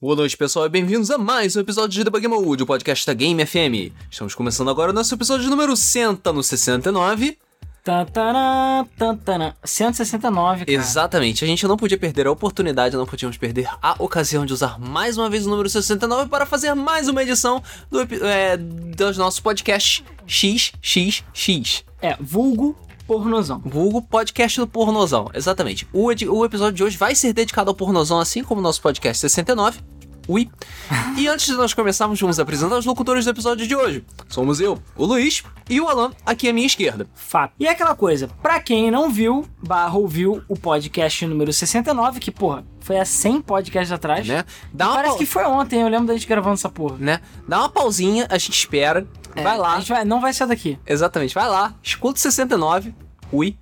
Boa noite, pessoal, e bem-vindos a mais um episódio de Debug Mode, o podcast da Game FM. Estamos começando agora o nosso episódio número 100 no 69. Tantará, tantará. 169, cara. Exatamente, a gente não podia perder a oportunidade, não podíamos perder a ocasião de usar mais uma vez o número 69 para fazer mais uma edição do, é, dos nossos podcasts XXX. É, vulgo pornozão. Vulgo podcast do pornozão, exatamente. O, o episódio de hoje vai ser dedicado ao pornozão, assim como o nosso podcast 69. Ui. E antes de nós começarmos, vamos apresentar os locutores do episódio de hoje. Somos eu, o Luiz, e o Alan, aqui à minha esquerda. Fato. E é aquela coisa, pra quem não viu, barra ouviu o podcast número 69, que, porra, foi há 100 podcasts atrás. Né? Dá Parece pau- que foi ontem, eu lembro da gente gravando essa porra. né? Dá uma pausinha, a gente espera. É, vai lá. A gente vai, não vai sair daqui. Exatamente, vai lá, escuta o 69, ui,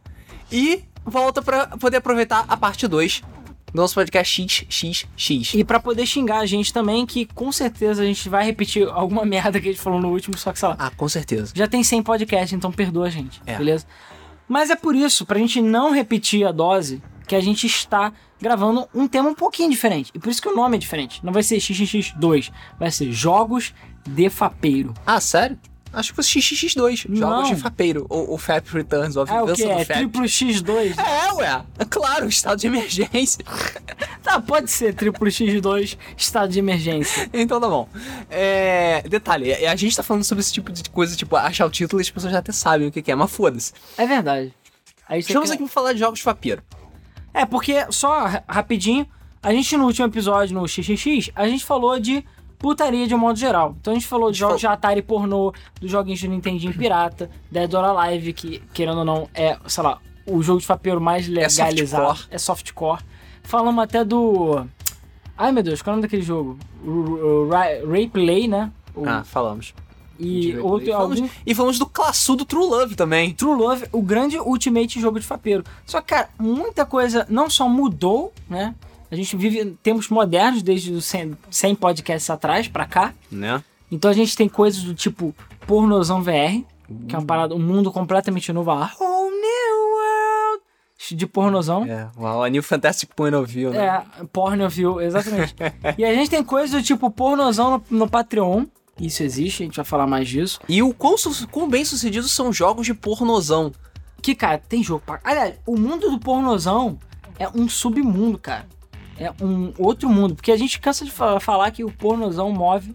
e volta pra poder aproveitar a parte 2 do nosso podcast XXX. E pra poder xingar a gente também, que com certeza a gente vai repetir alguma merda que a gente falou no último, só que sei lá. Ah, com certeza. Já tem 100 podcasts, então perdoa a gente, É. beleza? Mas é por isso, pra gente não repetir a dose, que a gente está gravando um tema um pouquinho diferente. E por isso que o nome é diferente. Não vai ser XXX2, vai ser Jogos de Fapeiro. Ah, sério? Acho que fosse XXX2, Não. jogos de fapeiro, ou o FAP Returns, ou a É o vingança que? do É FAP. triplo X2? É, ué. É claro, estado de emergência. Tá, pode ser triplo X2, estado de emergência. então tá bom. É, detalhe, a gente tá falando sobre esse tipo de coisa, tipo, achar o título e as pessoas já até sabem o que que é, mas foda-se. É verdade. Estamos aqui pra falar de jogos de fapeiro. É, porque, só ra- rapidinho, a gente no último episódio, no XXX, a gente falou de putaria de um modo geral. Então a gente falou de jogos de Atari pornô, dos joguinhos de Nintendinho pirata, Dead or Alive, que, querendo ou não, é, sei lá, o jogo de fapeiro mais legalizado. softcore. É softcore. Falamos até do... Ai, meu Deus, qual é o nome daquele jogo? Rayplay, né? O- Ah, falamos. E outro, e falamos, algum... e falamos do classudo True Love também. True Love, o grande ultimate jogo de fapeiro. Só que, cara, muita coisa não só mudou, né? A gente vive tempos modernos desde os 100, 100 podcasts atrás pra cá. Né? Então a gente tem coisas do tipo pornozão VR, que é uma parada, um mundo completamente novo. A whole new world de pornozão. É, uau, a New Fantastic Point of View, né? É, porno view, exatamente. e a gente tem coisas do tipo pornozão no, no Patreon. Isso existe, a gente vai falar mais disso. E o quão, quão bem sucedidos são jogos de pornozão. Que, cara, tem jogo pra. Aliás, o mundo do pornozão é um submundo, cara. É um outro mundo. Porque a gente cansa de fa- falar que o pornozão move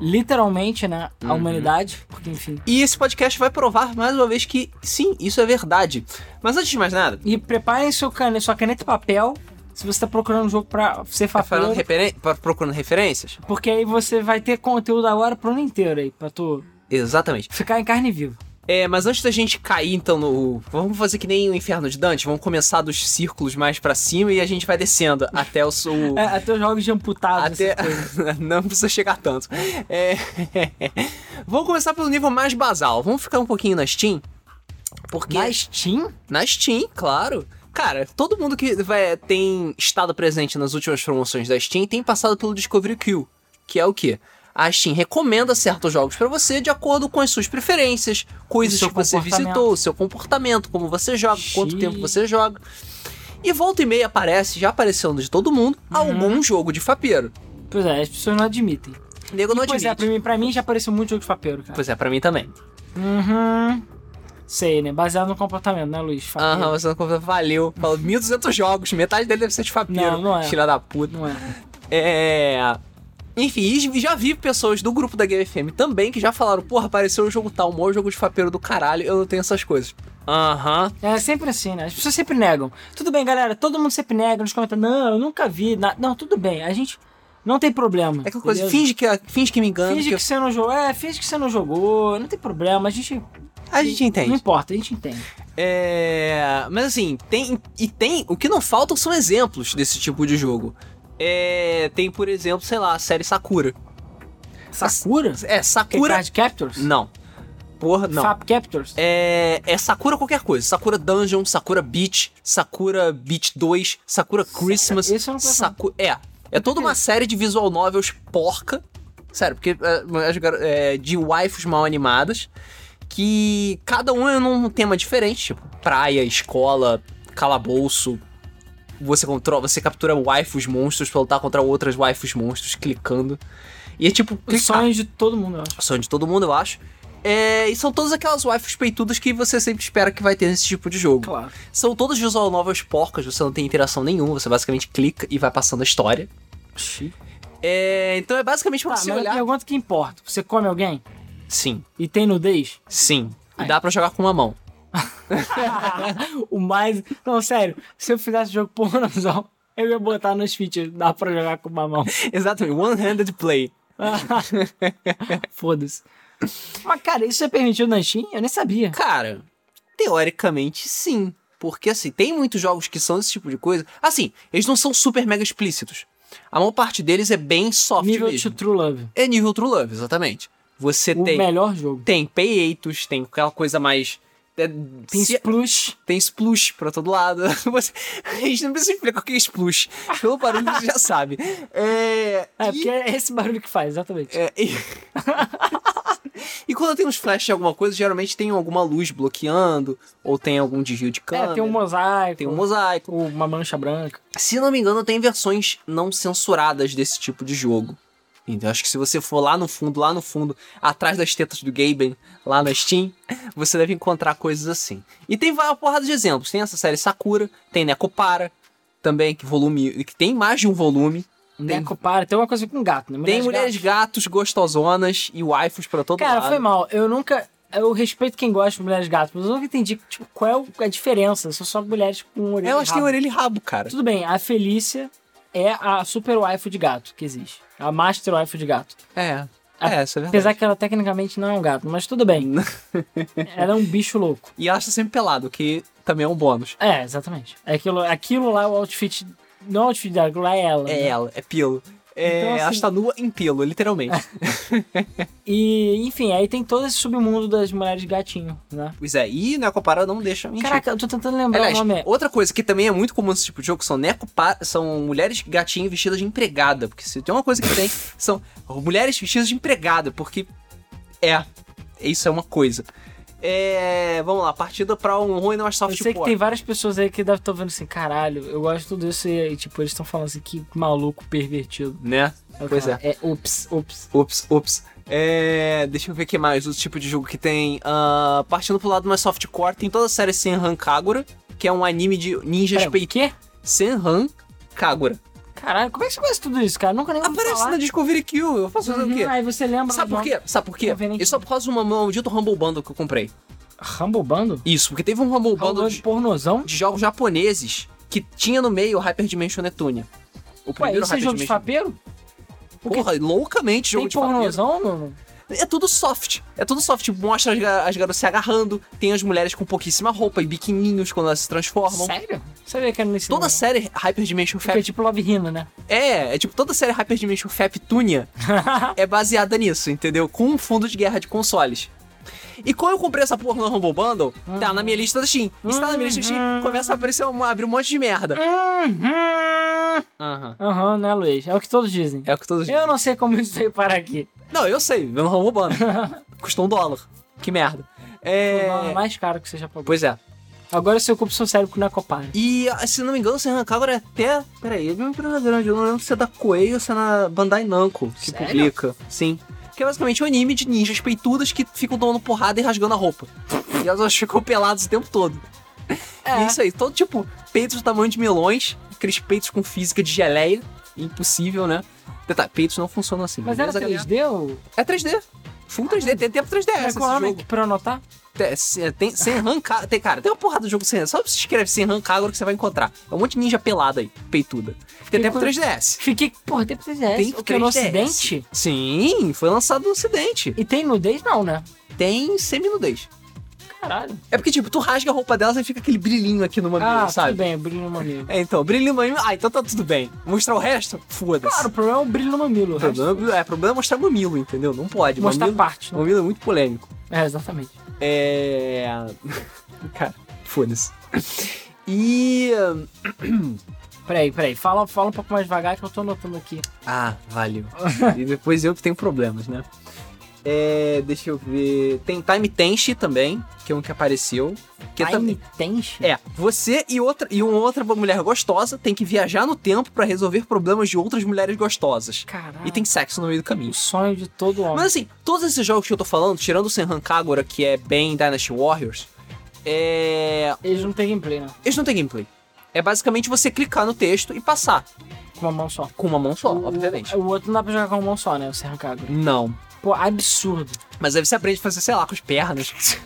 literalmente, né, a Uhum. humanidade. Porque, enfim. E esse podcast vai provar mais uma vez que sim, isso é verdade. Mas antes de mais nada, E preparem seu cane... sua caneta e papel se você tá procurando um jogo pra ser tá falando fapeiro. referen procurando referências? Porque aí você vai ter conteúdo agora pro ano inteiro aí, pra tu Exatamente. ficar em carne viva. É, mas antes da gente cair então no. Vamos fazer que nem o Inferno de Dante, vamos começar dos círculos mais pra cima e a gente vai descendo até o. o- É, até os jogos de amputados. Até. Não precisa chegar tanto. É... Vamos começar pelo nível mais basal. Vamos ficar um pouquinho na Steam. Porque. Na Steam? Na Steam, claro. Cara, todo mundo que vai, tem estado presente nas últimas promoções da Steam tem passado pelo Discovery Queue, que é o quê? A Steam recomenda certos jogos pra você de acordo com as suas preferências, coisas que você visitou, o seu comportamento, como você joga, quanto Xiii. tempo você joga. E volta e meia aparece, já apareceu de todo mundo, Uhum. algum jogo de fapeiro. Pois é, as pessoas não admitem. Nego não pois é, admite. pra mim, pra mim já apareceu muito jogo de fapeiro, cara. Pois é, pra mim também. Uhum. Sei, né? Baseado no comportamento, né, Luiz? Aham, você não confia, valeu. Falou 1.200 jogos, metade dele deve ser de fapeiro. Não, não é. Filha da puta. Não é. É. Enfim, já vi pessoas do grupo da Game FM também que já falaram, porra, apareceu um jogo tal, um maior jogo de fapeiro do caralho, eu não tenho essas coisas. Aham. É sempre assim, né? As pessoas sempre negam. Tudo bem, galera, todo mundo sempre nega nos comentários. Não, eu nunca vi. na- Não, tudo bem. A gente não tem problema. É aquela coisa, finge que, finge que me engano. Finge que que você não jogou. É, finge que você não jogou. Não tem problema. A gente. A gente Não entende. importa, a gente entende. É. Mas assim, tem. E tem. O que não faltam são exemplos desse tipo de jogo. É. Tem, por exemplo, sei lá, a série Sakura. Sakura? É, é Sakura. Card Captors? Não. Porra, não. Fap Captors? É, é Sakura qualquer coisa. Sakura Dungeon, Sakura Beach, Sakura Beach 2, Sakura Christmas. Esse eu não Saku... É. É toda uma série de visual novels porca. Sério, porque é, é, de waifus mal animadas. Que cada um é num tema diferente. Tipo, praia, escola, calabouço, você controla, você captura waifus monstros pra lutar contra outras waifus monstros, clicando. E é tipo, clicar. sonhos de todo mundo, eu acho. sonho de todo mundo, eu acho. É, e são todas aquelas waifus peitudas que você sempre espera que vai ter nesse tipo de jogo. Claro. São todas visual novels porcas, você não tem interação nenhuma, você basicamente clica e vai passando a história. É, então é basicamente pra Tá, você mas a olhar. pergunta que importa. Você come alguém Sim, e tem nudez? sim. E Ai. dá pra jogar com uma mão. o mais... Não, sério. Se eu fizesse jogo pornozão, eu ia botar nos features. Dá pra jogar com uma mão. Exatamente, one-handed play. Foda-se. Mas, cara, isso é permitido na Steam? Eu nem sabia. Cara, teoricamente sim. Porque assim, tem muitos jogos que são esse tipo de coisa. Assim, eles não são super mega explícitos. A maior parte deles é bem soft Nível mesmo. to True Love. É nível True Love, exatamente. Você O tem. melhor jogo. Tem peitos, tem aquela coisa mais. é, Tem se- Splush. tem splush pra todo lado. Você- a gente não precisa explicar o que é splush. Pelo barulho você já sabe. É. É, e- porque é esse barulho que faz, exatamente. é, e... e quando tem uns flash de alguma coisa, geralmente tem alguma luz bloqueando, ou tem algum desvio de câmera. É, tem um mosaico. tem um mosaico. Uma mancha branca. Se não me engano, tem versões não censuradas desse tipo de jogo. Então, acho que se você for lá no fundo, lá no fundo, atrás das tetas do Gaben, lá na Steam, você deve encontrar coisas assim. E tem uma porrada de exemplos. Tem essa série Sakura, tem Nekopara, também, que volume. que tem mais de um volume. Tem, Neco para. Tem uma coisa com gato, né? tem mulheres gatos. gatos gostosonas e waifus pra todo Cara, lado. foi mal. Eu nunca. Eu respeito quem gosta de mulheres gatas, mas eu nunca entendi tipo, qual é a diferença. São só mulheres com orelha. Elas e têm orelha e rabo, cara. Tudo bem, a Felícia é a super waifu de gato que existe. A master waifu de gato. É. A- É, isso é verdade. Apesar que ela tecnicamente não é um gato, mas tudo bem. ela é um bicho louco. E ela está sempre pelado, que também é um bônus. É, exatamente. Aquilo, aquilo lá, o outfit. Não é o outfit dela, aquilo lá é ela. É né? ela, é pelo. É, Então, Ela assim- está nua em pelo, literalmente. E, enfim, aí tem todo esse submundo das mulheres gatinho, né? Pois é, e Necopara não deixa mentir. Caraca, eu tô tentando lembrar Aliás, o nome. outra coisa que também é muito comum nesse tipo de jogo são Necopara, são mulheres gatinho vestidas de empregada. Porque se tem uma coisa que tem, são mulheres vestidas de empregada, porque é, isso é uma coisa. É, vamos lá, partida pra um ruim não é Eu soft sei que tem várias pessoas aí que devem estar vendo assim, caralho, eu gosto de tudo isso e, tipo, eles estão falando assim, que maluco pervertido. Né? Eu Pois falo, É, ups, ups. Ups, ups. É, deixa eu ver o que mais, o tipo de jogo que tem. Ah, partindo pro lado mais softcore, tem toda a série Senran Kagura, que é um anime de ninjas Pera, o peitos. quê? Senran Kagura. Caralho, como é que você conhece tudo isso, cara? Nunca nem Aparece falar. na Discovery Kill, eu faço fazer o Uhum, quê? Aí você lembra... Sabe por quê? Sabe por quê? Isso só por causa de uma maldito Humble Bundle que eu comprei. Humble Bundle? Isso, porque teve um Humble Bundle Bundle de, de pornozão? de jogos japoneses que tinha no meio o Hyperdimension Netunia. O Ué, primeiro isso é jogo de Hyperdimension. fapeiro? Porra, loucamente jogo Tem de fapeiro. pornozão? É tudo soft. É tudo soft. Mostra as, as garotas se agarrando. Tem as mulheres com pouquíssima roupa e biquininhos quando elas se transformam. Sério? Sabia que era nesse Toda série Hyperdimension Porque é Fap. tipo Love Hina, né? É, é tipo, toda série Hyperdimension Fap Tunia é baseada nisso, entendeu? Com um fundo de guerra de consoles. E quando eu comprei essa porra no Humble Bundle, tá na minha lista da Steam. E se tá na minha lista da Steam, começa a aparecer um, abrir um monte de merda. Uhum. Aham. Aham, né, Luiz? É o que todos dizem. É o que todos Eu não sei como isso veio parar aqui. Não, eu sei, vendo Humble Bundle. Custou um dólar. Que merda. É. É mais caro que você já pagou. Pois é. Agora você ocupa o seu cérebro com Necopara. E, se não me engano, se arrancar agora é até. Peraí, é uma empresa grande. Eu não lembro se é da Koei ou se é na Bandai Namco que Sério? publica. Sim. Que é basicamente um anime de ninjas peitudas que ficam tomando porrada e rasgando a roupa. E elas ficam peladas o tempo todo. É. E isso aí, todo tipo, peitos do tamanho de melões, aqueles peitos com física de geleia. Impossível, né? Detalhe, peitos não funcionam assim. Mas era beleza, galera? 3D ou. É 3D. Full 3D, tem tempo 3DS É, qual nome jogo. pra anotar? Tem, se- sem arrancar. Tem, cara, tem uma porrada do jogo sem Só você escreve sem arrancar agora que você vai encontrar. É um monte de ninja pelada aí, peituda. Tem tempo Fico- 3DS. Fiquei. Porra, tem 3DS. Tem o que? No 3DS. Ocidente? Sim, foi lançado no Ocidente. E tem nudez? Não, né? Tem semi-nudez. Caralho. É porque, tipo, tu rasga a roupa delas e fica aquele brilhinho aqui no mamilo, Ah, sabe? tudo bem, brilho no mamilo. É, então, brilho no mamilo. Ah, então tá tudo bem. Mostrar o resto? Foda-se. Claro, o problema é o brilho no mamilo. O problema, é, o problema é mostrar mamilo, entendeu? Não pode. Mostrar mamilo, parte. Não... mamilo é muito polêmico. É, exatamente. É. Cara, foda-se. E. Peraí, peraí. Fala, fala um pouco mais devagar que eu tô anotando aqui. Ah, valeu. e depois eu que tenho problemas, né? É, deixa eu ver. Tem Time Tenchi também, que é um que apareceu. Que Time também. Tenchi? É, você e outra e uma outra mulher gostosa tem que viajar no tempo pra resolver problemas de outras mulheres gostosas. Caralho. E tem sexo no meio do caminho. o sonho de todo homem. Mas assim, todos esses jogos que eu tô falando, tirando o Senran Kagura, que é bem Dynasty Warriors, é. Eles não têm gameplay, né? Eles não têm gameplay. É basicamente você clicar no texto e passar. Com uma mão só. Com uma mão só, O- obviamente. O outro não dá pra jogar com uma mão só, né? O Serra Kagura. Não. Pô, absurdo. Mas aí você aprende a fazer, sei lá, com as pernas.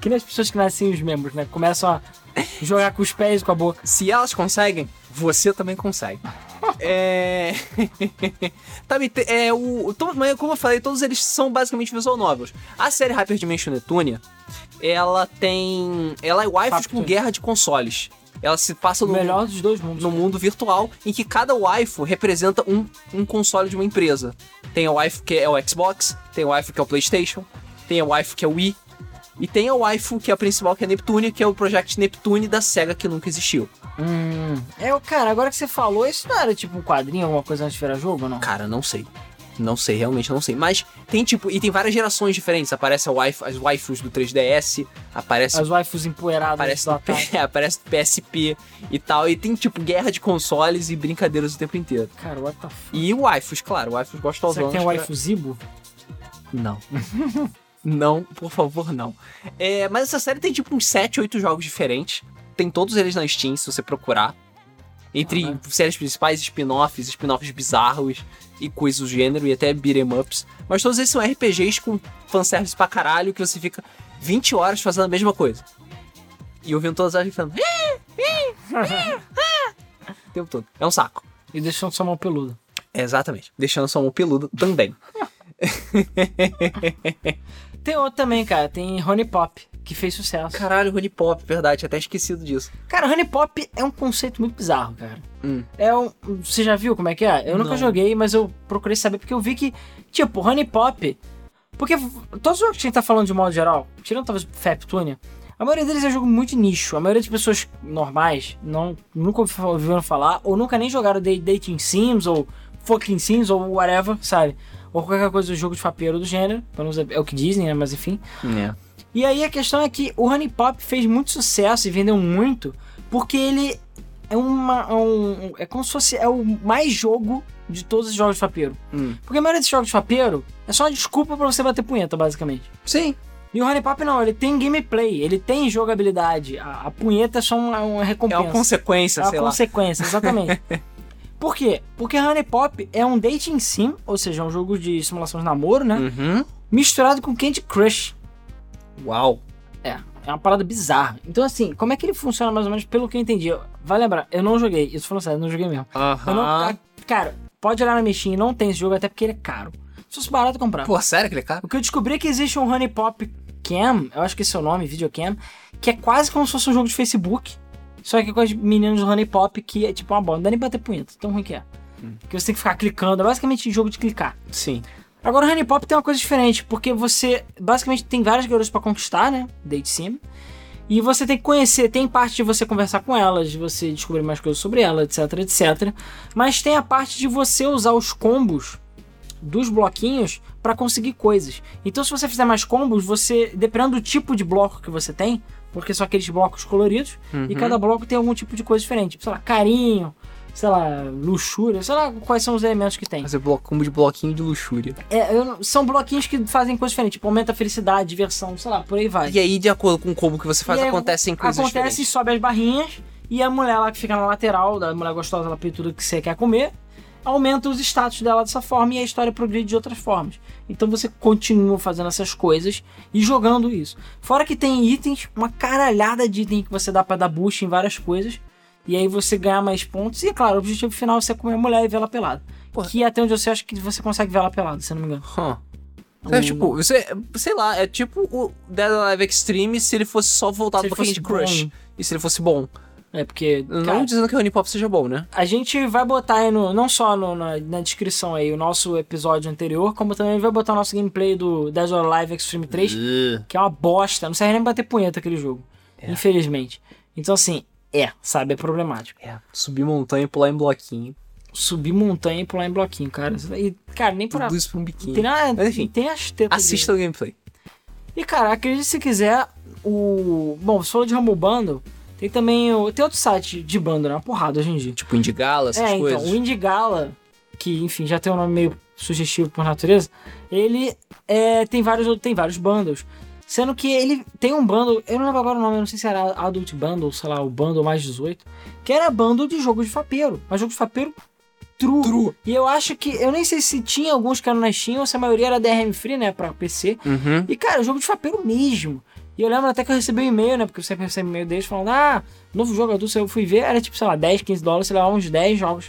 Que nem as pessoas que nascem os membros, né? Começam a jogar com os pés e com a boca. Se elas conseguem, você também consegue. É. tá, é o. Como eu falei, todos eles são basicamente visual novels. A série Hyper Dimension Neptunia, ela tem. Ela é waifus com Factory. guerra de consoles. Ela se passa no, melhor dos dois mundos. no mundo virtual, em que cada waifu representa um, um console de uma empresa. Tem a waifu que é o Xbox, tem a waifu que é o PlayStation, tem a waifu que é o Wii, e tem a waifu que é a principal, que é a Neptunia, que é o Project Neptune da SEGA que nunca existiu. Hum. É, o cara, agora que você falou, isso não era tipo um quadrinho, alguma coisa antes de virar jogo não? Cara, não sei. Não sei, realmente não sei. Mas tem tipo, e tem várias gerações diferentes. Aparece a waifu, as waifus do 3DS, aparece As waifus empoeiradas aparece, do. P- aparece no PSP e tal. E tem tipo guerra de consoles e brincadeiras o tempo inteiro. Cara, what the fuck? E waifus, claro, waifus Será gostosões. que tem waifu Zibo? Não. não, por favor, não. É, mas essa série tem tipo uns 7, 8 jogos diferentes. Tem todos eles na Steam, se você procurar. Entre Caralho. séries principais, spin-offs, spin-offs bizarros e coisas do gênero, e até beat'em ups. Mas todos esses são RPGs com fanservice pra caralho, que você fica 20 horas fazendo a mesma coisa. E ouvindo todas elas falando... "Ah, ah, ah", O tempo todo. É um saco. E deixando sua mão peluda. Exatamente. Deixando sua mão peluda também. Tem outro também, cara. Tem Honey Pop, que fez sucesso. Caralho, Honey Pop, verdade. Tinha até esquecido disso. Cara, Honey Pop é um conceito muito bizarro, cara. Hum. É um. Você já viu como é que é? Eu nunca Não. joguei, mas eu procurei saber porque eu vi que, tipo, Honey Pop. Porque todos os jogos que a gente tá falando de modo geral, tirando talvez Faptunia, a maioria deles é jogo muito nicho. A maioria das pessoas normais não, nunca ouvi- ouviram falar, ou nunca nem jogaram da- Dating Sims, ou Fucking Sims, ou whatever, sabe? Ou qualquer coisa do jogo de fapeiro do gênero. usar- É o que dizem, né? Mas enfim. É. E aí a questão é que o Honey Pop fez muito sucesso e vendeu muito porque ele é uma é um, é como se fosse é o mais jogo de todos os jogos de fapeiro. Hum. Porque a maioria desses jogos de fapeiro é só uma desculpa pra você bater punheta, basicamente. Sim. E o Honey Pop não, ele tem gameplay, ele tem jogabilidade. A, a punheta é só uma, uma É recompensa. uma consequência, É uma sei lá. consequência, exatamente. Por quê? Porque Honey Pop é um dating sim, ou seja, é um jogo de simulação de namoro, né? Uhum. Misturado com Candy Crush. Uau. É, é uma parada bizarra. Então, assim, como é que ele funciona mais ou menos pelo que eu entendi? Eu- Vai lembrar, eu não joguei, isso falando sério, eu não joguei mesmo. Não, a- cara, pode olhar na Steam, não tem esse jogo, até porque ele é caro. Se fosse barato, comprar. Pô, sério que ele é caro? O que eu descobri é que existe um Honey Pop Cam, eu acho que esse é o nome, Videocam, que é quase como se fosse um jogo de Facebook, só que com as meninas do Honey Pop, que é tipo uma bola, não dá nem pra bater punheta, tão ruim que é. Porque você tem que ficar clicando, é basicamente jogo de clicar. Sim. Agora o Honey Pop tem uma coisa diferente, porque você basicamente tem várias garotas pra conquistar, né? Date sim. E você tem que conhecer, tem parte de você conversar com elas, de você descobrir mais coisas sobre elas, etc, etc. Mas tem a parte de você usar os combos dos bloquinhos pra conseguir coisas. Então se você fizer mais combos, você, dependendo do tipo de bloco que você tem, porque são aqueles blocos coloridos, e Uhum. cada bloco tem algum tipo de coisa diferente. Sei lá, carinho, sei lá, luxúria, sei lá quais são os elementos que tem. Fazer bloco, combo de bloquinho de luxúria. É, eu são bloquinhos que fazem coisas diferentes, tipo, aumenta a felicidade, diversão, sei lá, por aí vai. E aí, de acordo com o combo que você faz, E aí, acontecem coisas Acontece, diferentes. sobe as barrinhas, e a mulher lá que fica na lateral, da mulher gostosa, ela pede tudo que você quer comer, aumenta os status dela dessa forma e a história progride de outras formas. Então você continua fazendo essas coisas e jogando isso. Fora que tem itens, uma caralhada de itens que você dá pra dar boost em várias coisas. E aí você ganha mais pontos. E é claro, o objetivo final é você comer a mulher e ver ela pelada. Porra. Que até onde eu sei, acho que você consegue ver ela pelada, se não me engano. Hum. É, O- tipo, você, sei lá, é tipo o Dead Alive Extreme se ele fosse só voltado Se pra Candy Crush. bom. E se ele fosse bom. É, porque. Não cara, dizendo que o Unipop seja bom, né? A gente vai botar aí no, não só no- na, na descrição aí o nosso episódio anterior, como também vai botar o nosso gameplay do Dead or Alive Extreme 3, que é uma bosta. Não serve nem bater punheta aquele jogo. É. Infelizmente. Então, assim, é, sabe, é problemático. É, subir montanha e pular em bloquinho. subir montanha e pular em bloquinho, cara. E, cara, nem. Tudo isso pra um biquíni. Tem, nada, Mas, enfim, tem as tetas. Assista o gameplay. E, cara, acredite se quiser, o. Bom, você falou de Rumble Bundle. Tem também. o- Tem outro site de bundle, né? Uma porrada hoje em dia. Tipo, Indigala, essas é, coisas. então, o Indigala, que, enfim, já tem um nome meio sugestivo por natureza, ele é, tem, vários, tem vários bundles. Sendo que ele tem um bundle, eu não lembro agora o nome, eu não sei se era Adult Bundle, sei lá, o bundle mais 18, que era bundle de jogo de fapeiro. Mas jogo de fapeiro true. True. E eu acho que, eu nem sei se tinha alguns que eram na Steam ou se a maioria era DRM free, né, pra PC. Uhum. E, cara, jogo de fapeiro mesmo. E eu lembro até que eu recebi um e-mail, né? Porque eu sempre recebo e-mail deles falando, ah, novo jogo adulto, eu fui ver, era tipo, sei lá, 10, 15 dólares, sei lá, uns 10 jogos.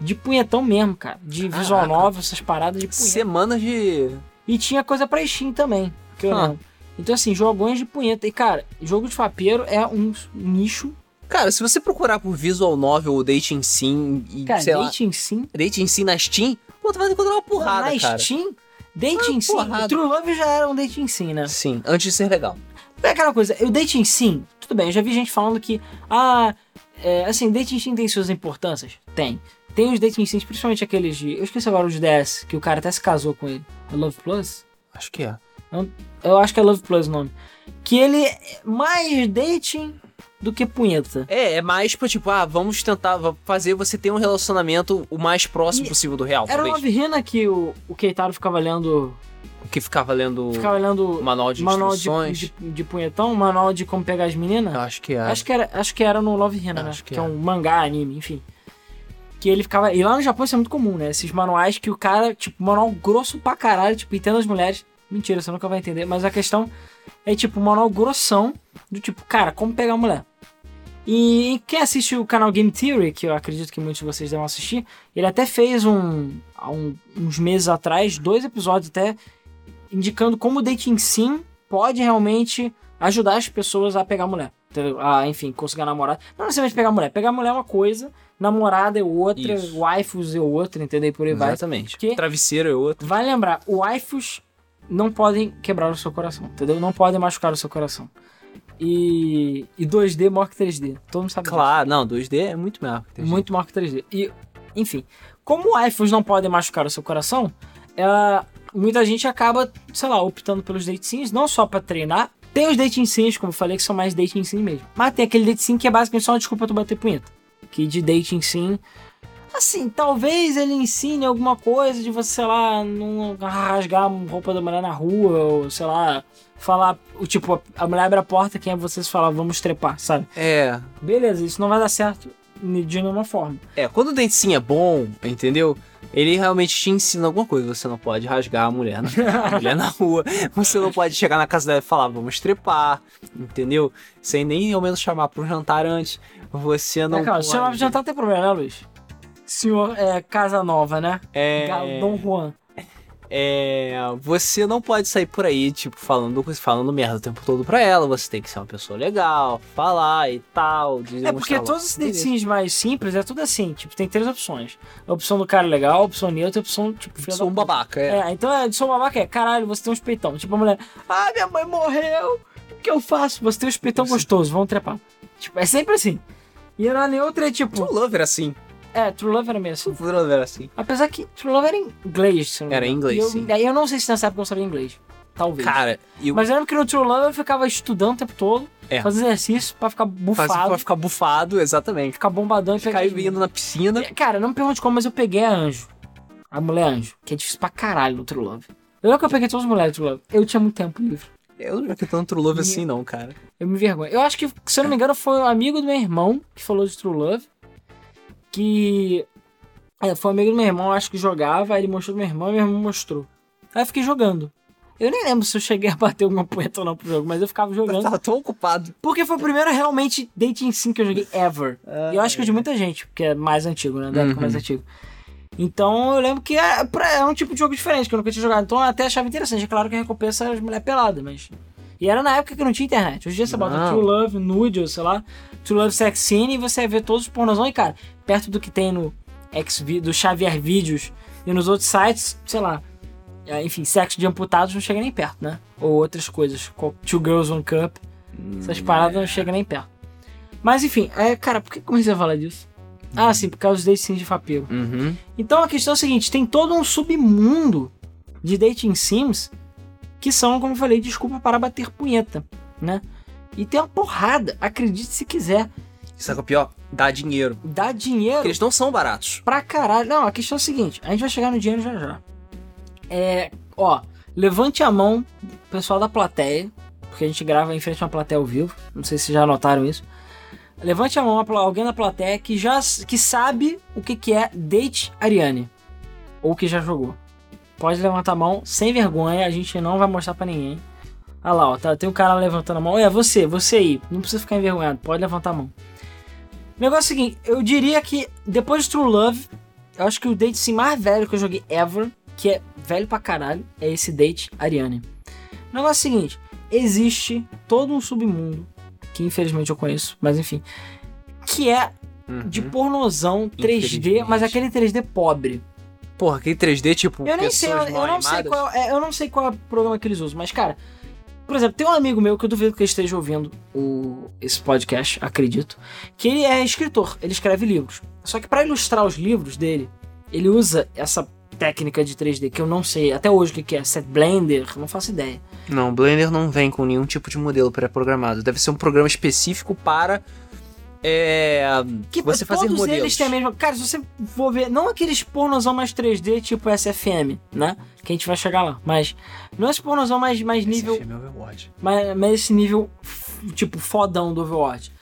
De punhetão mesmo, cara. De visual Caraca. novel, essas paradas de punheta. Semanas de. E tinha coisa pra Steam também, que eu Ah. lembro. Então, assim, jogões de punheta. E, cara, jogo de fapeiro é um nicho. Cara, se você procurar por Visual Novel ou Dating Sim e, Cara, sei lá, dating sim. Dating Sim na Steam, pô, tu vai encontrar uma porrada, Na cara. Steam, dating Ah, sim. porrada. True Love já era um dating sim, né? Sim, antes de ser legal. É aquela coisa, o dating sim, tudo bem, eu já vi gente falando que, ah, é, assim, dating sim tem suas importâncias? Tem. Tem os dating sims, principalmente aqueles de. Eu esqueci agora os DS, que o cara até se casou com ele. É Love Plus? Acho que é. Eu acho que é Love Plus o nome. Que ele é mais dating do que punheta. É, é mais pra tipo, ah, vamos tentar fazer você ter um relacionamento o mais próximo E possível do real, Era talvez. Love Hina que o, o Keitaro ficava lendo. Que ficava lendo Ficava lendo o manual de manual de, instruções. de, de punhetão, manual de como pegar as meninas. Acho que é. Acho que era, acho que era no Love Hina, né? Acho que Que, é é. um mangá, anime, enfim. Que ele ficava. E lá no Japão isso é muito comum, né? Esses manuais que o cara, tipo, manual grosso pra caralho, tipo, entenda as mulheres. Mentira, você nunca vai entender. Mas a questão é, tipo, manual grossão do tipo, cara, como pegar a mulher. E quem assiste o canal Game Theory, que eu acredito que muitos de vocês devem assistir, ele até fez um, há um- uns meses atrás, dois episódios até, indicando como o dating sim pode realmente ajudar as pessoas a pegar mulher. A, enfim, conseguir namorada. Não necessariamente pegar mulher. Pegar mulher é uma coisa, namorada é outra, Isso. waifus é outra, entendeu? Por aí vai. Exatamente. Porque- Travesseiro é outro. Vai lembrar, waifus não podem quebrar o seu coração, entendeu? Não podem machucar o seu coração. E, e 2D é maior que 3D. Todo mundo sabe disso. Claro, não, 2D é muito melhor. que 3D. Muito maior que 3D. E, enfim, como waifus não podem machucar o seu coração, ela- muita gente acaba, sei lá, optando pelos dating sims, não só pra treinar. Tem os dating sims, como eu falei, que são mais dating sim mesmo. Mas tem aquele dating sim que é basicamente só uma desculpa tu bater punheta. Que de dating sim. Assim, talvez ele ensine alguma coisa de você, sei lá, não rasgar a roupa da mulher na rua, ou sei lá, falar, o tipo, a mulher abre a porta, quem é você se falar, vamos trepar, sabe? É, Beleza, isso não vai dar certo de nenhuma forma. é, quando o dente sim é bom, entendeu? Ele realmente te ensina alguma coisa. Você não pode rasgar a mulher na, a mulher na rua. Você não pode chegar na casa dela e falar, vamos trepar, entendeu? Sem nem ao menos chamar para um jantar antes. Você não é, cara, pode... chamar pra jantar não tem problema, né, Luiz? Senhor é, Casa Nova, né? É... Dom Juan. É, você não pode sair por aí, tipo, falando, falando merda o tempo todo pra ela. Você tem que ser uma pessoa legal, falar e tal. É porque todos os dating mais simples é tudo assim. Tipo, tem três opções. A opção do cara legal, a opção neutra e a opção, tipo, filha Sou um babaca, é. É, então é, sou babaca é, caralho, você tem um peitão. Tipo, a mulher, ah, minha mãe morreu, o que eu faço? Você tem um peitão gostoso, vamos trepar. Tipo, é sempre assim. E na neutra é tipo, True Love era assim. É, True Love era meio assim. True Love era assim. Apesar que True Love era em inglês, se não me Era em inglês, E eu, sim. Daí eu não sei se nessa época eu sabia inglês. Talvez. Cara, eu Mas eu lembro que no True Love eu ficava estudando o tempo todo, É. fazendo exercício pra ficar bufado, fazia pra ficar bufado, exatamente. ficar bombadão e. Ficar indo na piscina. Cara, não me pergunte como, mas eu peguei a Anjo. A mulher Anjo, que é difícil pra caralho no True Love. Eu lembro que eu peguei todas as mulheres do True Love. Eu tinha muito tempo livre. Eu não joguei tanto True Love assim, não, cara. Eu me envergonho. Eu acho que, se eu não me engano, foi um amigo do meu irmão que falou de True Love. Que. É, foi um amigo do meu irmão, acho que jogava, aí ele mostrou pro meu irmão e meu irmão mostrou. Aí eu fiquei jogando. Eu nem lembro se eu cheguei a bater alguma poeta ou não pro jogo, mas eu ficava Eu jogando. tava tão ocupado. Porque foi o primeiro realmente dating sim que eu joguei ever. e eu acho que é de muita gente, porque é mais antigo, né? Da época Uhum. mais antigo. Então eu lembro que é, pra- é um tipo de jogo diferente, que eu nunca tinha jogado. Então eu até achava interessante. É claro que a recompensa era as mulheres peladas, mas. E era na época que não tinha internet. Hoje em dia você bota Não. True Love, Nude, ou sei lá, True Love Sex Scene e você vê todos os pornozão. E cara, perto do que tem no X, do Xavier Vídeos e nos outros sites, sei lá. é, Enfim, sexo de amputados não chega nem perto, né? Ou outras coisas. co- Two Girls One Cup. Essas paradas não chegam nem perto. Mas enfim, é, cara, por que comecei a falar disso? Ah, sim, por causa dos dating sims de fapeiro. Uhum. Então a questão é a seguinte: tem todo um submundo de dating sims que são, como eu falei, desculpa para bater punheta, né? E tem uma porrada, acredite se quiser. O que é pior? Dá dinheiro. Dá dinheiro Porque eles não são baratos. pra caralho. Não, a questão é a seguinte: a gente vai chegar no dinheiro já já. É, ó, levante a mão, pessoal da plateia, porque a gente grava em frente a uma plateia ao vivo. Não sei se já notaram isso. Levante a mão alguém da plateia que já que sabe o que, que é Date Ariane. Ou que já jogou. Pode levantar a mão, sem vergonha, a gente não vai mostrar pra ninguém. Olha lá, ó, tá, tem um cara levantando a mão. É você, você aí. Não precisa ficar envergonhado, pode levantar a mão. Negócio é o seguinte, eu diria que depois de True Love, eu acho que o date sim mais velho que eu joguei ever, que é velho pra caralho, é esse date Ariane. O negócio é o seguinte, existe todo um submundo, que infelizmente eu conheço, mas enfim, que é de pornozão 3D, Infelizmente. mas aquele 3D pobre. Porra, aquele 3D, tipo, Eu nem sei, eu, eu não sei qual é, eu não sei qual é o programa que eles usam, mas cara, por exemplo, tem um amigo meu que eu duvido que ele esteja ouvindo o, esse podcast, acredito, que ele é escritor, ele escreve livros. Só que pra ilustrar os livros dele, ele usa essa técnica de 3D que eu não sei até hoje o que é, Set Blender, não faço ideia. Não, Blender não vem com nenhum tipo de modelo pré-programado. Deve ser um programa específico para é, Que você fazer todos modelos. eles têm a mesma. Cara, se você for ver, não aqueles pornozão mais 3D tipo SFM, né? Que a gente vai chegar lá. Mas não esse pornozão mais, mais nível. Filme é Overwatch. mas, mas esse nível, tipo, fodão do Overwatch.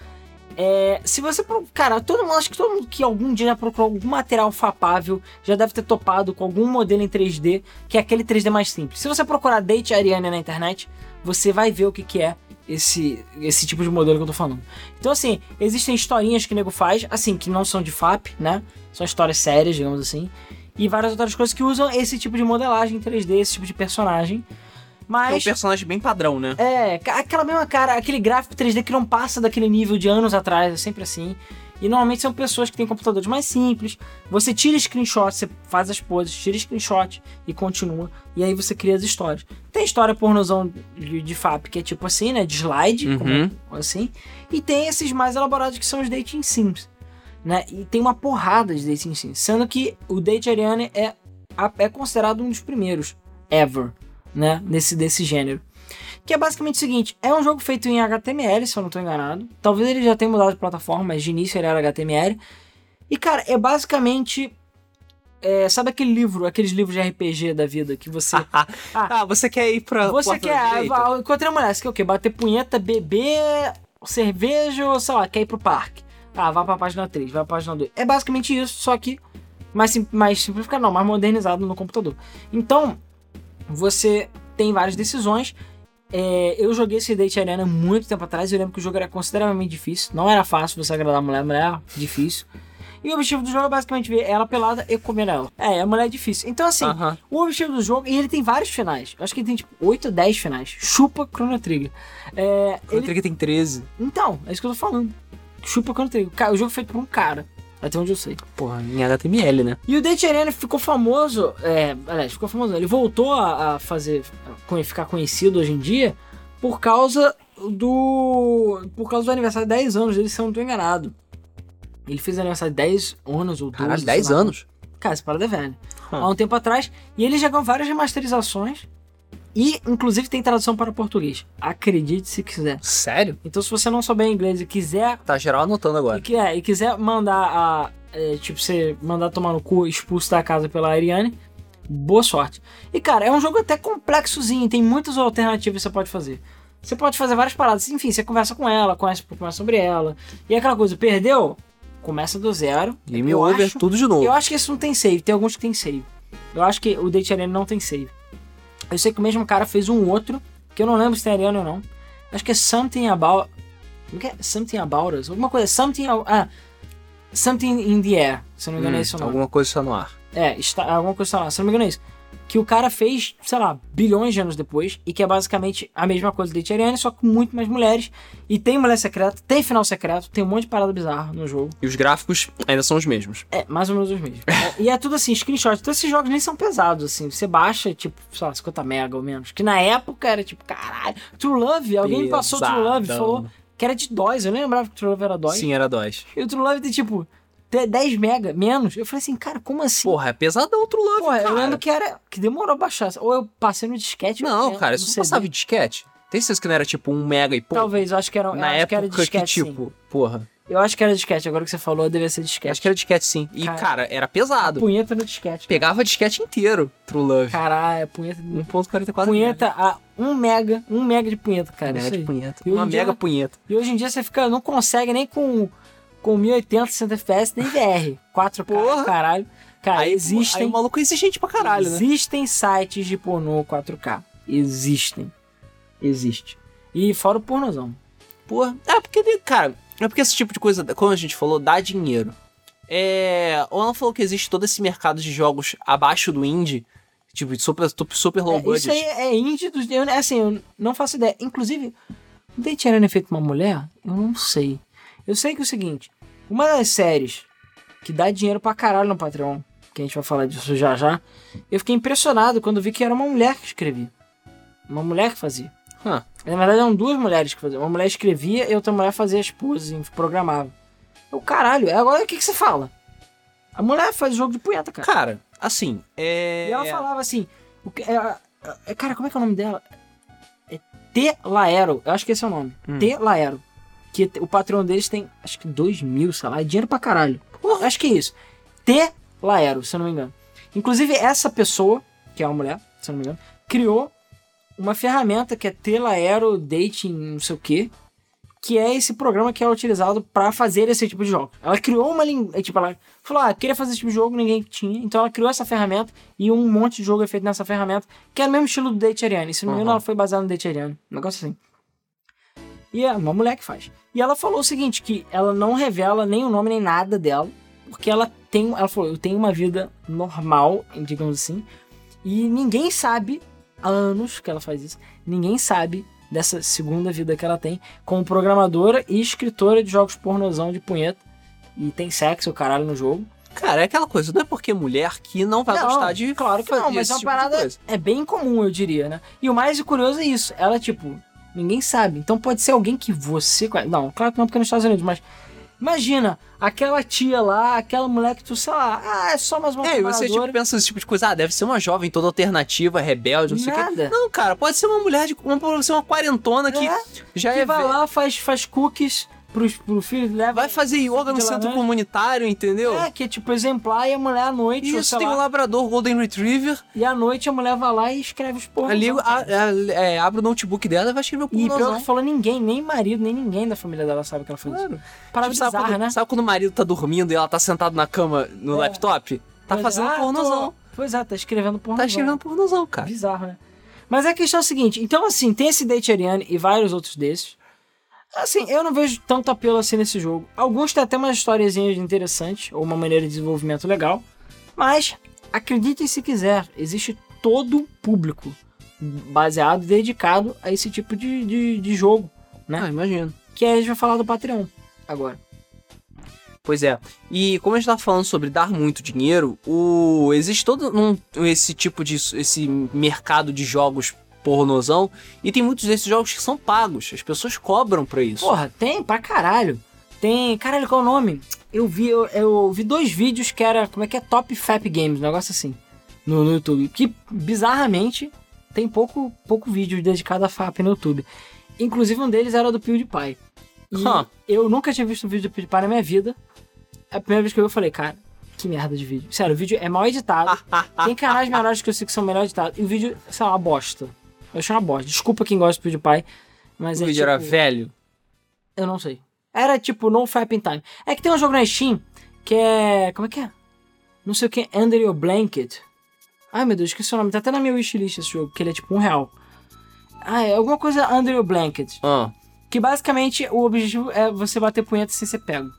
É, se você. Cara, todo mundo, acho que todo mundo que algum dia já procurou algum material fapável já deve ter topado com algum modelo em 3D, que é aquele 3D mais simples. Se você procurar Date Ariane na internet, você vai ver o que, que é esse, esse tipo de modelo que eu tô falando. Então, assim, existem historinhas que o nego faz, assim, que não são de FAP, né? São histórias sérias, digamos assim. E várias outras coisas que usam esse tipo de modelagem em 3D, esse tipo de personagem. É um Mas. personagem bem padrão, né? É, aquela mesma cara, aquele gráfico 3D que não passa daquele nível de anos atrás, é sempre assim. E normalmente são pessoas que têm computadores mais simples. Você tira screenshot, você faz as poses, tira screenshot e continua. E aí você cria as histórias. Tem história pornozão de, de FAP que é tipo assim, né? De slide, Uhum. como assim. E tem esses mais elaborados que são os dating sims. Né? E tem uma porrada de dating sims. Sendo que o Date Ariane é, é considerado um dos primeiros ever, né? Nesse, desse gênero. Que é basicamente o seguinte: é um jogo feito em HTML, se eu não estou enganado. Talvez ele já tenha mudado de plataforma, mas de início ele era HTML. E, cara, é basicamente. é, sabe aquele livro, aqueles livros de RPG da vida que você. ah, você quer ir pra. você quer. ah, encontrei uma mulher, você quer o quê? Bater punheta, beber, cerveja ou sei lá, quer ir pro parque? Ah, vai pra página 3, vai pra página 2. É basicamente isso, só que mais, mais simplificado, não, mais modernizado no computador. Então, você tem várias decisões. É, eu joguei esse Date Arena muito tempo atrás. Eu lembro que o jogo era consideravelmente difícil. Não era fácil você agradar a mulher, a mulher era difícil. E o objetivo do jogo é basicamente ver ela pelada e comer ela. É, a mulher é difícil. Então, assim, Aham. o objetivo do jogo, e ele tem vários finais. Eu acho que ele tem tipo 8 ou 10 finais. Chupa Chrono Trigger. É, O ele... Trigger tem 13. Então, é isso que eu tô falando. Chupa Chrono Trigger. O jogo é feito por um cara. Até onde eu sei. Porra, em HTML, né? E o Arena ficou famoso. É, aliás, ficou famoso. Ele voltou a, a fazer. a ficar conhecido hoje em dia por causa do. Por causa do aniversário de 10 anos dele, se eu não tô enganado. Ele fez aniversário de 10 anos ou 12. Caralho, sei 10 lá. anos. Cara, essa parada é velha. Hum. Há um tempo atrás. E ele já ganhou várias remasterizações. E, inclusive, tem tradução para português. Acredite se quiser. Sério? Então, se você não souber inglês e quiser. Tá geral anotando E, agora. que- é, e quiser mandar a. é, tipo, você mandar tomar no cu expulso da casa pela Ariane. Boa sorte. E, cara, é um jogo até complexozinho. Tem muitas alternativas que você pode fazer. Você pode fazer várias paradas. Enfim, você conversa com ela, conhece um pouco mais sobre ela. E aquela coisa, perdeu? Começa do zero. Game over, acho- tudo de novo. eu acho que esse não tem save, tem alguns que tem save. Eu acho que o Date Arena não tem save. Eu sei que o mesmo cara fez um outro, que eu não lembro se tem Arena ou não. Acho que é Something About. Como que é? Something About Us? Alguma coisa. Something. Ah. Something in the Air. Se não me engano é Hum, esse o nome. alguma coisa está no ar. É, está, alguma coisa está lá. Se eu não me engano é isso. Que o cara fez, sei lá, bilhões de anos depois. E que é basicamente a mesma coisa do Arena, só com muito mais mulheres. E tem mulher secreta, tem final secreto, tem um monte de parada bizarra no jogo. E os gráficos ainda são os mesmos. É, mais ou menos os mesmos. É, e é tudo assim, screenshot. Então esses jogos nem são pesados, assim. Você baixa, tipo, sei lá, 50 mega ou menos. Que na época era tipo, caralho. True Love, alguém me passou True Love e Pesadão. falou que era de DOS. Eu nem lembrava que True Love era DOS. Sim, era DOS. E o True Love tem tipo 10 mega menos. Eu falei assim, cara, como assim? Porra, é pesadão o True Love, Porra, cara. eu lembro que era. que demorou a baixar. Ou eu passei no disquete. Não, cara, isso CD. passava em disquete. Tem certeza que não era tipo um mega e pouco? Talvez, eu acho que era, Na que era época que, disquete, sim. tipo, porra. Eu acho que era disquete, agora que você falou, devia ser disquete. Acho que era disquete sim. E, Cara, cara, era pesado. Punheta no disquete. Pegava disquete inteiro, True Love. Caralho, punheta. 1.44 Punheta a 1 mega, 1 mega de punheta, cara. Mega de punheta. Uma em dia- mega punheta. E hoje em dia você fica, não consegue nem com, com 1080, 60 FPS, nem VR. 4K, Porra. caralho. Cara, Aí, existem. aí o maluco é exigente pra caralho, né? Existem sites de pornô 4K. Existem. Existe. E fora o pornozão. Porra. É porque, cara, é porque esse tipo de coisa, como a gente falou, dá dinheiro. É. O Alan falou que existe todo esse mercado de jogos abaixo do indie, tipo, de super, super low É, budget. isso aí é indie dos. Eu, assim, eu não faço ideia. Inclusive, o Date feito uma mulher? Eu não sei. Eu sei que é o seguinte: uma das séries que dá dinheiro pra caralho no Patreon, que a gente vai falar disso já já, eu fiquei impressionado quando vi que era uma mulher que escrevia. Uma mulher que fazia. Hã. Na verdade, eram duas mulheres que faziam. Uma mulher escrevia e outra mulher fazia as poses, programava. Eu, caralho, agora o que, que você fala? A mulher faz jogo de punheta, cara. Cara, assim, é. E ela falava assim, o que, é, é, cara, como é que é o nome dela? É T Laero, eu acho que esse é o nome. Hum. T Laero. Que o patrão deles tem, acho que 2 mil, sei lá, é dinheiro pra caralho. Acho que é isso. T Laero, se eu não me engano. Inclusive, essa pessoa, que é uma mulher, se eu não me engano, criou uma ferramenta que é T Laero Dating, não sei o quê. Que é esse programa que é utilizado pra fazer esse tipo de jogo. Ela criou uma linguagem. Tipo, ela falou: Ah, queria fazer esse tipo de jogo, ninguém tinha. Então ela criou essa ferramenta e um monte de jogo é feito nessa ferramenta, que é o mesmo estilo do Date Ariane. Se não me engano, Uhum. ela foi baseada no Date Ariane. Um negócio assim. E é uma mulher que faz. E ela falou o seguinte: que ela não revela nem o nome nem nada dela, porque ela tem. Ela falou: eu tenho uma vida normal, digamos assim, e ninguém sabe, há anos que ela faz isso, ninguém sabe dessa segunda vida que ela tem como programadora e escritora de jogos pornozão de punheta. E tem sexo, caralho, no jogo. Cara, é aquela coisa, não é porque é mulher que não vai Não, gostar de Claro que não, mas é uma tipo parada. É bem comum, eu diria, né? E o mais curioso é isso. Ela, tipo, ninguém sabe. Então pode ser alguém que você. Não, claro que não, porque é nos Estados Unidos, mas. Imagina, aquela tia lá, aquela mulher que tu, sei lá, ah, é só mais uma É, e você tipo, pensa esse tipo de coisa, ah, deve ser uma jovem toda alternativa, rebelde, não sei o quê. Nada. Não, cara, pode ser uma mulher de. Uma, pode ser uma quarentona que É, já que é. vai lá, faz, faz cookies pro, pro filho, leva. Vai fazer yoga no centro laranja. comunitário, entendeu? É, que é tipo exemplar e a mulher à noite, ou Isso, sei tem lá, um labrador Golden Retriever. e à noite a mulher vai lá e escreve os porra. Ali, é, abre o notebook dela e vai escrever o E pior que falou ninguém, nem marido, nem ninguém da família dela sabe que ela isso. Claro. Parada Tipo, sabe, bizarra, quando, né? sabe quando o marido tá dormindo e ela tá sentado na cama no É. laptop? Tá Pois fazendo é, ah, pornozão. tô- Pois é, tá escrevendo pornozão. Tá escrevendo pornozão, cara. Bizarro, né? Mas a questão é a seguinte, então assim, tem esse Date Ariane e vários outros desses. Assim, eu não vejo tanto apelo assim nesse jogo. Alguns têm até umas historiezinhas interessantes, ou uma maneira de desenvolvimento legal. Mas, acreditem se quiser, existe todo o público baseado, dedicado a esse tipo de, de, de jogo. Né? Ah, imagino. Que aí a gente vai falar do Patreon agora. Pois é. E como a gente tá falando sobre dar muito dinheiro, o existe todo um, esse tipo de esse mercado de jogos pornozão e tem muitos desses jogos que são pagos. As pessoas cobram pra isso. Porra, tem pra caralho. Tem. Caralho, qual é o nome? Eu vi, eu, eu vi dois vídeos que era. Como é que é? Top Fap Games, um negócio assim. No, no YouTube. Que bizarramente tem pouco, pouco vídeo dedicado a FAP no YouTube. Inclusive um deles era do PewDiePie. E Huh. eu nunca tinha visto um vídeo do PewDiePie na minha vida. A primeira vez que eu vi, eu falei, cara, que merda de vídeo. Sério, o vídeo é mal editado. Tem canais menores que eu sei que são melhor editados. E o vídeo, sei lá, uma bosta. Eu achei uma bosta. Desculpa quem gosta do PewDiePie. Mas o é vídeo era tipo- velho. eu não sei. Era tipo No Fap in Time. É que tem um jogo na Steam que é. Como é que é? Não sei o que. Under Your Blanket. Ai meu Deus, esqueci o nome. Tá até na minha wishlist esse jogo, que ele é tipo um real. Ah, é alguma coisa Under Your Blanket. Ah, Que basicamente o objetivo é você bater punheta sem ser pego.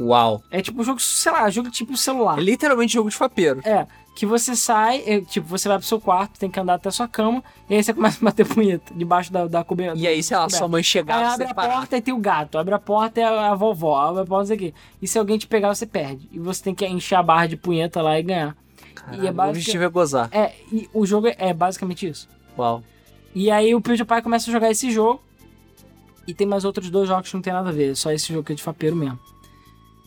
uau. É tipo um jogo, sei lá, jogo tipo celular. É literalmente jogo de fapeiro. É, que você sai, é, tipo, você vai pro seu quarto, tem que andar até a sua cama, e aí você começa a bater punheta debaixo da, da cobertura. E aí, sei lá, sua mãe Aí chegava abre a parar. porta e tem o gato. Abre a porta e a, a vovó. Abre a porta e aqui. E se alguém te pegar, você perde. E você tem que encher a barra de punheta lá e ganhar. Caralho, e é o basic- objetivo é gozar. É, e o jogo é basicamente isso. Uau. E aí o PewDiePie começa a jogar esse jogo. E tem mais outros dois jogos que não tem nada a ver. Só esse jogo que é de fapeiro mesmo.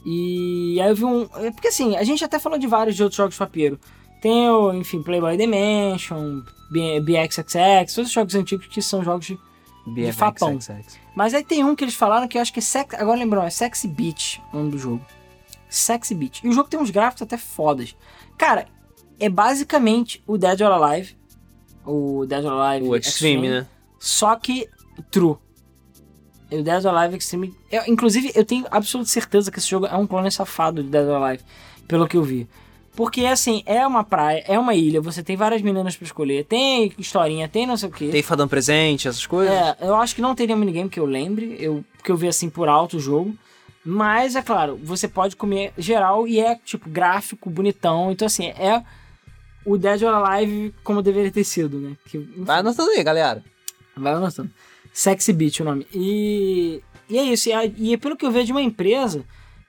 E aí eu vi um. é Porque assim, a gente até falou de vários de outros jogos de papeiro. Tem o, enfim, Playboy Dimension, BXXX, todos os jogos antigos que são jogos de. BMX, Fapão. XX. Mas aí tem um que eles falaram que eu acho que é sex... Agora lembrou, é Sexy Beach o nome do jogo. Sexy Beach. E o jogo tem uns gráficos até fodas. Cara, é basicamente o Dead or Alive. O Dead or Alive O Extreme, né? Só que true. O Dead or Alive Extreme. eu- inclusive, eu tenho absoluta certeza que esse jogo é um clone safado de Dead or Alive, pelo que eu vi. Porque, assim, é uma praia, é uma ilha, você tem várias meninas pra escolher, tem historinha, tem não sei o quê. Tem fadão presente, essas coisas. É, eu acho que não teria minigame que eu lembre, eu, que eu vi assim por alto o jogo. Mas, é claro, você pode comer geral e é, tipo, gráfico, bonitão. Então, assim, é o Dead or Alive como deveria ter sido, né? Que, enfim, Vai anotando aí, galera. Vai anotando. Sexy Beach o nome. E, e é isso. E, a- e é pelo que eu vejo de uma empresa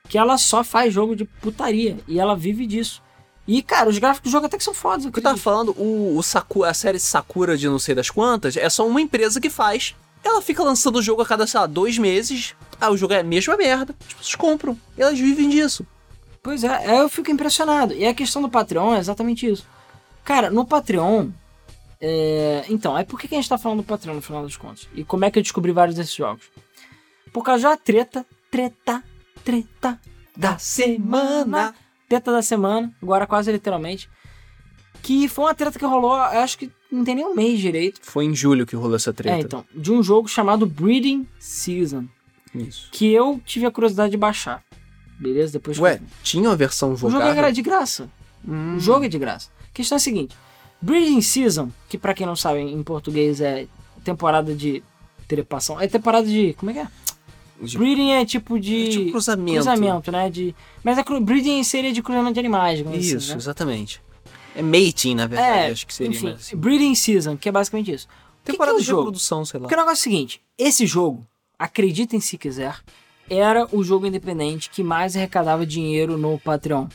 que ela só faz jogo de putaria. E ela vive disso. E, cara, os gráficos do jogo até que são fodas. O que eu tava falando, o, o a série Sakura de não sei das quantas, é só uma empresa que faz. Ela fica lançando o jogo a cada, sei lá, dois meses. Ah, o jogo é a mesma merda. As pessoas compram. E elas vivem disso. Pois é, aí eu fico impressionado. E a questão do Patreon é exatamente isso. Cara, no Patreon. é, Então, é por que que a gente tá falando do Patreon no final das contas? E como é que eu descobri vários desses jogos? Por causa da treta, treta, treta da semana. Treta da semana, agora quase literalmente. Que foi uma treta que rolou, acho que não tem nem um mês direito. Foi em julho que rolou essa treta. É, então, de um jogo chamado Breeding Season. Isso. Que eu tive a curiosidade de baixar. Beleza? Depois que Ué, eu- tinha uma versão o jogo era de graça. Hum. O jogo é de graça. A questão é a seguinte: Breeding Season, que pra quem não sabe em português é temporada de trepação, é temporada de. Como é que é? De- Breeding é tipo de. É tipo cruzamento. cruzamento, né? De, mas a cru- breeding seria de cruzamento de animais, digamos Isso, assim, né? exatamente. É mating, na verdade, É, acho que seria. enfim, assim. Breeding Season, que é basicamente isso. O que que Temporada é o de jogo? produção, sei lá. Porque o negócio é o seguinte: esse jogo, acreditem se quiser, era o jogo independente que mais arrecadava dinheiro no Patreon.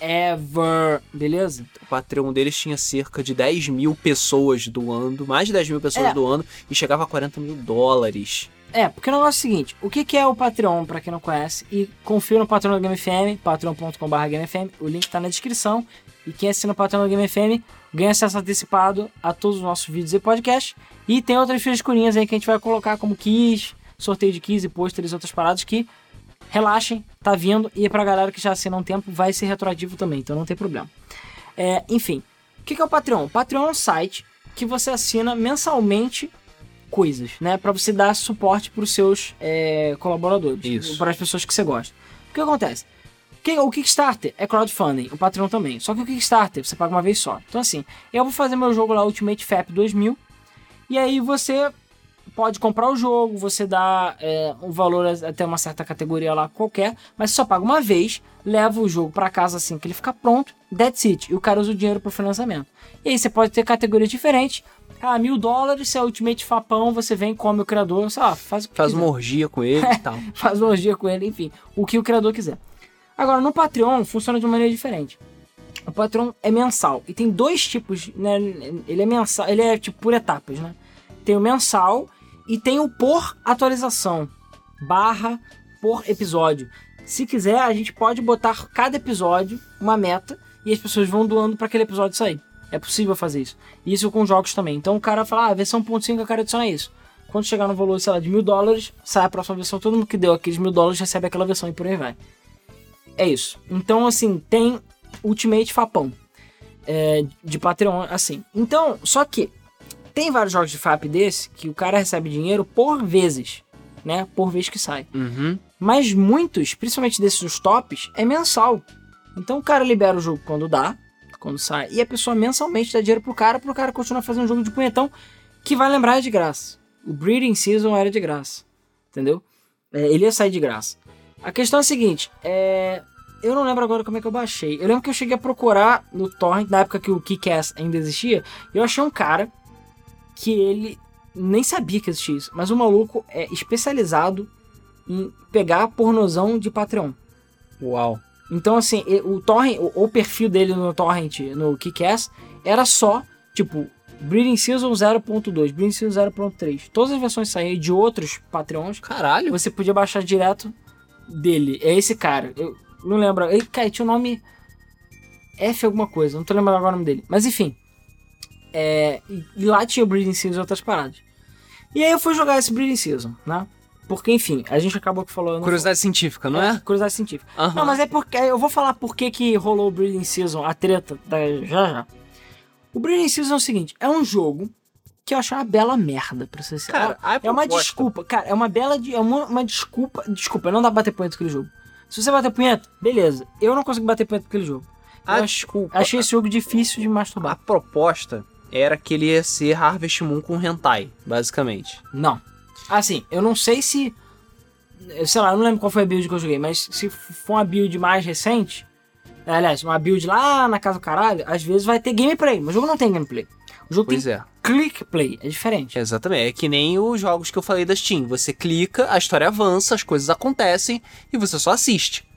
Ever, beleza? O Patreon deles tinha cerca de 10 mil pessoas doando, mais de 10 mil pessoas É. doando, e chegava a 40 mil dólares. É, porque o negócio é o seguinte: o que, que é o Patreon, pra quem não conhece? E confira no Patreon da Game FM, patreon.com.br o link tá na descrição. E quem assina o Patreon da Game FM ganha acesso antecipado a todos os nossos vídeos e podcasts. E tem outras frescurinhas aí que a gente vai colocar como keys, sorteio de keys e pôsteres e outras paradas que relaxem, tá vindo. E pra galera que já assina um tempo, vai ser retroativo também, então não tem problema. É, enfim, o que, que é o Patreon? O Patreon é um site que você assina mensalmente coisas, né? Pra você dar suporte pros seus é, colaboradores. Isso. Para as pessoas que você gosta. O que acontece? O Kickstarter é crowdfunding, o Patreon também. Só que o Kickstarter você paga uma vez só. Então, assim, eu vou fazer meu jogo lá, Ultimate FAP 2000. E aí você pode comprar o jogo, você dá é, um valor até uma certa categoria lá qualquer, mas só paga uma vez, leva o jogo pra casa assim que ele ficar pronto, that's it. E o cara usa o dinheiro pro financiamento. E aí você pode ter categorias diferentes. Ah, mil dólares, se é Ultimate Fapão, você vem, come o criador, sei lá, faz o que Faz quiser uma orgia com ele e tal. faz uma orgia com ele, enfim, o que o criador quiser. Agora, no Patreon funciona de maneira diferente. O Patreon é mensal e tem dois tipos, né? Ele é mensal, ele é tipo por etapas, né? Tem o mensal e tem o por atualização, barra por episódio. Se quiser, a gente pode botar cada episódio uma meta e as pessoas vão doando para aquele episódio sair. É possível fazer isso. Isso com jogos também. Então o cara fala, ah, versão 1.5 eu quero adicionar isso. Quando chegar no valor, sei lá, de mil dólares, sai a próxima versão. Todo mundo que deu aqueles mil dólares recebe aquela versão e por aí vai. É isso. Então, assim, tem Ultimate Fapão é, de Patreon, assim. Então, só que tem vários jogos de FAP desse que o cara recebe dinheiro por vezes, né? Por vez que sai. Uhum. Mas muitos, principalmente desses dos tops, é mensal. Então o cara libera o jogo quando dá, quando sai, e a pessoa mensalmente dá dinheiro pro cara, pro cara continuar fazendo um jogo de punhetão que vai lembrar de graça. O Breeding Season era de graça, entendeu? É, ele ia sair de graça. A questão é a seguinte, é... eu não lembro agora como é que eu baixei. Eu lembro que eu cheguei a procurar no torrent, na época que o Kick-Ass ainda existia, eu achei um cara que ele nem sabia que existia isso, mas o maluco é especializado em pegar pornozão de Patreon. Uau. Então, assim, o torrent, o, o perfil dele no torrent, no Kickass, era só, tipo, Breeding Season 0.2, Breeding Season 0.3. Todas as versões saíram de outros Patreons. Caralho. Você podia baixar direto dele. É esse cara. Eu não lembro. Ele, cara, tinha o nome. F alguma coisa. Não tô lembrando agora o nome dele. Mas enfim. É, e, e lá tinha o Breeding Season e outras paradas. E aí eu fui jogar esse Breeding Season, né? Porque, enfim, a gente acabou que falou. eu não Curiosidade científica, não é? Curiosidade científica. Aham. Não, mas é porque. Eu vou falar por que que rolou o Breeding Season, a treta da, já já. O Breeding Season é o seguinte: é um jogo que eu achei uma bela merda, pra ser sincero. Cara, a é uma desculpa, cara, é uma bela. É uma, uma desculpa. Desculpa, não dá pra bater punheta naquele jogo. Se você bater punheta, beleza. Eu não consigo bater punheta naquele jogo. A ach- desculpa. achei esse jogo difícil de A masturbar. proposta era que ele ia ser Harvest Moon com hentai, basicamente. Não. Assim, eu não sei se. Sei lá, eu não lembro qual foi a build que eu joguei, mas se for uma build mais recente. Aliás, uma build lá na casa do caralho, às vezes vai ter gameplay, mas o jogo não tem gameplay. O jogo Pois tem é. click play, é diferente. Exatamente. É que nem os jogos que eu falei da Steam. Você clica, a história avança, as coisas acontecem e você só assiste.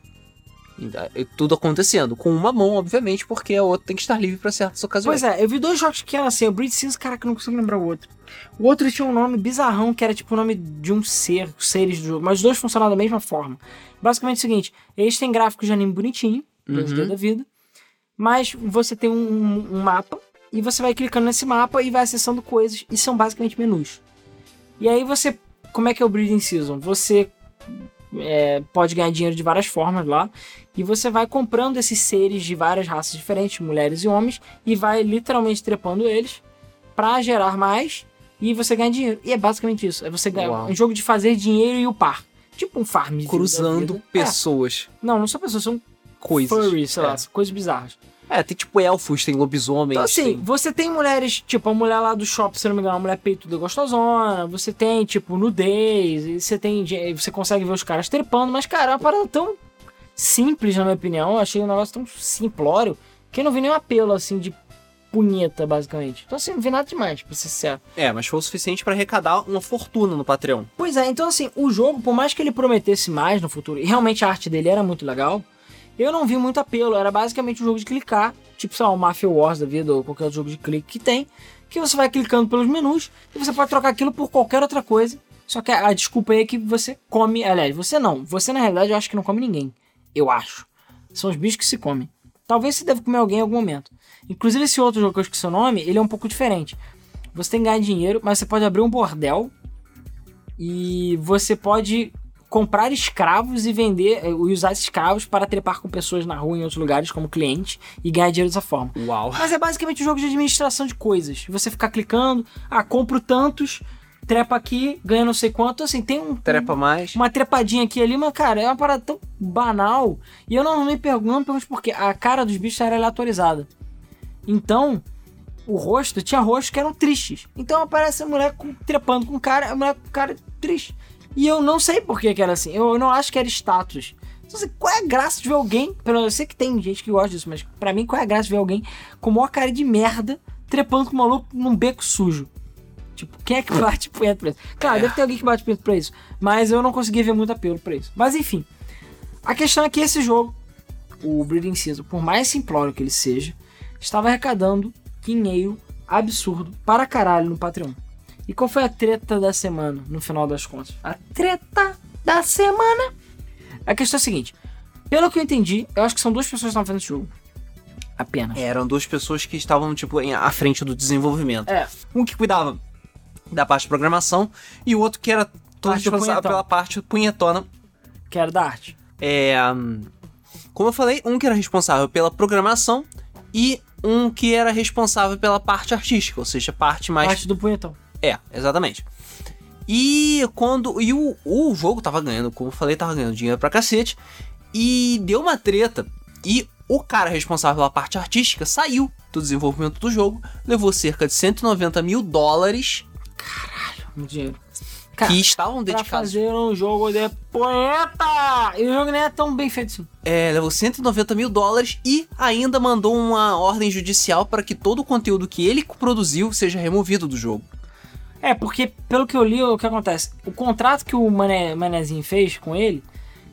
E Tudo acontecendo. Com uma mão, obviamente, porque a outra tem que estar livre para certas ocasiões. Pois é, eu vi dois jogos que eram assim, o Breed Season, caraca, eu não consigo lembrar o outro. O outro tinha um nome bizarrão, que era tipo o nome de um ser, seres do jogo, mas os dois funcionavam da mesma forma. Basicamente é o seguinte, eles têm gráficos de anime bonitinho, 2D Uhum. da vida, mas você tem um, um mapa, e você vai clicando nesse mapa e vai acessando coisas, e são basicamente menus. E aí você, como é que é o Breeding Season? Você é, pode ganhar dinheiro de várias formas lá, e você vai comprando esses seres de várias raças diferentes, mulheres e homens, e vai literalmente trepando eles pra gerar mais e você ganha dinheiro. E é basicamente isso. É você ganhar Uau. um jogo de fazer dinheiro e upar. Tipo um farm. Cruzando pessoas, Não, não são pessoas, são coisas. furries, sei lá, É. são coisas bizarras. É, tem tipo elfos, tem lobisomens. Então, assim, tem- você tem mulheres, tipo, a mulher lá do shopping, se não me engano, uma mulher peituda gostosona, você tem, tipo, nudez, você tem. Você consegue ver os caras trepando, mas, cara, é uma parada tão simples, na minha opinião. Eu achei um negócio tão simplório que eu não vi nenhum apelo, assim, de punheta, basicamente. Então, assim, não vi nada demais, pra ser sincero. É, mas foi o suficiente para arrecadar uma fortuna no Patreon. Pois é, então assim, o jogo, por mais que ele prometesse mais no futuro, e realmente a arte dele era muito legal, eu não vi muito apelo. Era basicamente um jogo de clicar, tipo, sei lá, o Mafia Wars da vida, ou qualquer outro jogo de clique que tem, que você vai clicando pelos menus e você pode trocar aquilo por qualquer outra coisa. Só que a, desculpa aí é que você come. Aliás, você não. Você, na realidade, eu acho que não come ninguém. Eu acho. São os bichos que se comem. Talvez você deve comer alguém em algum momento. Inclusive, esse outro jogo que eu esqueci o nome, ele é um pouco diferente. Você tem que ganhar dinheiro, mas você pode abrir um bordel e você pode comprar escravos e vender eh, e usar esses escravos para trepar com pessoas na rua em outros lugares como cliente e ganhar dinheiro dessa forma. Uau. Mas é basicamente um jogo de administração de coisas. Você ficar clicando, ah, compro tantos, trepa aqui, ganha não sei quanto, assim, tem um Trepa mais. uma trepadinha aqui ali, mas cara, é uma parada tão banal. E eu não me pergunto, não me pergunto por quê. A cara dos bichos era aleatorizada. Então, o rosto, tinha rostos que eram tristes. Então aparece a mulher com- trepando com o cara, a mulher com o cara triste. E eu não sei por que, que era assim. Eu não acho que era status. Então, assim, qual é a graça de ver alguém? pelo- Eu sei que tem gente que gosta disso, mas pra mim, qual é a graça de ver alguém com maior cara de merda trepando com o maluco num beco sujo? Tipo, quem é que bate punheta pra isso? Claro, deve ter alguém que bate punheta pra isso. Mas eu não consegui ver muito apelo pra isso. Mas enfim. A questão é que esse jogo, o Breeding Season, por mais simplório que ele seja, estava arrecadando dinheiro absurdo para caralho no Patreon. E qual foi a treta da semana, no final das contas? A treta da semana! A questão é a seguinte. Pelo que eu entendi, eu acho que são duas pessoas que estavam fazendo esse jogo. Apenas. Eram duas pessoas que estavam, tipo, em- à frente do desenvolvimento. É. Um que cuidava da parte de programação e o outro que era todo responsável pela parte punhetona. Que era da arte. É. hum, Como eu falei, um que era responsável pela programação e um que era responsável pela parte artística, ou seja, a parte mais. Parte do punhetão. É, exatamente. E quando. E o, o jogo tava ganhando, como eu falei, tava ganhando dinheiro pra cacete. E deu uma treta. E o cara responsável pela parte artística saiu do desenvolvimento do jogo, levou cerca de 190 mil dólares Muito dinheiro. Cara, que estavam pra dedicados. fazer um jogo de punheta! E o jogo nem é tão bem feito assim. É, levou 190 mil dólares e ainda mandou uma ordem judicial para que todo o conteúdo que ele produziu seja removido do jogo. É, porque pelo que eu li, o que acontece? O contrato que o Mané, Manezinho fez com ele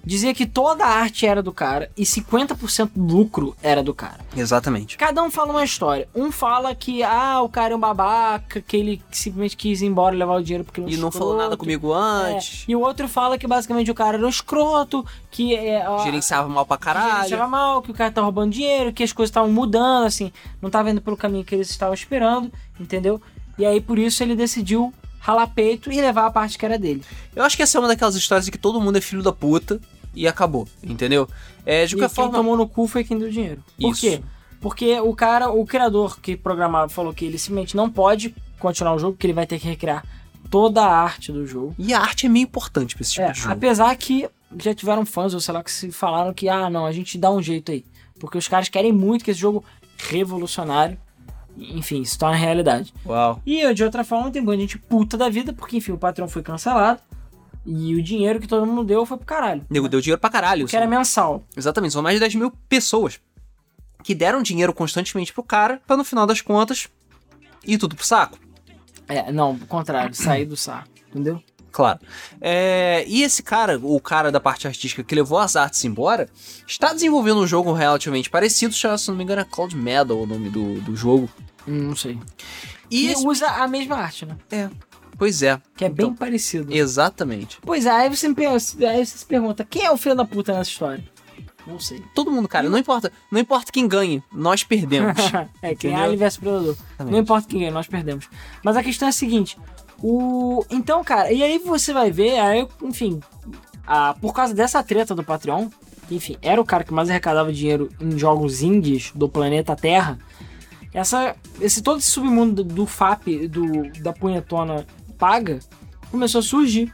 dizia que toda a arte era do cara e 50% do lucro era do cara. Exatamente. Cada um fala uma história. Um fala que, ah, o cara é um babaca, que ele simplesmente quis ir embora e levar o dinheiro porque ele é um E não falou nada comigo É, antes. E o outro fala que basicamente o cara era um escroto, que é. ó, Gerenciava mal pra que gerenciava caralho. mal, que o cara tava roubando dinheiro, que as coisas estavam mudando, assim, não tava indo pelo caminho que eles estavam esperando, entendeu? E aí por isso ele decidiu ralar peito e levar a parte que era dele. Eu acho que essa é uma daquelas histórias de que todo mundo é filho da puta e acabou, entendeu? É, de e qualquer quem forma. tomou no cu foi quem deu dinheiro. Por Isso. quê? Porque o cara, o criador que programava falou que ele simplesmente não pode continuar o jogo, que ele vai ter que recriar toda a arte do jogo. E a arte é meio importante pra esse tipo É, de jogo. apesar que já tiveram fãs, ou sei lá, que se falaram que, ah, não, a gente dá um jeito aí. Porque os caras querem muito que esse jogo revolucionário, enfim, se torne realidade. Uau. E eu, de outra forma, tem muita gente puta da vida, porque, enfim, o patrão foi cancelado. E o dinheiro que todo mundo deu foi pro caralho. Nego deu dinheiro pra caralho. Porque era mensal. Exatamente, são mais de 10 mil pessoas que deram dinheiro constantemente pro cara pra no final das contas ir tudo pro saco. É, não, o contrário, sair do saco, entendeu? Claro. É, e esse cara, o cara da parte artística que levou as artes embora, está desenvolvendo um jogo relativamente parecido, se não me engano, é Cloud Medal o nome do, do jogo. Hum, Não sei. E E esse- usa a mesma arte, né? É, pois é. Que é bem Então, parecido. Exatamente. Pois é, aí você, aí você se pergunta, quem é o filho da puta nessa história? Não sei. Todo mundo, cara, não importa, não importa quem ganhe, nós perdemos. é, que nem Entendeu? Alien vs Predador. Exatamente. Não importa quem ganha, nós perdemos. Mas a questão é a seguinte: o. Então, cara, e aí você vai ver, aí, enfim, a... por causa dessa treta do Patreon, enfim, era o cara que mais arrecadava dinheiro em jogos indies do planeta Terra. Essa, esse todo esse submundo do, do FAP, do, da punhetona paga, começou a surgir.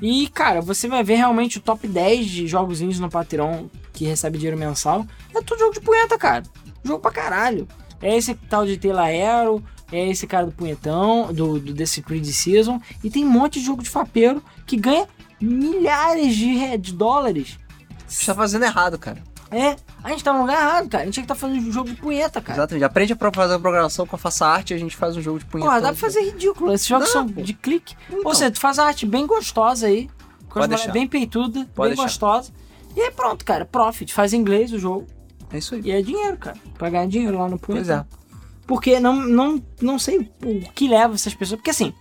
E, cara, você vai ver realmente o top 10 de jogos indies no Patreon que recebe dinheiro mensal. É tudo jogo de punheta, cara. Jogo pra caralho. É esse tal de Taylor Aero, é esse cara do punhetão, do, do desse Creed Season. E tem um monte de jogo de fapeiro que ganha milhares de, de dólares. Você tá fazendo errado, cara. É, a gente tá no lugar errado, cara. A gente tinha que tá fazendo um jogo de punheta, cara. Exatamente. Aprende a fazer a programação com a faça arte e a gente faz um jogo de punheta. Pô, dá pra fazer ridículo. Esses jogos são pô. de clique. Então. Ou seja, tu faz a arte bem gostosa aí. Pode deixar. bem peituda, Pode bem deixar. gostosa. E aí pronto, cara. Profit. Faz em inglês o jogo. É isso aí. E é dinheiro, cara. Pra ganhar dinheiro lá no Pois punhetão. é. Porque não, não, não sei o que leva essas pessoas. Porque assim,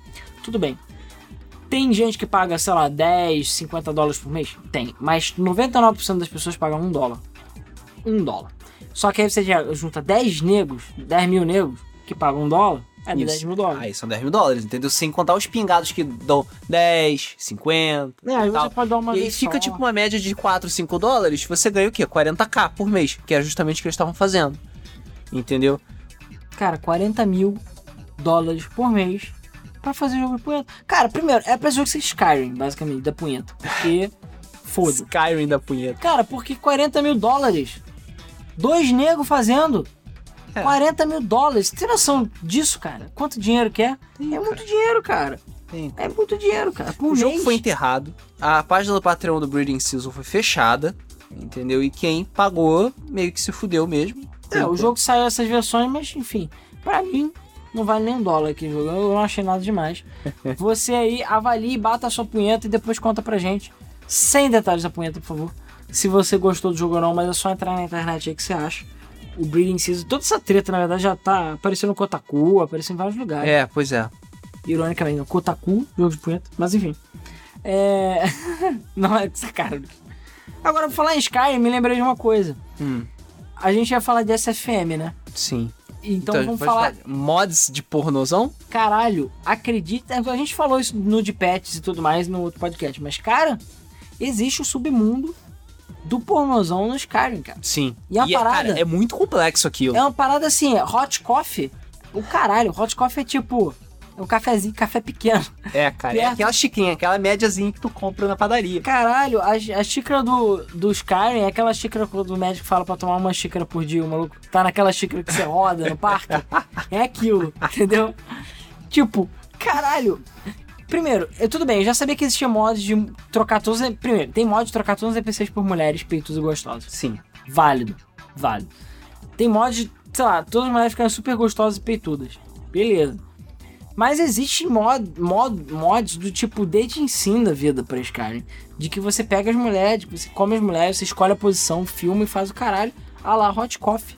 tudo bem. Tem gente que paga, sei lá, 10, 50 dólares por mês? Tem. Mas 99% das pessoas pagam um dólar. Um dólar. Só que aí você junta 10 negros, 10 mil negros que pagam um dólar, é Isso. 10 mil dólares. Aí são 10 mil dólares, entendeu? Sem contar os pingados que dão 10, 50. É, aí você pode dar uma E fica só. tipo uma média de 4, 5 dólares, você ganha o quê? 40k por mês, que é justamente o que eles estavam fazendo. Entendeu? Cara, 40 mil dólares por mês pra fazer jogo de punheta. Cara, primeiro, é pra jogo ser Skyrim, basicamente, da punheta. Porque. Foda. Skyrim da punheta. Cara, porque 40 mil dólares. Dois negros fazendo. É. 40 mil dólares. Tem noção disso, cara? Quanto dinheiro que é? Tem, é muito dinheiro, cara. Tem. É muito dinheiro, cara. Por O jogo mês. foi enterrado, a página do Patreon do Breeding Season foi fechada, entendeu? E quem pagou meio que se fudeu mesmo. É, o jogo saiu essas versões, mas enfim. Pra mim, não vale nem um dólar aqui jogo. Eu não achei nada demais. Você aí avalie, bata a sua punheta e depois conta pra gente. Sem detalhes da punheta, por favor. Se você gostou do jogo ou não, mas é só entrar na internet aí que você acha. O Breeding Season, toda essa treta, na verdade, já tá aparecendo no Kotaku, apareceu em vários lugares. É, pois é. Ironicamente, no Kotaku, jogo de punheta. Mas enfim. É. não é essa cara. Agora, pra falar em Skyrim, me lembrei de uma coisa. Hum, A gente ia falar de SFM, né? sim. Então, vamos pode falar. Mods de pornozão? Caralho, acredita. A gente falou isso no de pets e tudo mais no outro podcast, mas, cara, existe o submundo do pornozão no Skyrim, cara. Sim. E a é, parada? cara, é muito complexo aquilo. É uma parada assim, hot coffee. O caralho, hot coffee é tipo. É um cafezinho, café pequeno. É, cara. É Perto. aquela chiquinha, aquela médiazinha que tu compra na padaria. Caralho, a, a xícara do, do Skyrim é aquela xícara quando o médico fala pra tomar uma xícara por dia, o maluco tá naquela xícara que você roda no parque. É aquilo, entendeu? Tipo, caralho. Primeiro, eu, tudo bem, eu já sabia que existia mods de trocar todos. os- Primeiro, tem mod de trocar todos os NPCs por mulheres peitos e gostosas. Sim. Válido, válido. Tem mod de, sei lá, todas as mulheres ficarem super gostosas e peitudas. Beleza. Mas existe mod, mod, mods do tipo dating sim da vida pra Skyrim. De que você pega as mulheres, que você come as mulheres, você escolhe a posição, filma e faz o caralho. Ah lá, hot coffee.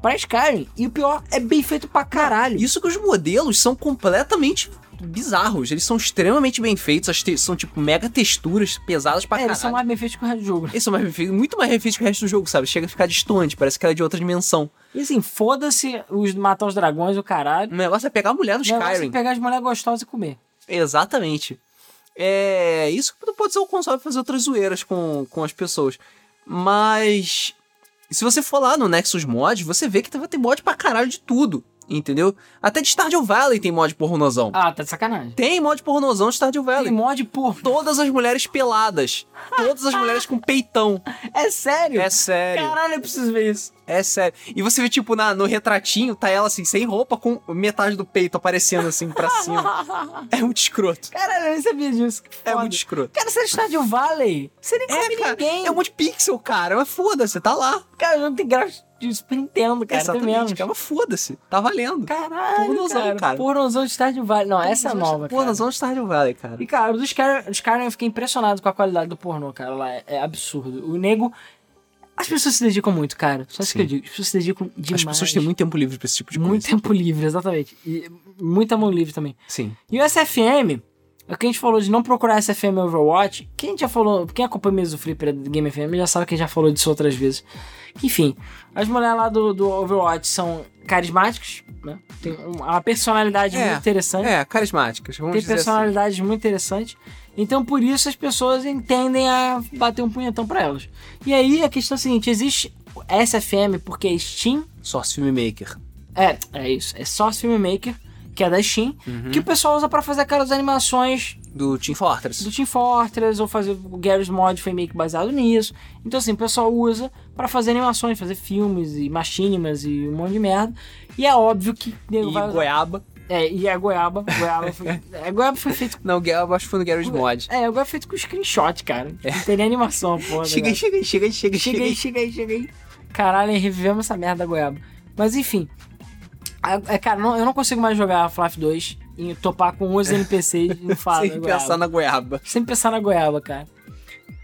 Pra Skyrim. E o pior, é bem feito pra caralho. Isso que os modelos são completamente bizarros. Eles são extremamente bem feitos. São, tipo, mega texturas pesadas pra É, caralho. eles são mais bem feitos que o resto do jogo. Eles são mais bem feitos, muito mais bem feitos que o resto do jogo, sabe? Chega a ficar distante, parece que ela é de outra dimensão. E assim, foda-se os matar os dragões, o caralho. O negócio é pegar a mulher do é Skyrim. pegar as mulheres gostosas e comer. Exatamente. É. Isso pode ser o console fazer outras zoeiras com, com as pessoas. Mas. Se você for lá no Nexus Mod, você vê que vai ter mod pra caralho de tudo. Entendeu? Até de Stardew Valley tem mod pornozão. Ah, tá de sacanagem. Tem mod pornozão de Stardew Tem Valley. mod por. Todas as mulheres peladas. Todas as mulheres com peitão. É sério? É sério. Caralho, eu preciso ver isso. É sério. E você vê, tipo, na, no retratinho, tá ela assim, sem roupa, com metade do peito aparecendo assim pra cima. É muito escroto. Caralho, eu nem sabia disso. É muito escroto. Cara, você é Stardew Valley? Você nem come É, cara, ninguém. é um monte de pixel, cara. Mas foda-se, tá lá. Cara, não tem gráfico de Super Nintendo, cara. Exatamente, cara. Foda-se. Tá valendo. Caralho, Pornozão, cara. cara. Pornozão de Stardew Valley. Não, essa é nova, cara. nós vamos Stardew Valley, cara. E, cara, o do Skyrim, Skyrim eu fiquei impressionado com a qualidade do pornô, cara. Lá é, é absurdo. O nego... As pessoas se dedicam muito, cara. Só isso Sim. que eu digo. As pessoas se dedicam demais. As pessoas têm muito tempo livre pra esse tipo de Muito coisa. tempo livre, exatamente. E muita mão livre também. Sim. E o SFM, o que a gente falou de não procurar SFM Overwatch. Quem já falou, quem acompanha mesmo o Flipper do Game FM já sabe que a gente já falou disso outras vezes. Enfim, as mulheres lá do, do Overwatch são carismáticas, né? Tem uma personalidade É, muito interessante. É, carismáticas. Vamos Tem dizer assim. personalidades muito interessantes. Então, por isso, as pessoas entendem a bater um punhetão pra elas. E aí, a questão é a seguinte: existe SFM porque é Steam. Source Filmmaker. É, é isso. É Source Filmmaker, que é da Steam. Uhum. Que o pessoal usa pra fazer aquelas animações Do Team Fortress. do Team Fortress, ou fazer o Garry's Mod foi meio que baseado nisso. Então, assim, o pessoal usa pra fazer animações, fazer filmes e machinimas e um monte de merda. E é óbvio que E vai Goiaba. É, e a Goiaba. Goiaba foi, a Goiaba foi feito Não, Goiaba acho que foi no Garage Mod. É, agora é feito com screenshot, cara. Não tem nem animação, porra. Chega aí, né? chega aí, chega aí, chega aí, chega aí, chega aí, chega. Caralho, revivemos essa merda da goiaba. Mas enfim. A- É, cara, não- eu não consigo mais jogar Half-Life 2 e topar com os NPCs e não falar Sem goiaba. pensar na Goiaba. Sem pensar na goiaba, cara.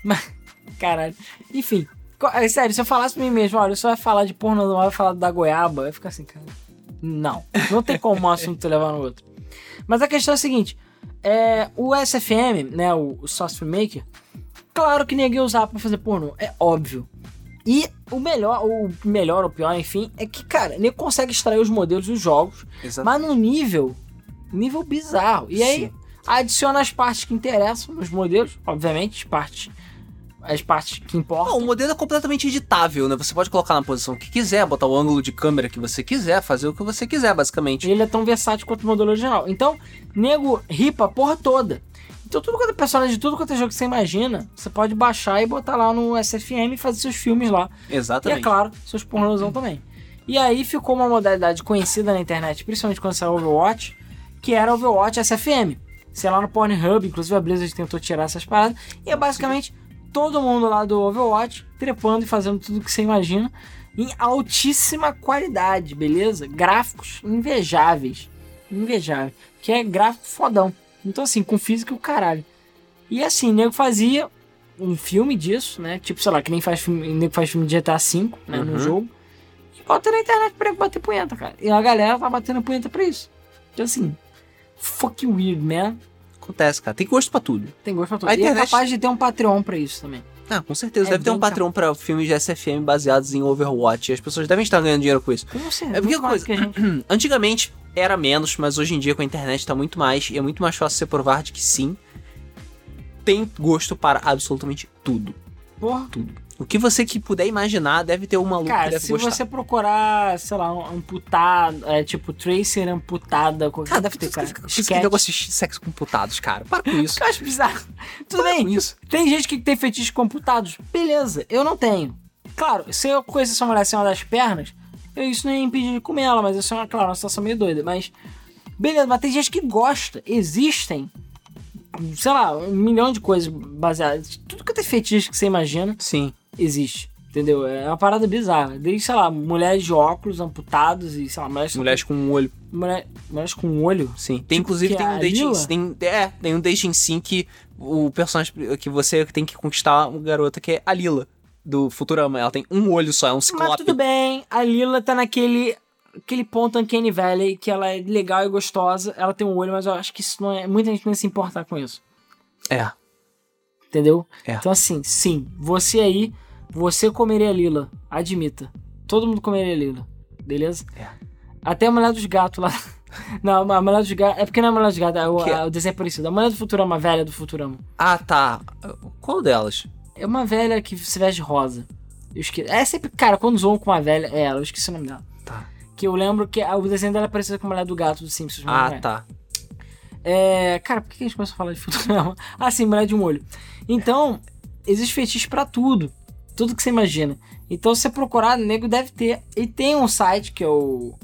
Mas, caralho. Enfim. é sério, se eu falasse pra mim mesmo, olha, você vai falar de porno, não vai falar da goiaba, eu ia ficar assim, cara. Não. Não tem como um assunto levar no outro. Mas a questão é a seguinte: é, o SFM, né, o, o Source Filmmaker, claro que ninguém usar pra fazer pornô, é óbvio. E o melhor, o melhor ou pior, enfim, é que, cara, ele consegue extrair os modelos dos jogos, mas num nível, nível bizarro. E aí, Sim. adiciona as partes que interessam nos modelos, obviamente, as partes, as partes que Não, importam. o modelo é completamente editável, né? Você pode colocar na posição que quiser, botar o ângulo de câmera que você quiser, fazer o que você quiser, basicamente. Ele é tão versátil quanto o modelo original. Então, nego ripa a porra toda. Então, tudo quanto é personagem de tudo quanto é jogo que você imagina, você pode baixar e botar lá no SFM e fazer seus filmes lá. E é Exatamente. claro, seus pornozão também. E aí ficou uma modalidade conhecida na internet, principalmente quando saiu Overwatch, que era Overwatch SFM. Sei lá no Pornhub, inclusive a Blizzard tentou tirar essas paradas. E é basicamente todo mundo lá do Overwatch trepando e fazendo tudo que você imagina em altíssima qualidade, beleza? Gráficos invejáveis. Invejáveis. Que é gráfico fodão. Então, assim, com física o caralho. E assim, o nego fazia um filme disso, né? Tipo, sei lá, que nem faz filme, nego faz filme de GTA V, né? No Uhum. jogo. E bota na internet pra bater punheta, cara. E a galera tá batendo punheta pra isso. Então, assim, fuck weird, man. Acontece, cara. Tem gosto pra tudo. Tem gosto pra tudo. A E é internet- capaz de ter um Patreon pra isso também. Ah, com certeza. É Deve ter um bem patrão pra filmes de SFM baseados em Overwatch. E as pessoas devem estar ganhando dinheiro com isso. Não sei, É porque coisa- gente. Antigamente era menos, mas hoje em dia com a internet tá muito mais. E é muito mais fácil você provar de que sim, tem gosto para absolutamente tudo. Porra. O que você que puder imaginar, deve ter um maluco que Cara, deve se gostar. você procurar, sei lá, amputado, é, tipo, Tracer amputada, qualquer Cara, deve ter, cara. você Esquete. fica assistir sexo com putados, cara. Para com isso. Eu acho bizarro. Tudo Para bem, com isso. Tem gente que tem fetiches computados. Beleza, eu não tenho. Claro, se eu conhecer essa mulher uma das pernas, eu, isso não ia impedir de comer ela, mas isso é uma, claro, uma situação meio doida. Mas, beleza, mas tem gente que gosta. Existem, sei lá, um milhão de coisas baseadas. Tudo que tem fetiche que você imagina, Sim. existe. Entendeu? É uma parada bizarra. Desde, sei lá, mulheres de óculos amputados e, sei lá, mulheres, Mulheres com um olho. mulher- mulheres com um olho. Sim. Tem, Tipo inclusive, tem um dating Lila? tem, É, tem um dating sim que o personagem que você tem que conquistar uma garota que é a Lila, do Futurama. Ela tem um olho só, é um Mas ciclope. tudo bem, a Lila tá naquele aquele ponto Uncanny Valley que ela é legal e gostosa, ela tem um olho, mas eu acho que isso não é. Muita gente não se importar com isso. É. Entendeu? É. Então, assim, sim, você aí, você comeria a Lila. Admita. Todo mundo comeria a Lila. Beleza? É. Até a mulher dos gatos lá. Não, a mulher dos gatos. É porque não é a mulher dos gatos, é o, Que é? a- o desenho é parecido. A mulher do Futurama, a velha do Futurama. Ah, tá. Qual delas? É uma velha que se veste de rosa. Eu esqueci. É sempre, cara, quando zoam com uma velha, é ela, eu esqueci o nome dela. Tá. Que eu lembro que o desenho dela é parecido com a mulher do gato do Simpsons. Ah, é. tá. É, cara, por que a gente começou a falar de Futurama? Ah, sim, mulher de um olho. Então, existe fetiche pra tudo. Tudo que você imagina. Então, se você procurar, nego deve ter. E tem um site que é o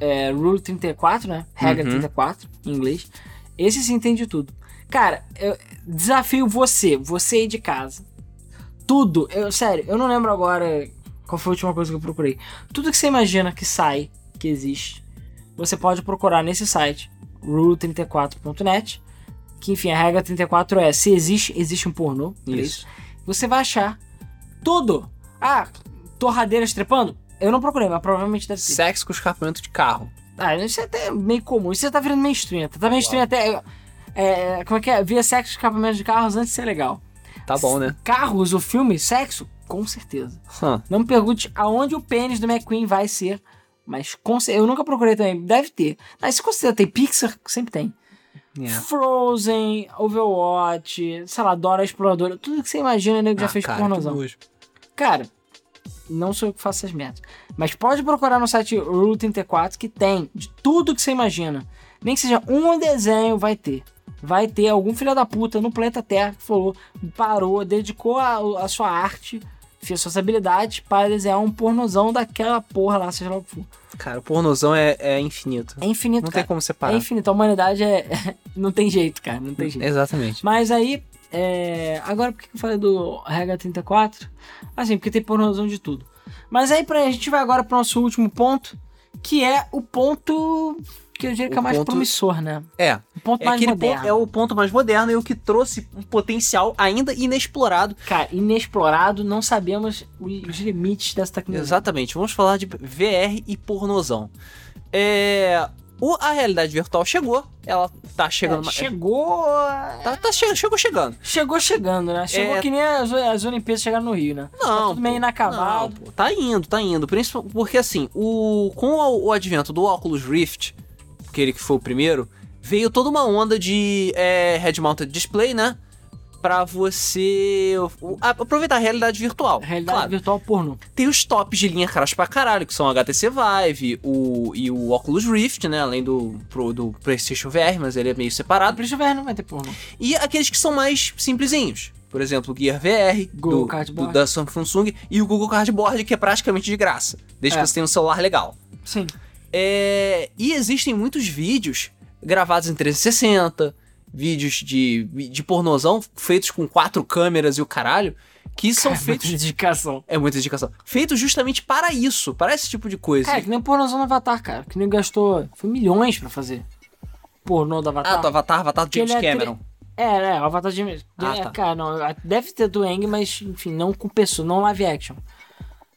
é, Rule 34, né? Regra Uhum. 34, em inglês. Esse sim tem de tudo. Cara, eu desafio você, você aí de casa. Tudo, eu, sério, eu não lembro agora qual foi a última coisa que eu procurei. Tudo que você imagina que sai, que existe, você pode procurar nesse site, rule34.net. Que enfim, a regra 34 é: se existe, existe um pornô. é Isso. Você vai achar tudo. Ah, torradeiras trepando? Eu não procurei, mas provavelmente deve ter. Sexo com escapamento de carro. Ah, isso é até meio comum. Isso já tá virando mainstream. Tá mainstream até. É, como é que é? Via sexo com escapamento de carros antes de ser legal. Tá bom, né? Carros, o filme, sexo? Com certeza. Hum. Não me pergunte aonde o pênis do McQueen vai ser. Mas com eu nunca procurei também. Deve ter. Mas se considera tem Pixar, sempre tem. É. Frozen, Overwatch, sei lá, Dora Exploradora. Tudo que você imagina, nego já Ah, fez cara, pornozão. Cara, não sou eu que faço essas merdas. Mas pode procurar no site Rule 34 que tem de tudo que você imagina. Nem que seja um desenho, vai ter. Vai ter algum filho da puta no planeta Terra que falou, parou, dedicou a, a sua arte, fez suas habilidades para desenhar um pornozão daquela porra lá, seja lá o que for. Cara, o pornozão é, é infinito. É infinito, Não cara. tem como É separar. infinito. A humanidade é. não tem jeito, cara. Não tem jeito. Exatamente. Mas aí, é, agora por que eu falei do regra 34? Assim, porque tem pornozão de tudo. Mas aí pra, a gente vai agora pro nosso último ponto, que é o ponto que eu diria que O é mais ponto- promissor, né? É. O ponto É, mais moderno. é o ponto mais moderno e o que trouxe um potencial ainda inexplorado. Cara, inexplorado, não sabemos os limites dessa tecnologia. Exatamente. Vamos falar de VR e pornozão. É. O, a realidade virtual chegou. Ela tá chegando. É, chegou. Tá, tá che- chegou chegando. Chegou chegando, né? Chegou É. que nem as, as Olimpíadas chegaram no Rio, né? Não. Tá tudo meio inacabado. não, pô. tá indo, tá indo. Porque assim, o, com o, o advento do Oculus Rift, aquele que foi o primeiro, veio toda uma onda de é, head-mounted display, né? Pra você o- aproveitar a realidade virtual. Realidade Claro, virtual pornô. tem os tops de linha caras pra caralho, que são o HTC Vive o, e o Oculus Rift, né? Além do, pro- do PlayStation VR, mas ele é meio separado. Polícia VR não vai ter pornô. E aqueles que são mais simplesinhos. Por exemplo, o Gear VR, Google do, Cardboard. do- da Samsung, e o Google Cardboard, que é praticamente de graça. Desde É. que você tenha um celular legal. Sim. É, e existem muitos vídeos gravados em 360, vídeos de, de pornozão feitos com quatro câmeras e o caralho, que são Cara, feitos. muita dedicação. É muita dedicação. Feitos justamente para isso, para esse tipo de coisa. Cara, que nem o pornozão do Avatar, cara. Que nem gastou. Foi milhões pra fazer. Pornô do Avatar. ah, do Avatar, Avatar do James é Cameron. É, né? O Avatar de. Ah, é, tá. Cara, não. Deve ter do Eng, mas, enfim, não com pessoa, não live action.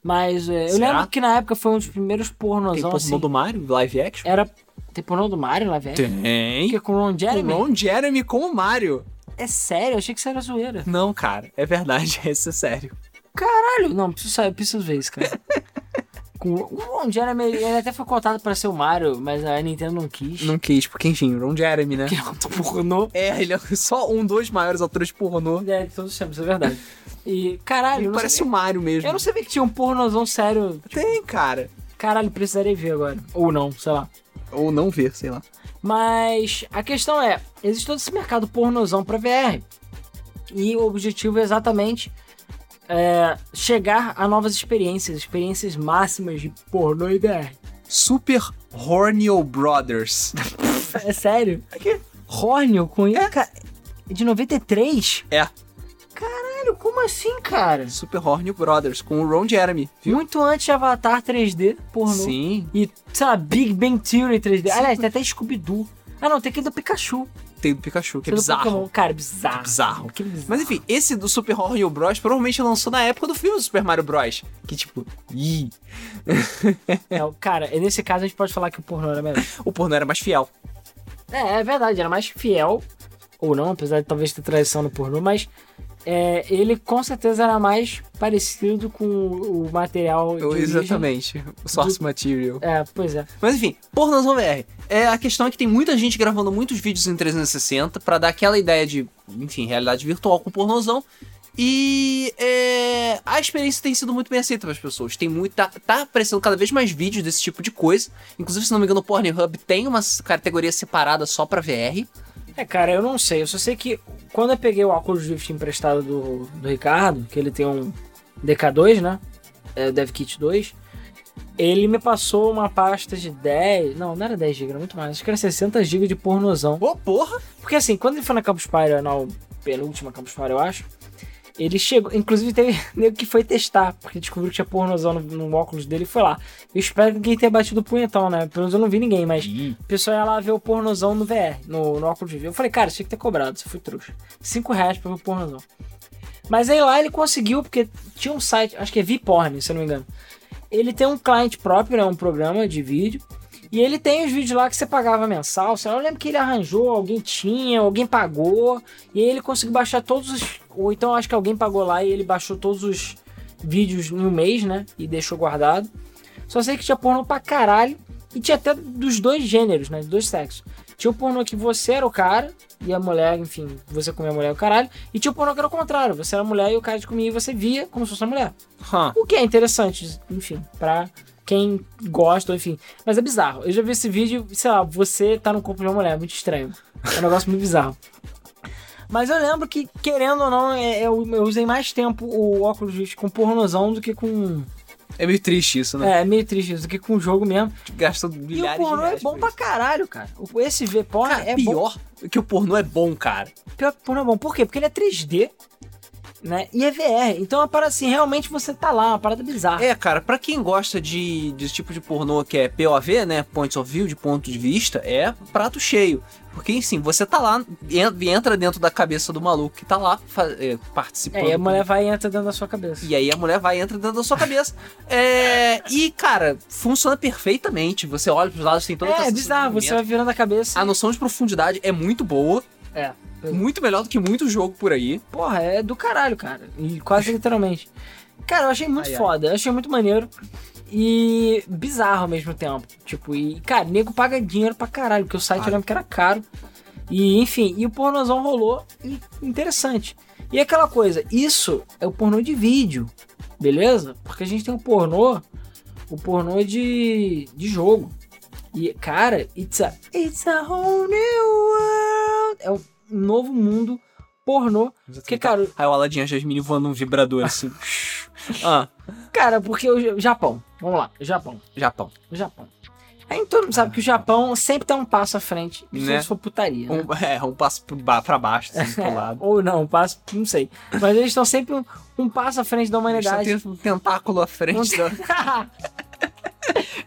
Mas é, eu lembro que na época foi um dos primeiros Tem pornozão pornô assim. do Mario, live action? Era. Tem pornô do Mario live action? Tem. Que é com o Ron Jeremy? O Ron Jeremy com o Mario. É sério, eu achei que isso era zoeira. Não, cara, é verdade, esse é sério. Caralho, não, preciso saber, preciso ver isso, cara. com o Ron Jeremy, ele até foi cotado pra ser o Mario, mas a Nintendo não quis. Não quis, porque enfim, Ron Jeremy, né? Que é um pornô. É, ele é só um dos maiores autores pornô. É, de todos os tempos, é verdade. E, caralho, Ele parece o sabia- Mario mesmo. Eu não sabia que tinha um pornozão sério. Tem, cara. Caralho, precisarei ver agora. Ou não, sei lá. Ou não ver, sei lá. Mas a questão é, existe todo esse mercado pornozão pra VR. E o objetivo é exatamente é, chegar a novas experiências, experiências máximas de pornô e VR. Super Hornio Brothers. É sério? Aqui. Hornio com é de 93? É. Caralho, como assim, cara? Super Horny Brothers, com o Ron Jeremy, viu? Muito antes de Avatar 3D, pornô. Sim, E, sei lá, Big Bang Theory 3D. Sim. Aliás, tem até Scooby-Doo. Ah, não, tem aquele do Pikachu. Tem do Pikachu, que é bizarro. Pokémon. Cara, bizarro. Bizarro. Aquele bizarro. Mas enfim, esse do Super Horny Bros. provavelmente lançou na época do filme do Super Mario Bros. Que tipo, ih, É, o- cara, nesse caso a gente pode falar que o pornô era melhor. o pornô era mais fiel. É, é verdade, era mais fiel. Ou não, apesar de talvez ter traição no pornô, mas é, ele com certeza era mais parecido com o material de. Exatamente, o source material. É, pois é. Mas enfim, pornozão VR. É, a questão é que tem muita gente gravando muitos vídeos em 360 pra dar aquela ideia de, enfim, realidade virtual com pornozão. E é, a experiência tem sido muito bem aceita pelas pessoas. Tem muito, tá, tá aparecendo cada vez mais vídeos desse tipo de coisa. Inclusive, se não me engano, o Pornhub tem uma categoria separada só pra VR. É, cara, eu não sei. Eu só sei que quando eu peguei o óculos Rift emprestado do, do Ricardo, que ele tem um DK2, né? É, DevKit 2. Ele me passou uma pasta de 10. Não, não era 10 GB, era muito mais. Acho que era 60 GB de pornozão. Ô, porra! Porque assim, quando ele foi na Campus Party, na penúltima Campus Party, eu acho, ele chegou. Inclusive teve nego que foi testar, porque descobriu que tinha pornozão no, no óculos dele e foi lá. Eu espero que ninguém tenha batido o punhetão, né? Pelo menos eu não vi ninguém, mas o pessoal ia lá ver o pornozão no VR, no, no óculos de VR. Eu falei, cara, tinha que ter cobrado, você foi trouxa. 5 reais pra ver o pornozão. Mas aí lá ele conseguiu, porque tinha um site, acho que é VPorn, se eu não me engano. Ele tem um cliente próprio, né? Um programa de vídeo. E ele tem os vídeos lá que você pagava mensal. sei lá, Eu lembro que ele arranjou, alguém tinha, alguém pagou. E aí ele conseguiu baixar todos os. Ou então acho que alguém pagou lá e ele baixou todos os vídeos em um mês, né? E deixou guardado. Só sei que tinha pornô pra caralho. E tinha até dos dois gêneros, né? Dos dois sexos. Tinha o pornô que você era o cara e a mulher, enfim, você comia a mulher e o caralho. E tinha o pornô que era o contrário. Você era a mulher e o cara te comia e você via como se fosse a mulher. Hum. O que é interessante, enfim, pra quem gosta, enfim. Mas é bizarro. Eu já vi esse vídeo, sei lá, você tá no corpo de uma mulher, muito estranho. É um negócio muito bizarro. Mas eu lembro que, querendo ou não, é- eu, eu usei mais tempo o óculos Rift com pornozão do que com. É meio triste isso, né? É, meio triste isso, do que com o jogo mesmo. Gastou E o milhares de pornô é bom pra isso. caralho, cara. Esse V-Porn Cara, é bom. pior que o pornô é bom, cara. Pior que o pornô é bom. Por quê? Porque ele é 3D, né? E é VR. Então é uma parada assim, realmente você tá lá, uma parada bizarra. É, cara, pra quem gosta de desse tipo de pornô que é POV, né? Points of View, de ponto de vista, é prato cheio. Porque, enfim, você tá lá, en- entra dentro da cabeça do maluco que tá lá é, participando. É, e a mulher vai e entra dentro da sua cabeça. E aí a mulher vai e entra dentro da sua cabeça. É, e, cara, funciona perfeitamente. Você olha pros lados, tem toda É, é bizarro, você vai virando a cabeça. A noção de profundidade é muito boa. É. Muito melhor do que muito jogo por aí. Porra, é do caralho, cara. E quase literalmente. Cara, eu achei muito Ai, ai. foda, eu achei muito maneiro. E bizarro ao mesmo tempo. Tipo, e, cara, nego paga dinheiro pra caralho, porque o site eu lembro que era caro. E, enfim, e o pornozão rolou e interessante. E aquela coisa, isso é o pornô de vídeo, beleza? Porque a gente tem o pornô, o pornô de, de jogo. E, cara, it's a, it's a whole new world. É um novo mundo pornô. Porque, cara, Aí o Aladdin e a Jasmine voando um vibrador assim. ah, Cara, porque o Japão. Vamos lá, Japão. Japão. Japão. Aí todo mundo sabe que o Japão sempre tá um passo à frente, Né? se for putaria. né? Um, é, um passo pra baixo, assim, pro lado. Ou não, um passo, não sei. Mas eles estão sempre um, um passo à frente da humanidade. tem um tentáculo à frente da...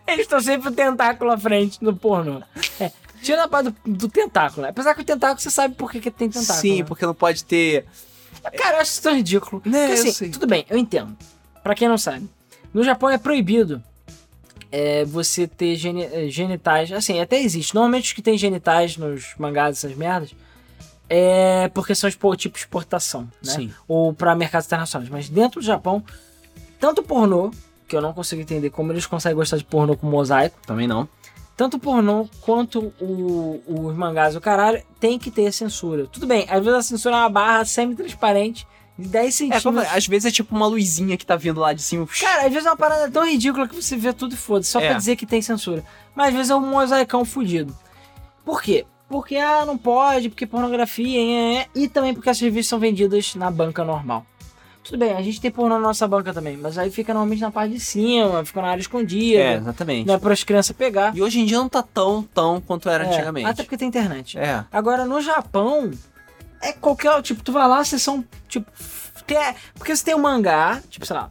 eles estão sempre o tentáculo à frente do pornô. É, tira a parte do, do tentáculo, né? Apesar que o tentáculo você sabe por que, que tem tentáculo. Sim, né? porque não pode ter... Cara, eu acho isso tão ridículo. Né, Porque, assim, tudo bem, eu entendo. Pra quem não sabe, no Japão é proibido é, você ter geni- eh, genitais. Assim, até existe. Normalmente os que tem genitais nos mangás, essas merdas, é porque são expo- tipo exportação, né? Sim. Ou pra mercados internacionais. Mas dentro do Japão, tanto pornô, que eu não consigo entender como eles conseguem gostar de pornô com mosaico, Também não. Tanto o pornô quanto o, os mangás, o caralho, tem que ter censura. Tudo bem, às vezes a censura é uma barra semi-transparente de 10 É, centímetros. como, às vezes é tipo uma luzinha que tá vindo lá de cima. Cara, às vezes é uma parada tão ridícula que você vê tudo e foda só É. pra dizer que tem censura. Mas às vezes é um mosaicão fudido. Por quê? Porque, ah, não pode, porque pornografia, é, é, e também porque as revistas são vendidas na banca normal. Tudo bem, a gente tem pornô na nossa banca também, mas aí fica normalmente na parte de cima, fica na área escondida, É, exatamente. não é para as crianças pegar. E hoje em dia não tá tão, tão quanto era É, antigamente. Até porque tem internet. É. Agora, no Japão, é qualquer. Tipo, tu vai lá, vocês são, tipo, Porque, é- porque você tem um mangá, tipo, sei lá,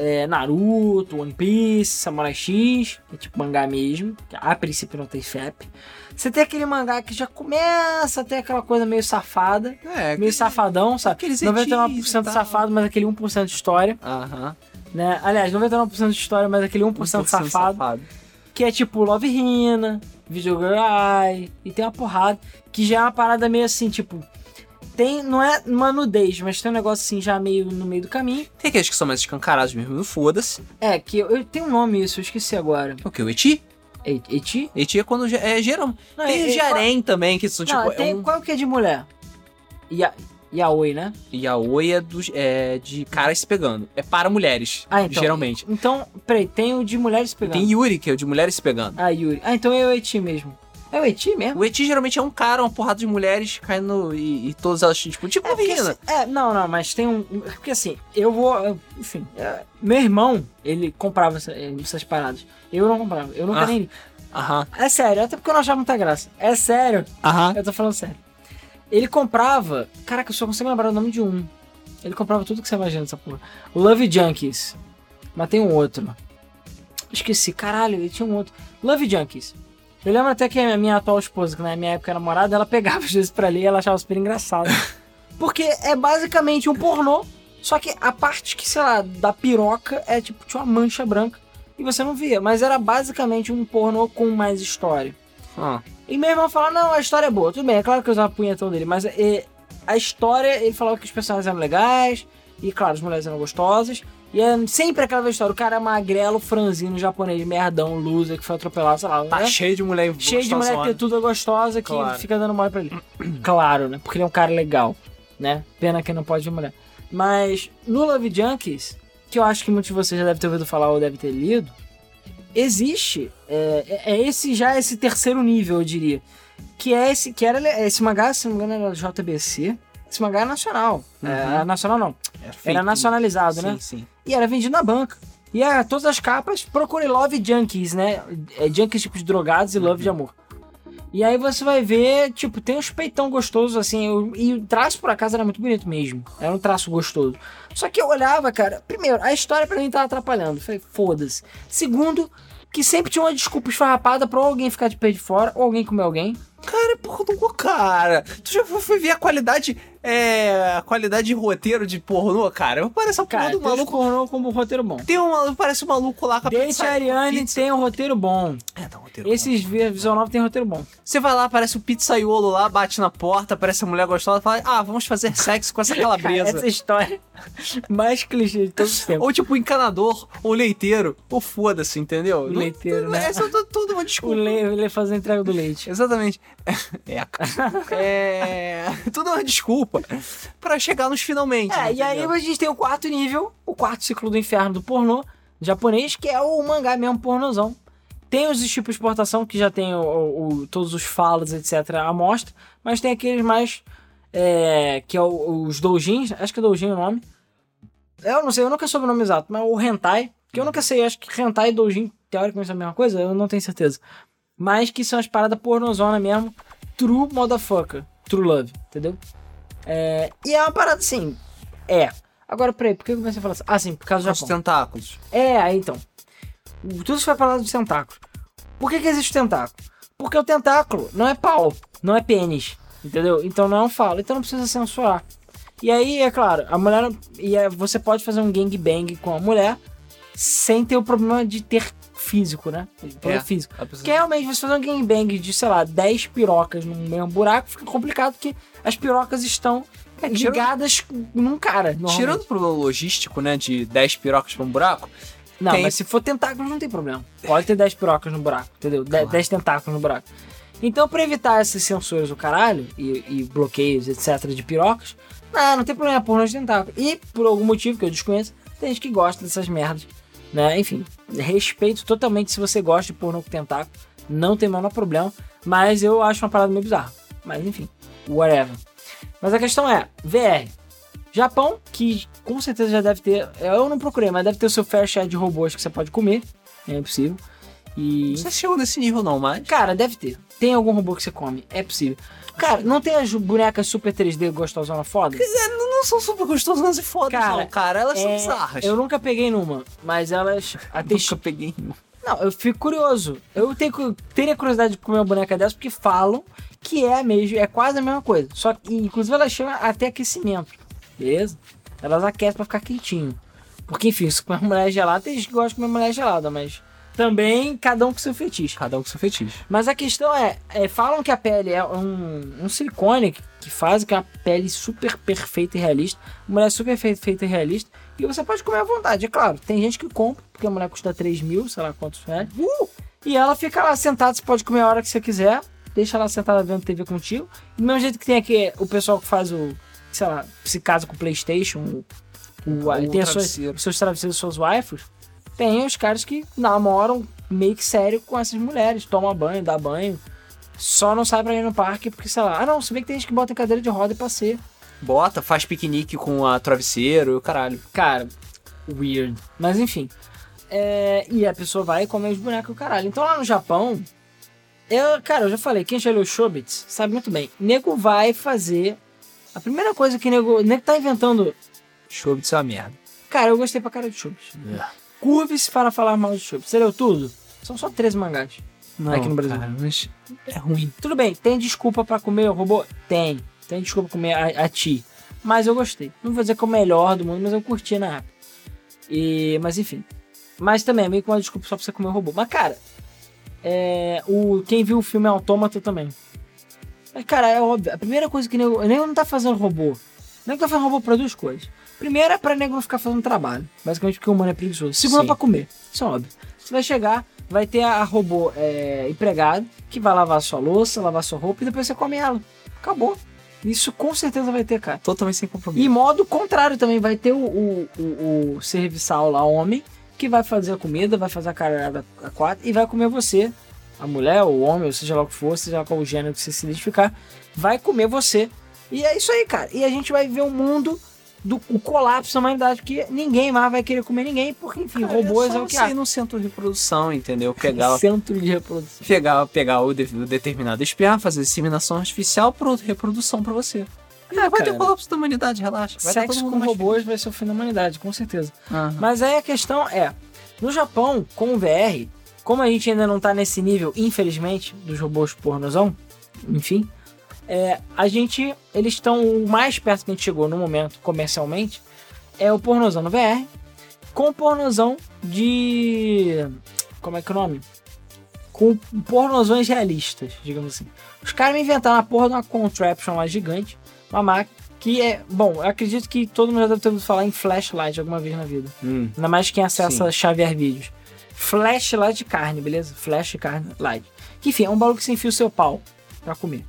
é, Naruto, One Piece, Samurai X, é tipo mangá mesmo, que a princípio não tem FAP. Você tem aquele mangá que já começa a ter aquela coisa meio safada, É, meio safadão, sabe? aqueles 99% etis e tal. safado, mas aquele 1% de história, Aham. né? Aliás, 99% de história, mas aquele 1%, 1% safado. Que é tipo Love Hina, Video Girl Eye, e tem uma porrada. Que já é uma parada meio assim, tipo. Tem, não é uma nudez, mas tem um negócio assim já meio no meio do caminho. Tem aqueles que são mais escancarados mesmo, foda-se. É, que eu, eu tenho um nome isso, eu esqueci agora. O que? O Eti? E- Eti? Eti é quando. É geral. Não, Tem é- o é- Jarém também, que são Não, tipo. tem, é um... qual que é de mulher? Ya, Yaoi, né? Yaoi é, dos, é de caras se pegando. É para mulheres, Ah, então. geralmente. Então, peraí, tem o de mulheres E pegando. tem Yuri, que é o de mulheres se pegando. Ah, Yuri. Ah, então é o Eti mesmo. É o Eti mesmo? O Eti geralmente é um cara, uma porrada de mulheres caindo e, e todas elas, tipo, tipo É, menina. assim- é, não, não, mas tem um. Porque assim, eu vou. Enfim, é, meu irmão, ele comprava essa- eh, essas paradas. Eu não comprava, eu nunca Ah. nem. Aham. É sério, até porque eu não achava muita graça. É sério, Aham. eu tô falando sério. Ele comprava. Caraca, eu só consigo lembrar o nome de um. Ele comprava tudo que você imagina dessa porra. Love Junkies. Mas tem um outro. Esqueci, caralho, ele tinha um outro. Love Junkies. Eu lembro até que a minha atual esposa, que na minha época era namorada, ela pegava às vezes pra ler e ela achava super engraçado. Porque é basicamente um pornô, só que a parte que, sei lá, da piroca é tipo, tinha uma mancha branca e você não via. Mas era basicamente um pornô com mais história. Ah. E meu irmão fala, não, a história é boa. Tudo bem, é claro que eu usava punhetão dele, mas é, a história, ele falava que os personagens eram legais, e claro, as mulheres eram gostosas. E é sempre aquela história, o cara é magrelo, franzino, japonês, merdão, loser, que foi atropelado, sei lá. Tá né? cheio de mulher Cheio de mulher gostosona. tetuda gostosa que Claro. fica dando mole pra ele. claro, né? Porque ele é um cara legal, né? Pena que não pode ver mulher. Mas no Love Junkies, que eu acho que muitos de vocês já devem ter ouvido falar ou devem ter lido, existe. É, é- é esse já esse terceiro nível, eu diria. Que é esse. Que era esse mangá, se não me engano, era JBC. Esse mangá é nacional. É, nacional não. É fake. Era nacionalizado, sim, né? Sim, E era vendido na banca. E era todas as capas, procure Love Junkies, né? É, junkies tipo de drogados e Love de amor. E aí você vai ver, tipo, tem uns peitão gostosos, assim, e o traço por acaso era muito bonito mesmo. Era um traço gostoso. Só que eu olhava, cara, primeiro, a história pra mim tava atrapalhando. Falei, foda-se. Segundo, que sempre tinha uma desculpa esfarrapada pra alguém ficar de pé de fora, ou alguém comer alguém. Cara, porra do cara. Tu já foi ver a qualidade. É. A qualidade de roteiro de pornô, cara? Parece porra Cara, do maluco. coronou como um roteiro bom. Tem um parece um maluco lá com a Date Ariane tem um roteiro bom. É, tá um roteiro. bom. Esses vi- Visão Nova tem roteiro bom. Você vai lá, parece o pizzaiolo lá, bate na porta, parece a mulher gostosa, fala, ah, vamos fazer sexo com essa Cara, calabresa. essa história mais clichê de todos os tempos. Ou tipo o encanador, ou leiteiro, ou foda-se, entendeu? O leiteiro, né? Essa é tudo- uma O desculpa. Le, ele faz a entrega do leite. Exatamente. É, cara. é. Tudo é uma desculpa pra chegar nos finalmente. É, e aí a gente tem o quarto nível, o quarto ciclo do inferno do pornô japonês, que é o mangá mesmo pornozão. Tem os tipos de exportação, que já tem o, o- todos os falas, etc., à mostra, mas tem aqueles mais. é, que é o- os doujins, acho que é doujin o nome. Eu não sei, eu nunca soube o nome exato, mas o hentai, que eu nunca sei, acho que hentai e doujin, teoricamente é a mesma coisa, eu não tenho certeza. Mas que são as paradas pornozona mesmo, true motherfucker, true love, entendeu? É, e é uma parada assim, é. Agora, peraí, por que eu comecei a falar assim? Ah, sim, por causa do Os Japão. tentáculos. É, então. Tudo isso foi falado dos tentáculos. Por que, que existe o tentáculo? Porque o tentáculo não é pau, não é pênis, entendeu? Então não é um falo, então não precisa censurar. E aí, é claro, a mulher. E é, você pode fazer um gangbang com a mulher sem ter o problema de ter físico, né? O problema É. físico. Porque realmente você fazer um gangbang de, sei lá, 10 pirocas num mesmo buraco fica complicado porque as pirocas estão É, tirando- ligadas num cara. Tirando o problema logístico, né, de 10 pirocas pra um buraco, Não, Tem- mas se for tentáculos não tem problema. Pode ter 10 pirocas no buraco, entendeu? 10 Claro. tentáculos no buraco. Então, pra evitar esses sensores do caralho e, e bloqueios, etc., de pirocas, não, não tem problema pornô de tentáculo. E, por algum motivo que eu desconheço, tem gente que gosta dessas merdas, né? Enfim, respeito totalmente se você gosta de pornô com tentáculo, não tem o menor problema, mas eu acho uma parada meio bizarra. Mas, enfim, whatever. Mas a questão é, VR. Japão, que com certeza já deve ter. Eu não procurei, mas deve ter o seu fair share de robôs que você pode comer. É possível. E. não sei se chegou nesse nível não, mas... Cara, deve ter. Tem algum robô que você come. É possível. Cara, não tem as bonecas super 3D gostosona foda? Não, não são super gostosas e fodas, Cara, não, cara. Elas são É, bizarras. eu nunca peguei numa, mas elas. Até nunca peguei. Não, eu fico curioso. Eu tenho, teria curiosidade de comer uma boneca dessa porque falam que é mesmo, é quase a mesma coisa. Só que, inclusive, elas chamam até aquecimento. Beleza? Elas aquecem pra ficar quentinho. Porque, enfim, se comer mulher gelada, tem gente que gosta de comer mulher gelada, mas também cada um com seu fetiche. Cada um com seu fetiche. Mas a questão é, é, falam que a pele é um, um silicone que, faz que a pele super perfeita e realista, mulher super perfeita e realista, e você pode comer à vontade. É claro, tem gente que compra, porque a mulher custa 3 mil, sei lá quantos reais, e ela fica lá sentada, você pode comer a hora que você quiser, deixa ela sentada vendo TV contigo. Do mesmo jeito que tem aqui o pessoal que faz o, sei lá, se casa com o Playstation, o, o- O tem os seus travesseiros, suas waifus, tem os caras que namoram meio que sério com essas mulheres, toma banho, dá banho, só não sai pra ir no parque porque, sei lá, ah não, se bem que tem gente que bota em cadeira de roda e passeia. Bota, faz piquenique com a travesseiro e o caralho. Cara, weird. Mas enfim. É, e a pessoa vai e come os bonecos, caralho. Então lá no Japão, eu, cara, eu já falei, quem já leu Shobits sabe muito bem. Nego vai fazer. A primeira coisa que nego, nego tá inventando. Chobits é uma merda. Cara, eu gostei pra cara de Shobits. Curve-se para falar mal de Shobits. Você leu tudo? São só 13 mangás. Não, Aqui no Brasil. cara, mas é ruim. Tudo bem, tem desculpa pra comer o robô? Tem. Tem desculpa pra comer a, a ti. Mas eu gostei. Não vou dizer que é o melhor do mundo, mas eu curti na época. E, mas enfim. Mas também é meio que uma desculpa só pra você comer o robô. Mas, cara, é, o, quem viu o filme é Autômata também. Mas, cara, é óbvio. A primeira coisa que nego, nego não tá fazendo robô. Nego tá fazendo robô pra duas coisas. Primeiro é pra nego não ficar fazendo trabalho. Basicamente porque o humano é preguiçoso. Segundo é Sim. pra comer. Isso é óbvio. Você vai chegar, vai ter a robô é, empregado que vai lavar sua louça, lavar sua roupa e depois você come ela. Acabou. Isso com certeza vai ter, cara. Totalmente sem compromisso. E modo contrário também, vai ter o, o, o, o serviçal lá, homem, que vai fazer a comida, vai fazer a caralhada a quatro e vai comer você. A mulher, o homem, ou seja lá o que for, seja lá qual o gênero que você se identificar, vai comer você. E é isso aí, cara. E a gente vai ver um mundo do o colapso da humanidade, porque ninguém mais vai querer comer ninguém, porque, enfim, Cara, robôs é, só o que há. no centro de reprodução, entendeu? Pegar, Centro de reprodução. pegar, pegar o, de- o determinado esperma, fazer disseminação artificial, pronto, reprodução pra você. Ah, vai ter cara. colapso da humanidade, relaxa. Vai Sexo com robôs vai ser o fim da humanidade, com certeza. Aham. Mas aí a questão é, no Japão, com o VR, como a gente ainda não tá nesse nível, infelizmente, dos robôs pornozão, enfim, é, a gente, eles estão, o mais perto que a gente chegou no momento, comercialmente, é o pornozão no VR, com o pornozão de... como é que é o nome? Com pornozões realistas, digamos assim. Os caras me inventaram a porra de uma contraption lá gigante, uma máquina, que é, bom, eu acredito que todo mundo já deve ter ouvido falar em flashlight alguma vez na vida. Hum. Ainda mais quem acessa Sim. Xavier Vídeos. Flashlight de carne, beleza? Flash de carne light. Que, enfim, é um bagulho que você enfia o seu pau pra comer.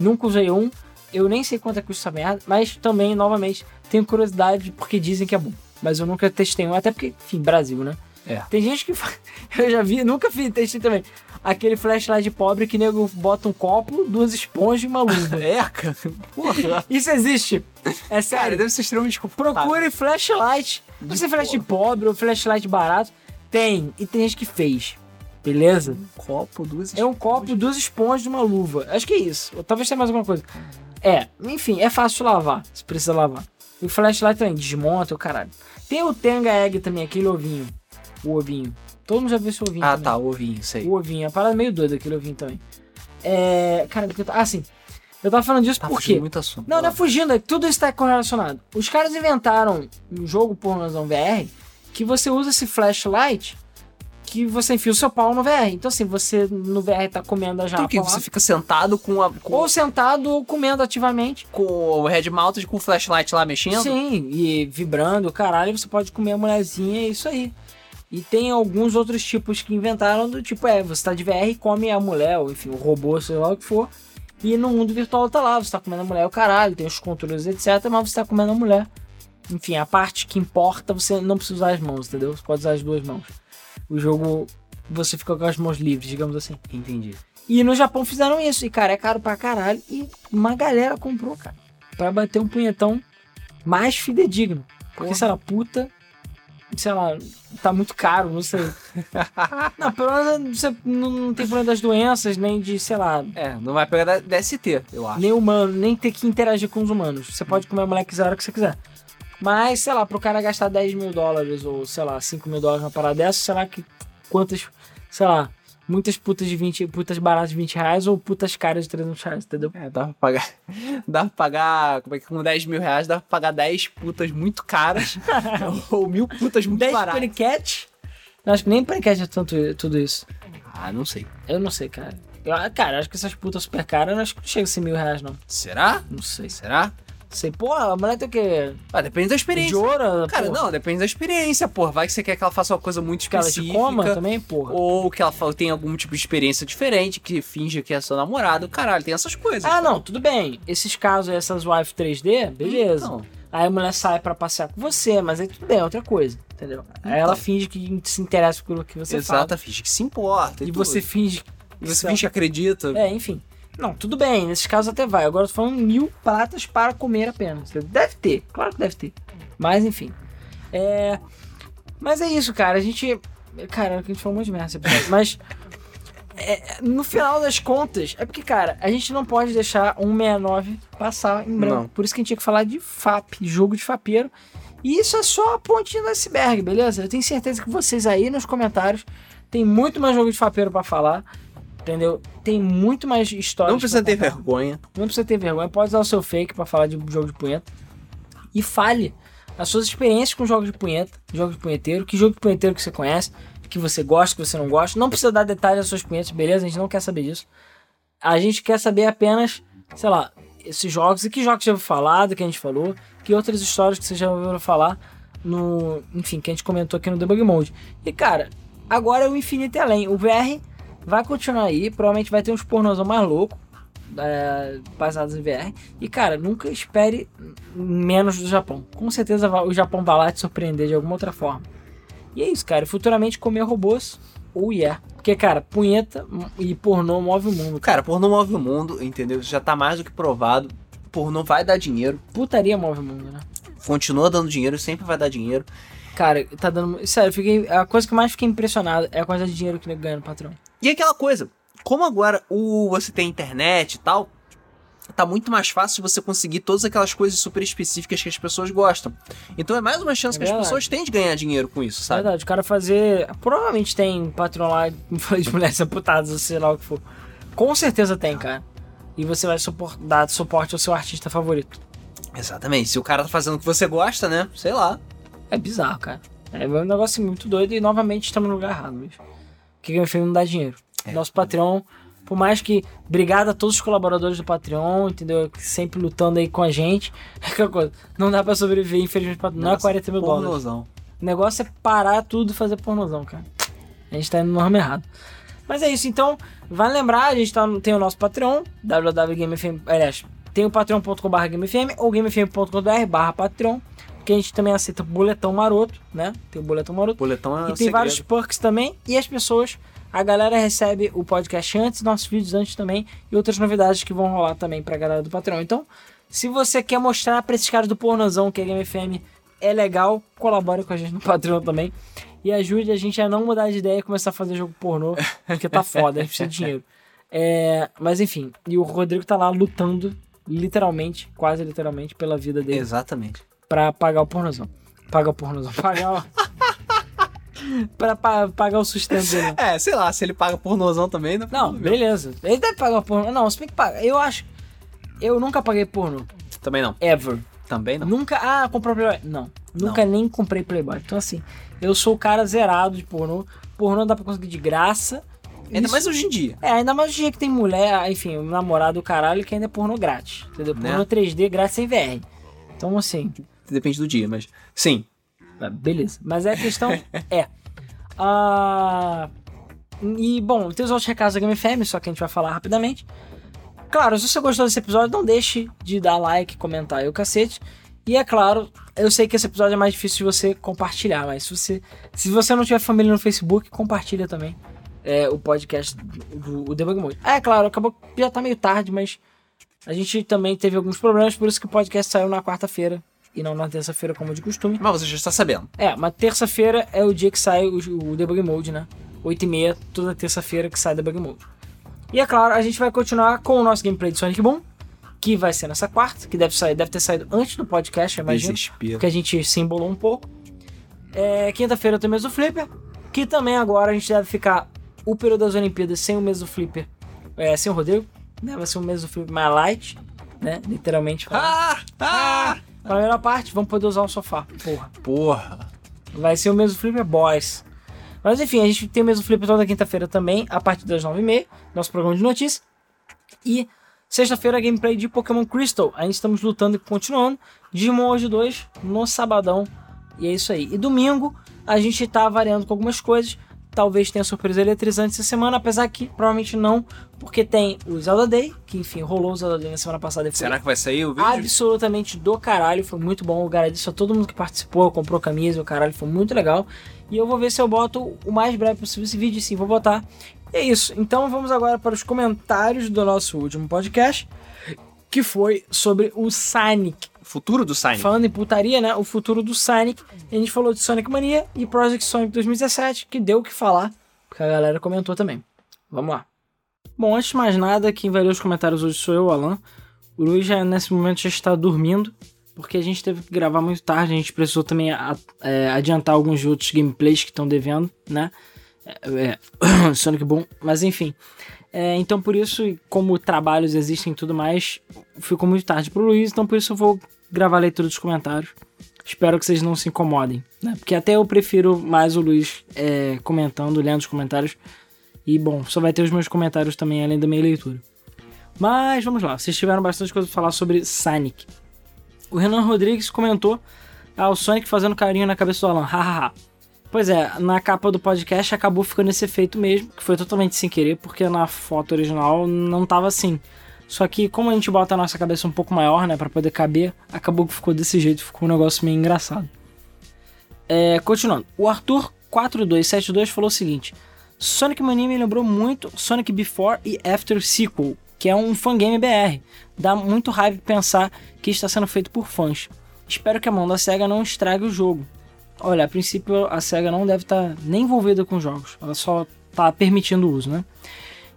Nunca usei um, eu nem sei quanto é que custa essa merda, mas também, novamente, tenho curiosidade porque dizem que é bom. Mas eu nunca testei um, até porque, enfim, Brasil, né? É. Tem gente que faz. Eu já vi, nunca fiz, testei também. Aquele flashlight pobre que nego bota um copo, duas esponjas e uma luva. É, cara. Porra. Isso existe. É Cara, sério. deve ser extremamente desconfortável. Procure flashlight. Não sei flashlight pobre ou flashlight barato. Tem. E tem gente que fez. Beleza? Um copo, duas É um copo, duas esponjas e uma luva. Acho que é isso. Ou talvez tenha mais alguma coisa. É, enfim, é fácil de lavar, se precisa lavar. E o flashlight também, desmonta o caralho. Tem o Tenga Egg também, aquele ovinho. O ovinho. Todo mundo já viu esse ovinho Ah, também. tá, o ovinho, aí. O ovinho. É uma parada meio doida aquele ovinho também. É. Cara, Ah, sim. Eu tava falando disso Tá por fugindo quê? muito assunto. Não, não é fugindo, é tudo isso tá correlacionado. Os caras inventaram um jogo pornozão VR que você usa esse flashlight que você enfia o seu pau no VR. Então, assim, você no VR tá comendo a japa Então o quê? lá, Você fica sentado com, a, com, ou sentado ou comendo ativamente. com o head mounted com o flashlight lá mexendo? Sim, e vibrando, caralho, você pode comer a mulherzinha, é isso aí. E tem alguns outros tipos que inventaram do tipo, é, você tá de VR e come a mulher, ou enfim, o robô, sei lá o que for. E no mundo virtual tá lá, você tá comendo a mulher, o caralho, tem os controles, etc, mas você tá comendo a mulher. Enfim, a parte que importa, você não precisa usar as mãos, entendeu? Você pode usar as duas mãos. O jogo, você fica com as mãos livres, digamos assim. Entendi. E no Japão fizeram isso, e cara, é caro pra caralho, e uma galera comprou, cara, pra bater um punhetão mais fidedigno. Porque, Porra. sei lá, puta sei lá, tá muito caro, não sei. não, pelo menos você não, não tem problema das doenças, nem de, sei lá, É, não vai pegar DST, eu acho. nem humano, nem ter que interagir com os humanos. Você pode comer a mulher que quiser a hora que você quiser. Mas, sei lá, pro cara gastar 10 mil dólares ou, sei lá, 5 mil dólares numa parada dessa, sei lá que quantas, sei lá, muitas putas de 20, putas baratas de 20 reais ou putas caras de 300 reais, entendeu? É, dá pra pagar. Dá pra pagar. Como é que com 10 mil reais dá pra pagar 10 putas muito caras ou mil putas muito 10 baratas. paniquete? Eu acho que nem paniquete é tanto tudo isso. Ah, não sei. Eu não sei, cara. Eu, cara, acho que essas putas super caras, acho que não chega a ser mil reais, não. Será? Não sei. Será? Sei, pô, a mulher tem o quê? Ah, depende da De experiência. ouro? Cara, pô, não, depende da experiência, porra. Vai que você quer que ela faça uma coisa muito Que ela te específica. coma também, porra. Ou que ela tenha algum tipo de experiência diferente, que finge que é seu namorado. Caralho, tem essas coisas. Ah, não, tudo bem. Esses casos, aí, essas wife 3D, beleza. Então. Aí a mulher sai pra passear com você, mas aí tudo bem, é outra coisa, entendeu? Aí ela finge que se interessa pelo que você Exato, finge que se importa. fala. E tudo. você finge. E você finge que acredita. É, enfim. Não, tudo bem, nesses casos até vai. Agora eu tô falando mil pratas para comer apenas. Deve ter, claro que deve ter. Mas enfim. É. Mas é isso, cara. A gente. Cara, a gente falou muito de merda Mas. é, no final das contas, é porque, cara, a gente não pode deixar um 69 passar em branco. Não. Por isso que a gente tinha que falar de FAP, jogo de fapeiro. E isso é só a pontinha do iceberg, beleza? Eu tenho certeza que vocês aí nos comentários tem muito mais jogo de fapeiro pra falar. Entendeu? Tem muito mais histórias. Não precisa ter contar. vergonha. Não precisa ter vergonha. Pode usar o seu fake pra falar de jogo de punheta. E fale as suas experiências com jogos de punheta, jogos de punheteiro, que jogo de punheteiro que você conhece, que você gosta, que você não gosta. Não precisa dar detalhes das suas punhetas, beleza? A gente não quer saber disso. A gente quer saber apenas, sei lá, esses jogos e que jogos você já ouviu falar, do que a gente falou, que outras histórias que você já ouviu falar no. Enfim, que a gente comentou aqui no Debug Mode. E cara, agora é o infinito e além. O VR vai continuar aí, provavelmente vai ter uns pornozão mais louco. É, baseados em VR. E cara, nunca espere menos do Japão. Com certeza o Japão vai lá te surpreender de alguma outra forma. E é isso, cara. Futuramente comer robôs ou yeah. Porque, cara, punheta e pornô move o mundo. Cara, pornô move o mundo, entendeu? Já tá mais do que provado. Pornô vai dar dinheiro. Putaria move o mundo, né? Continua dando dinheiro, sempre vai dar dinheiro. Cara, tá dando. Sério, fiquei. A coisa que eu mais fiquei impressionado é a quantidade de dinheiro que ele ganha no patrão. E aquela coisa, como agora o você tem internet e tal, tá muito mais fácil você conseguir todas aquelas coisas super específicas que as pessoas gostam. Então é mais uma chance É que as pessoas têm de ganhar dinheiro com isso, sabe? Verdade, o cara fazer. Provavelmente tem patrão lá, de mulheres amputadas, ou sei lá o que for. Com certeza tem, cara. E você vai supor- dar suporte ao seu artista favorito. Exatamente. Se o cara tá fazendo o que você gosta, né? Sei lá. É bizarro, cara. É um negócio muito doido e novamente estamos no lugar errado, bicho. Que Game FM não dá dinheiro. É. Nosso Patreon, por mais que. Obrigado a todos os colaboradores do Patreon, entendeu? Sempre lutando aí com a gente. É aquela coisa. Não dá pra sobreviver, infelizmente, pra- não é Nossa, 40 mil dólares. pornozão. O negócio é parar tudo e fazer pornozão, cara. A gente tá indo no ramo errado. Mas é isso, então, vale lembrar, a gente tá, tem o nosso Patreon, www.gamefm, aliás, tem o patreon.com.br gamefm ou gamefm.com.br barra Patreon, que a gente também aceita boletão maroto, né? Tem o boletão maroto. Boletão é E tem segredo. vários perks também. E as pessoas, a galera recebe o podcast antes, nossos vídeos antes também. E outras novidades que vão rolar também pra galera do Patreon. Então, se você quer mostrar pra esses caras do pornozão que a Game FM é legal, colabore com a gente no Patreon também. E ajude a gente a não mudar de ideia e começar a fazer jogo pornô, porque tá foda, a gente precisa de dinheiro. É, mas enfim, e o Rodrigo tá lá lutando, literalmente, quase literalmente, pela vida dele Exatamente. Pra pagar o pornozão. Pagar o pornozão. Pagar o... pra pa- pagar o sustento dele. É, sei lá, se ele paga pornozão também, não. Não, beleza. Ele deve pagar o pornô. Não, se bem que paga. Eu acho. Eu nunca paguei pornô. Também não. Ever. Também não. Nunca. Ah, comprou Playboy. Não. Nunca nem comprei Playboy. Então, assim, eu sou o cara zerado de pornô. Pornô dá pra conseguir de graça. Ainda Isso- mais hoje em dia. É, ainda mais hoje em dia que tem mulher, enfim, um namorado do caralho que ainda é pornô grátis. Entendeu? Né? Pornô 3D grátis sem VR. Então, assim, Depende do dia, mas. Sim. Ah, Beleza. Mas a questão é. ah, e, bom, tem os outros recados da Game FM, só que a gente vai falar rapidamente. Claro, se você gostou desse episódio, não deixe de dar like, comentar aí o cacete. E é claro, eu sei que esse episódio é mais difícil de você compartilhar, mas se você, se você não tiver família no Facebook, compartilha também é, o podcast do, do Debug Mode. É claro, acabou já tá meio tarde, mas a gente também teve alguns problemas, por isso que o podcast saiu na quarta-feira. E não na terça-feira como de costume. Mas você já está sabendo. É, mas terça-feira é o dia que sai o, o Debug Mode, né? 8 e meia, toda terça-feira que sai o Debug Mode. E é claro, a gente vai continuar com o nosso gameplay de Sonic Boom, que vai ser nessa quarta, que deve sair, deve ter saído antes do podcast, eu imagino. Desespero. Porque a gente se embolou um pouco. É, Quinta-feira tem o mês do Flipper, que também agora a gente deve ficar o período das Olimpíadas sem o mês do Flipper, é, sem o Rodrigo, né? Vai ser o mês do Flipper mais light, né? Literalmente. falando. Ah! Ah! Pra melhor parte, vamos poder usar o sofá. Porra. Porra. Vai ser o mesmo Flipper Boys. Mas enfim, a gente tem o mesmo Flipper toda quinta-feira também, a partir das 9h30, nosso programa de notícias. E sexta-feira, gameplay de Pokémon Crystal. Ainda estamos lutando e continuando. Digimon hoje 2 no sabadão. E é isso aí. E domingo, a gente tá variando com algumas coisas. Talvez tenha surpresa eletrizante essa semana, apesar que provavelmente não, porque tem o Zelda Day, que enfim, rolou o Zelda Day na semana passada e foi Será que vai sair o vídeo? absolutamente do caralho, foi muito bom. Eu agradeço a todo mundo que participou, comprou camisa, o caralho, foi muito legal. E eu vou ver se eu boto o mais breve possível esse vídeo, sim, vou botar. E é isso. Então vamos agora para os comentários do nosso último podcast, que foi sobre o Sonic. Futuro do Sonic. Falando em putaria, né? O futuro do Sonic. A gente falou de Sonic Mania e Project Sonic 2017, que deu o que falar, porque a galera comentou também. Vamos lá. Bom, antes de mais nada, quem vai ler os comentários hoje sou eu, Alan. O Luiz já nesse momento já está dormindo, porque a gente teve que gravar muito tarde, a gente precisou também a- é, adiantar alguns outros gameplays que estão devendo, né? É, é, Sonic Boom, mas enfim. É, então por isso, como trabalhos existem e tudo mais, ficou muito tarde pro Luiz, então por isso eu vou gravar a leitura dos comentários. Espero que vocês não se incomodem, né? Porque até eu prefiro mais o Luiz é, comentando, lendo os comentários. E bom, só vai ter os meus comentários também, além da minha leitura. Mas vamos lá, vocês tiveram bastante coisa pra falar sobre Sonic. O Renan Rodrigues comentou: Ah, o Sonic fazendo carinho na cabeça do Alan, hahaha. Pois é, na capa do podcast acabou ficando esse efeito mesmo, que foi totalmente sem querer, porque na foto original não tava assim. Só que como a gente bota a nossa cabeça um pouco maior, né, para poder caber, acabou que ficou desse jeito, ficou um negócio meio engraçado. É, continuando, o Arthur 4272 falou o seguinte: Sonic Mania me lembrou muito Sonic Before e After Sequel, que é um fangame BR. Dá muito hype pensar que está sendo feito por fãs. Espero que a mão da SEGA não estrague o jogo. Olha, a princípio a SEGA não deve estar nem envolvida com jogos, ela só está permitindo o uso, né?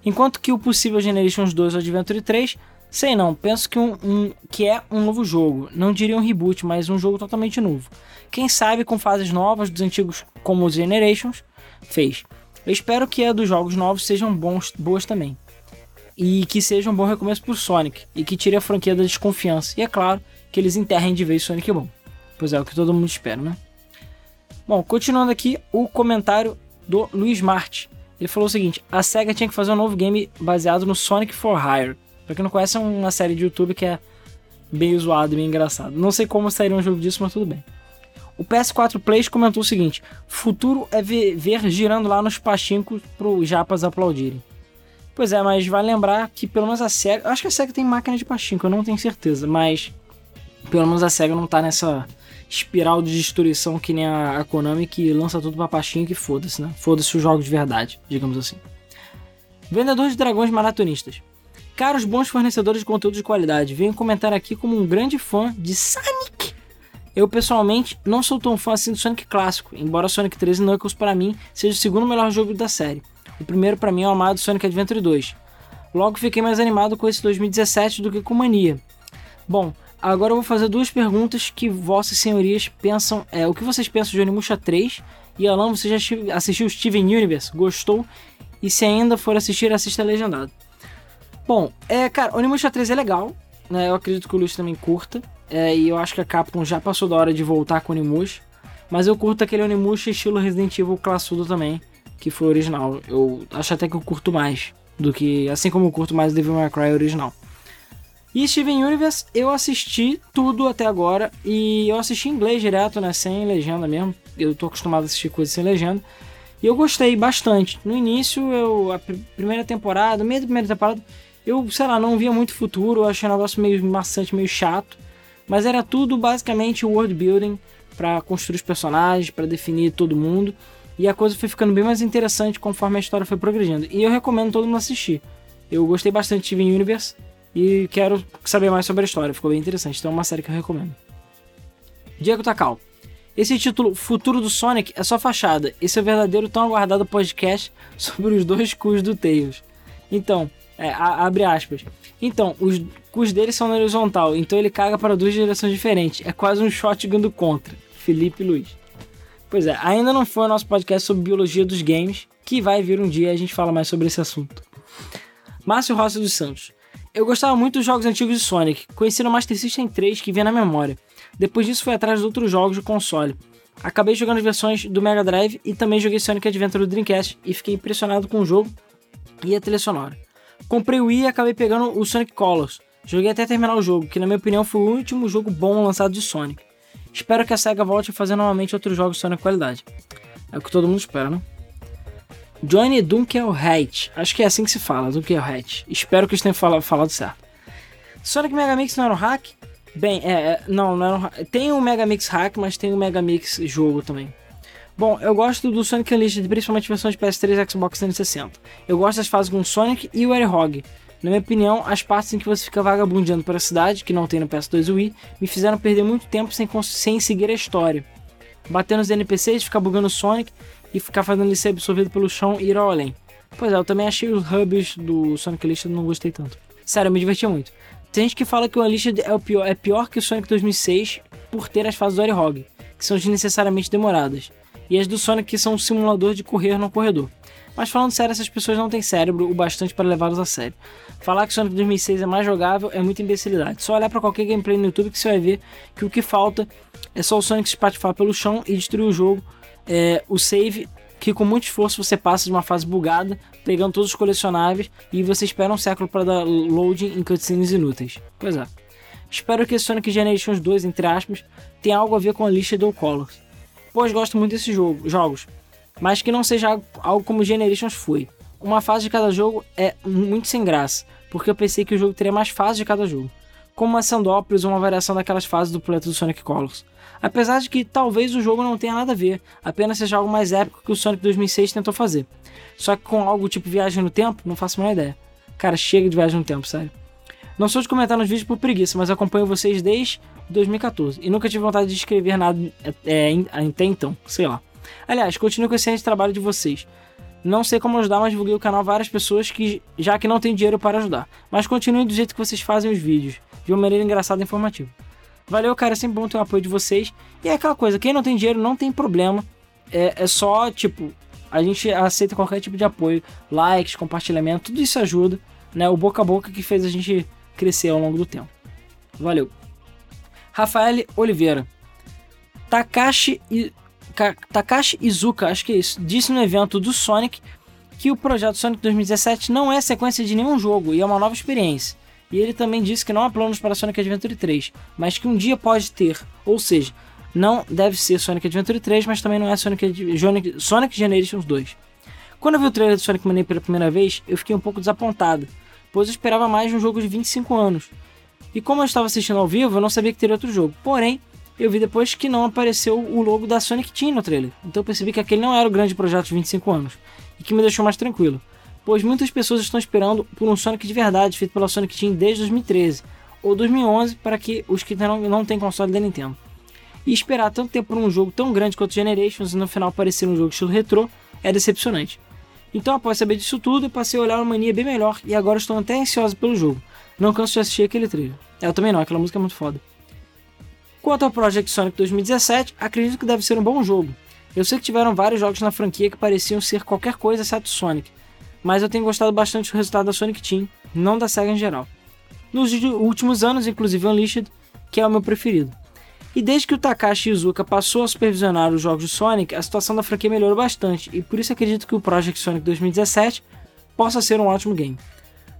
Enquanto que o possível Generations 2 ou Adventure 3, sei não, penso que, um, um- que é um novo jogo. Não diria um reboot, mas um jogo totalmente novo. Quem sabe com fases novas dos antigos como os Generations fez. Eu espero que a dos jogos novos sejam bons, boas também. E que seja um bom recomeço pro Sonic. E que tire a franquia da desconfiança. E é claro, que eles enterrem de vez Sonic bom. Pois é, o que todo mundo espera, né? Bom, continuando aqui o comentário do Luiz Marte. Ele falou o seguinte: a SEGA tinha que fazer um novo game baseado no Sonic for Hire. Pra quem não conhece, é uma série de YouTube que é bem zoado e bem engraçado. Não sei como sairia um jogo disso, mas tudo bem. O PS4 Plays comentou o seguinte: futuro é ver, girando lá nos pachincos pro japas aplaudirem. Pois é, mas vale lembrar que pelo menos a SEGA. Eu acho que a SEGA tem máquina de pachinko, eu não tenho certeza, mas pelo menos a SEGA não tá nessa espiral de destruição que nem a, Konami que lança tudo pra pachinko e foda-se, né? Foda-se os jogos de verdade, digamos assim. Vendedor de dragões maratonistas. Caros bons fornecedores de conteúdo de qualidade, venho comentar aqui como um grande fã de Sonic. Eu pessoalmente não sou tão fã assim do Sonic clássico, embora Sonic 3 e Knuckles para mim seja o segundo melhor jogo da série. O primeiro para mim é o amado Sonic Adventure 2. Logo fiquei mais animado com esse 2017 do que com Mania. Bom, agora eu vou fazer duas perguntas que vossas senhorias pensam. É, o que vocês pensam de Onimusha 3? E Alan, você já assisti- assistiu Steven Universe? Gostou? E se ainda for assistir, assista legendado. Bom, é, cara, Onimusha 3 é legal, né? Eu acredito que o Luiz também curta. É, e eu acho que a Capcom já passou da hora de voltar com Onimusha. Mas eu curto aquele Onimusha estilo Resident Evil classudo também, que foi original. Eu acho até que eu curto mais do que. Assim como eu curto mais o Devil May Cry original. E Steven Universe, eu assisti tudo até agora. E eu assisti em inglês direto, né? Sem legenda mesmo. Eu tô acostumado a assistir coisas sem legenda. E eu gostei bastante. No início, eu. A pr- primeira temporada, meio da primeira temporada, eu, sei lá, não via muito futuro. Eu achei um negócio meio maçante, meio chato. Mas era tudo basicamente world building para construir os personagens, para definir todo mundo. E a coisa foi ficando bem mais interessante conforme a história foi progredindo. E eu recomendo todo mundo assistir. Eu gostei bastante de Steven Universe e quero saber mais sobre a história. Ficou bem interessante. Então é uma série que eu recomendo. Diego Takal. Esse título, Futuro do Sonic, é só fachada. Esse é o verdadeiro tão aguardado podcast sobre os dois cus do Tails. Então, é, a, abre aspas. Então, os cus dele são na horizontal, então ele caga para duas direções diferentes. É quase um shotgun do contra. Felipe Luiz. Pois é, ainda não foi o nosso podcast sobre biologia dos games, que vai vir um dia e a gente fala mais sobre esse assunto. Márcio Rossi dos Santos. Eu gostava muito dos jogos antigos de Sonic, conheci no Master System 3 que vinha na memória. Depois disso fui atrás de outros jogos de console. Acabei jogando as versões do Mega Drive e também joguei Sonic Adventure do Dreamcast e fiquei impressionado com o jogo e a trilha sonora. Comprei o Wii e acabei pegando o Sonic Colors. Joguei até terminar o jogo, que na minha opinião foi o último jogo bom lançado de Sonic. Espero que a SEGA volte a fazer novamente outros jogos Sonic qualidade. É o que todo mundo espera, né? Johnny Dunkelheit. Acho que é assim que se fala, Dunkelheit. Espero que eles tenham falado, certo. Sonic Mega Mix não era um hack? Bem, é, é não, não era um hack. Tem o Mega Mix hack, mas tem o Mega Mix jogo também. Bom, eu gosto do Sonic Unleashed, principalmente versões de PS3 e Xbox 360. Eu gosto das fases com Sonic e o Hog. Na minha opinião, as partes em que você fica vagabundeando pela cidade, que não tem no PS2 Wii, me fizeram perder muito tempo sem, sem seguir a história. Bater nos NPCs, ficar bugando o Sonic e ficar fazendo ele ser absorvido pelo chão e ir ao além. Pois é, eu também achei os hubs do Sonic Unleashed não gostei tanto. Sério, eu me diverti muito. Tem gente que fala que o Unleashed é, o pior, é pior que o Sonic 2006 por ter as fases do Hog, que são desnecessariamente demoradas, e as do Sonic que são um simulador de correr no corredor. Mas falando sério, essas pessoas não têm cérebro o bastante para levá-los a sério. Falar que Sonic 2006 é mais jogável é muita imbecilidade. Só olhar para qualquer gameplay no YouTube que você vai ver que o que falta é só o Sonic se patifar pelo chão e destruir o jogo. É, o save que com muito esforço você passa de uma fase bugada, pegando todos os colecionáveis e você espera um século para dar loading em cutscenes inúteis. Pois é. Espero que Sonic Generations 2, entre aspas, tenha algo a ver com a lista do Colors. Pois gosto muito desses jogo, jogos, mas que não seja algo como Generations foi. Uma fase de cada jogo é muito sem graça, porque eu pensei que o jogo teria mais fases de cada jogo, como uma Sandópolis ou uma variação daquelas fases do planeta do Sonic Colors. Apesar de que talvez o jogo não tenha nada a ver, apenas seja algo mais épico que o Sonic 2006 tentou fazer. Só que com algo tipo viagem no tempo, não faço a menor ideia. Cara, chega de viagem no tempo, sério. Não sou de comentar nos vídeos por preguiça, mas acompanho vocês desde 2014 e nunca tive vontade de escrever nada é, é, até então, sei lá. Aliás, continuo com esse excelente trabalho de vocês. Não sei como ajudar, mas divulguei o canal a várias pessoas que já que não tem dinheiro para ajudar. Mas continuem do jeito que vocês fazem os vídeos, de uma maneira engraçada e informativa. Valeu, cara, é sempre bom ter o apoio de vocês. E é aquela coisa, quem não tem dinheiro não tem problema. É, é só, tipo, a gente aceita qualquer tipo de apoio. Likes, compartilhamento, tudo isso ajuda. Né? O boca a boca que fez a gente crescer ao longo do tempo. Valeu. Rafael Oliveira. Takashi, Takashi Izuka, acho que é isso, disse no evento do Sonic que o projeto Sonic 2017 não é sequência de nenhum jogo e é uma nova experiência. E ele também disse que não há planos para Sonic Adventure 3, mas que um dia pode ter. Ou seja, não deve ser Sonic Adventure 3, mas também não é Sonic, Sonic, Sonic Generations 2. Quando eu vi o trailer do Sonic Mania pela primeira vez, eu fiquei um pouco desapontado, pois eu esperava mais de um jogo de 25 anos. E como eu estava assistindo ao vivo, eu não sabia que teria outro jogo. Porém, eu vi depois que não apareceu o logo da Sonic Team no trailer. Então eu percebi que aquele não era o grande projeto de 25 anos, e que me deixou mais tranquilo pois muitas pessoas estão esperando por um Sonic de verdade feito pela Sonic Team desde 2013 ou 2011 para que os que não, não têm console da Nintendo. E esperar tanto tempo por um jogo tão grande quanto Generations e no final parecer um jogo estilo retrô é decepcionante. Então, após saber disso tudo, eu passei a olhar uma mania bem melhor e agora estou até ansioso pelo jogo. Não canso de assistir aquele trailer. Eu também não, aquela música é muito foda. Quanto ao Project Sonic 2017, acredito que deve ser um bom jogo. Eu sei que tiveram vários jogos na franquia que pareciam ser qualquer coisa exceto Sonic, mas eu tenho gostado bastante do resultado da Sonic Team, não da SEGA em geral. Nos últimos anos, inclusive Unleashed, que é o meu preferido. E desde que o Takashi Izuka passou a supervisionar os jogos de Sonic, a situação da franquia melhorou bastante, e por isso acredito que o Project Sonic 2017 possa ser um ótimo game.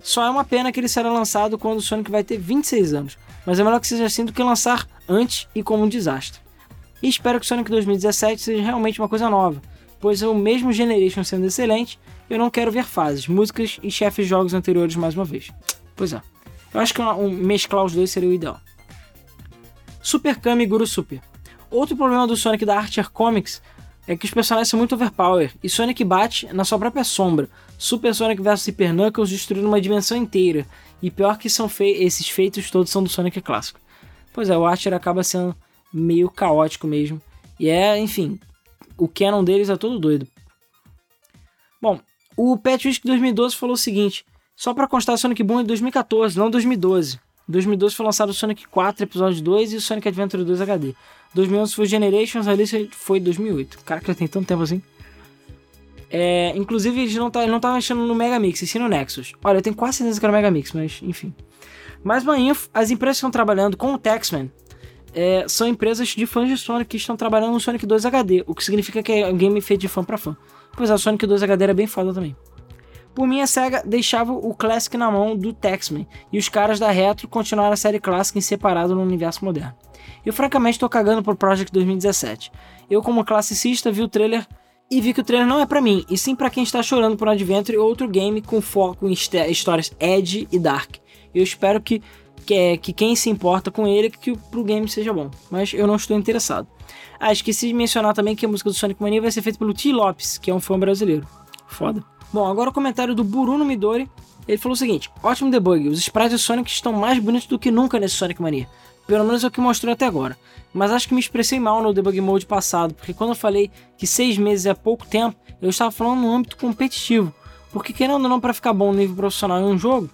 Só é uma pena que ele será lançado quando o Sonic vai ter 26 anos, mas é melhor que seja assim do que lançar antes e como um desastre. E espero que Sonic 2017 seja realmente uma coisa nova, pois é o mesmo Generation sendo excelente, eu não quero ver fases, músicas e chefes de jogos anteriores mais uma vez. Pois é. Eu acho que um, mesclar os dois seria o ideal. Super Kami Guru Super. Outro problema do Sonic da Archer Comics é que os personagens são muito overpower e Sonic bate na sua própria sombra. Super Sonic vs Super Knuckles destruindo uma dimensão inteira. E pior que são fe esses feitos todos são do Sonic clássico. Pois é, o Archer acaba sendo meio caótico mesmo. E é, enfim, o canon deles é todo doido. Bom, o Pat Whisky 2012 falou o seguinte: só para constar, Sonic Boom é 2014, não 2012. 2012 foi lançado o Sonic 4 Episódio 2 e o Sonic Adventure 2 HD. 2011 foi Generations, a release foi 2008. Caraca, tem tanto tempo assim. É, inclusive, eles não tá, estavam mexendo no Megamix, e sim no Nexus. Olha, eu tenho quase certeza que era o Megamix, mas enfim. Mais uma info, as empresas que estão trabalhando com o Taxman é, são empresas de fãs de Sonic que estão trabalhando no Sonic 2 HD, o que significa que é um game feito de fã para fã. Pois é, o Sonic 2 HD era bem foda também. Por mim, a SEGA deixava o Classic na mão do Taxman, e os caras da Retro continuaram a série clássica em separado no universo moderno. Eu francamente tô cagando pro Project 2017. Eu, como classicista, vi o trailer e vi que o trailer não é para mim, e sim para quem está chorando por um Adventure ou outro game com foco em histórias edge e dark. Eu espero que, que, que quem se importa com ele que pro game seja bom, mas eu não estou interessado. Ah, esqueci de mencionar também que a música do Sonic Mania vai ser feita pelo T. Lopes, que é um fã brasileiro. Foda. Bom, agora o comentário do Bruno Midori. Ele falou o seguinte: ótimo debug, os sprites do Sonic estão mais bonitos do que nunca nesse Sonic Mania. Pelo menos é o que mostrou até agora. Mas acho que me expressei mal no debug mode passado, porque quando eu falei que seis meses é pouco tempo, eu estava falando no âmbito competitivo. Porque querendo ou não, para ficar bom no nível profissional em um jogo,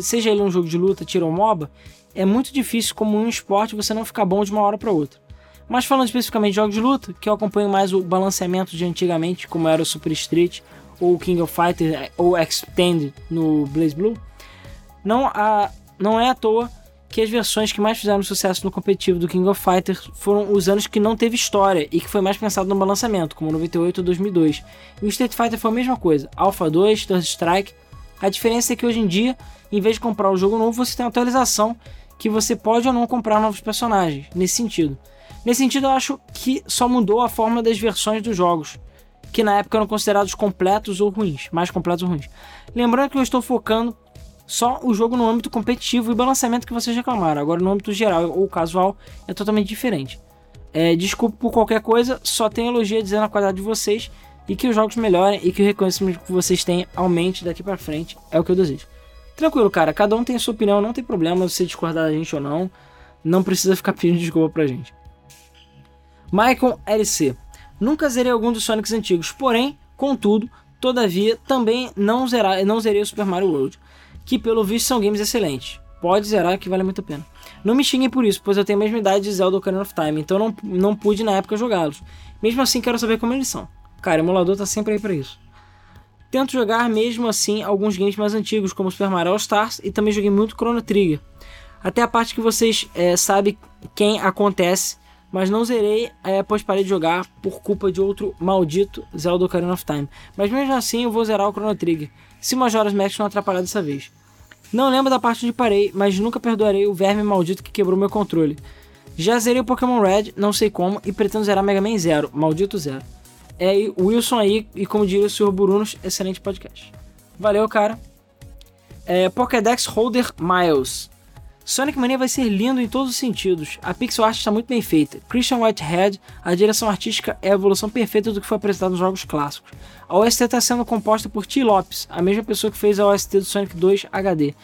seja ele um jogo de luta, tiro ou MOBA, é muito difícil como um esporte você não ficar bom de uma hora para outra. Mas falando especificamente de jogos de luta, que eu acompanho mais o balanceamento de antigamente, como era o Super Street ou King of Fighters ou Extend no Blaze Blue, não, não é à toa que as versões que mais fizeram sucesso no competitivo do King of Fighters foram os anos que não teve história e que foi mais pensado no balanceamento, como 98 ou 2002. E o Street Fighter foi a mesma coisa, Alpha 2, Third Strike. A diferença é que hoje em dia, em vez de comprar o jogo novo, você tem uma atualização que você pode ou não comprar novos personagens, nesse sentido. Nesse sentido, eu acho que só mudou a forma das versões dos jogos que na época eram considerados completos ou ruins, mais completos ou ruins. Lembrando que eu estou focando só o jogo no âmbito competitivo e balanceamento que vocês reclamaram. Agora no âmbito geral ou casual é totalmente diferente. É, desculpe por qualquer coisa, só tem elogio a dizer na qualidade de vocês e que os jogos melhorem e que o reconhecimento que vocês têm aumente daqui para frente. É o que eu desejo. Tranquilo, cara, cada um tem a sua opinião, não tem problema você discordar da gente ou não. Não precisa ficar pedindo desculpa pra gente. Michael LC. Nunca zerei algum dos Sonics antigos, porém, contudo, todavia, também não, zerar, não zerei o Super Mario World, que pelo visto são games excelentes. Pode zerar que vale muito a pena. Não me xinguem por isso, pois eu tenho a mesma idade de Zelda Ocarina of Time, então não, não pude na época jogá-los. Mesmo assim, quero saber como eles são. Cara, o emulador tá sempre aí pra isso. Tento jogar mesmo assim alguns games mais antigos, como Super Mario All Stars, e também joguei muito Chrono Trigger. Até a parte que vocês é, sabem quem acontece mas não zerei, é, pois parei de jogar por culpa de outro maldito Zelda Ocarina of Time. Mas mesmo assim eu vou zerar o Chrono Trigger, se Majora's Mask não atrapalhar dessa vez. Não lembro da parte onde parei, mas nunca perdoarei o verme maldito que quebrou meu controle. Já zerei o Pokémon Red, não sei como, e pretendo zerar Mega Man Zero, maldito zero. É Wilson aí, e como diria o Sr. Burunos, excelente podcast. Valeu, cara. É, Pokédex Holder Miles. Sonic Mania vai ser lindo em todos os sentidos. A pixel art está muito bem feita. Christian Whitehead, a direção artística é a evolução perfeita do que foi apresentado nos jogos clássicos. A OST está sendo composta por T. Lopes, a mesma pessoa que fez a OST do Sonic 2 HD.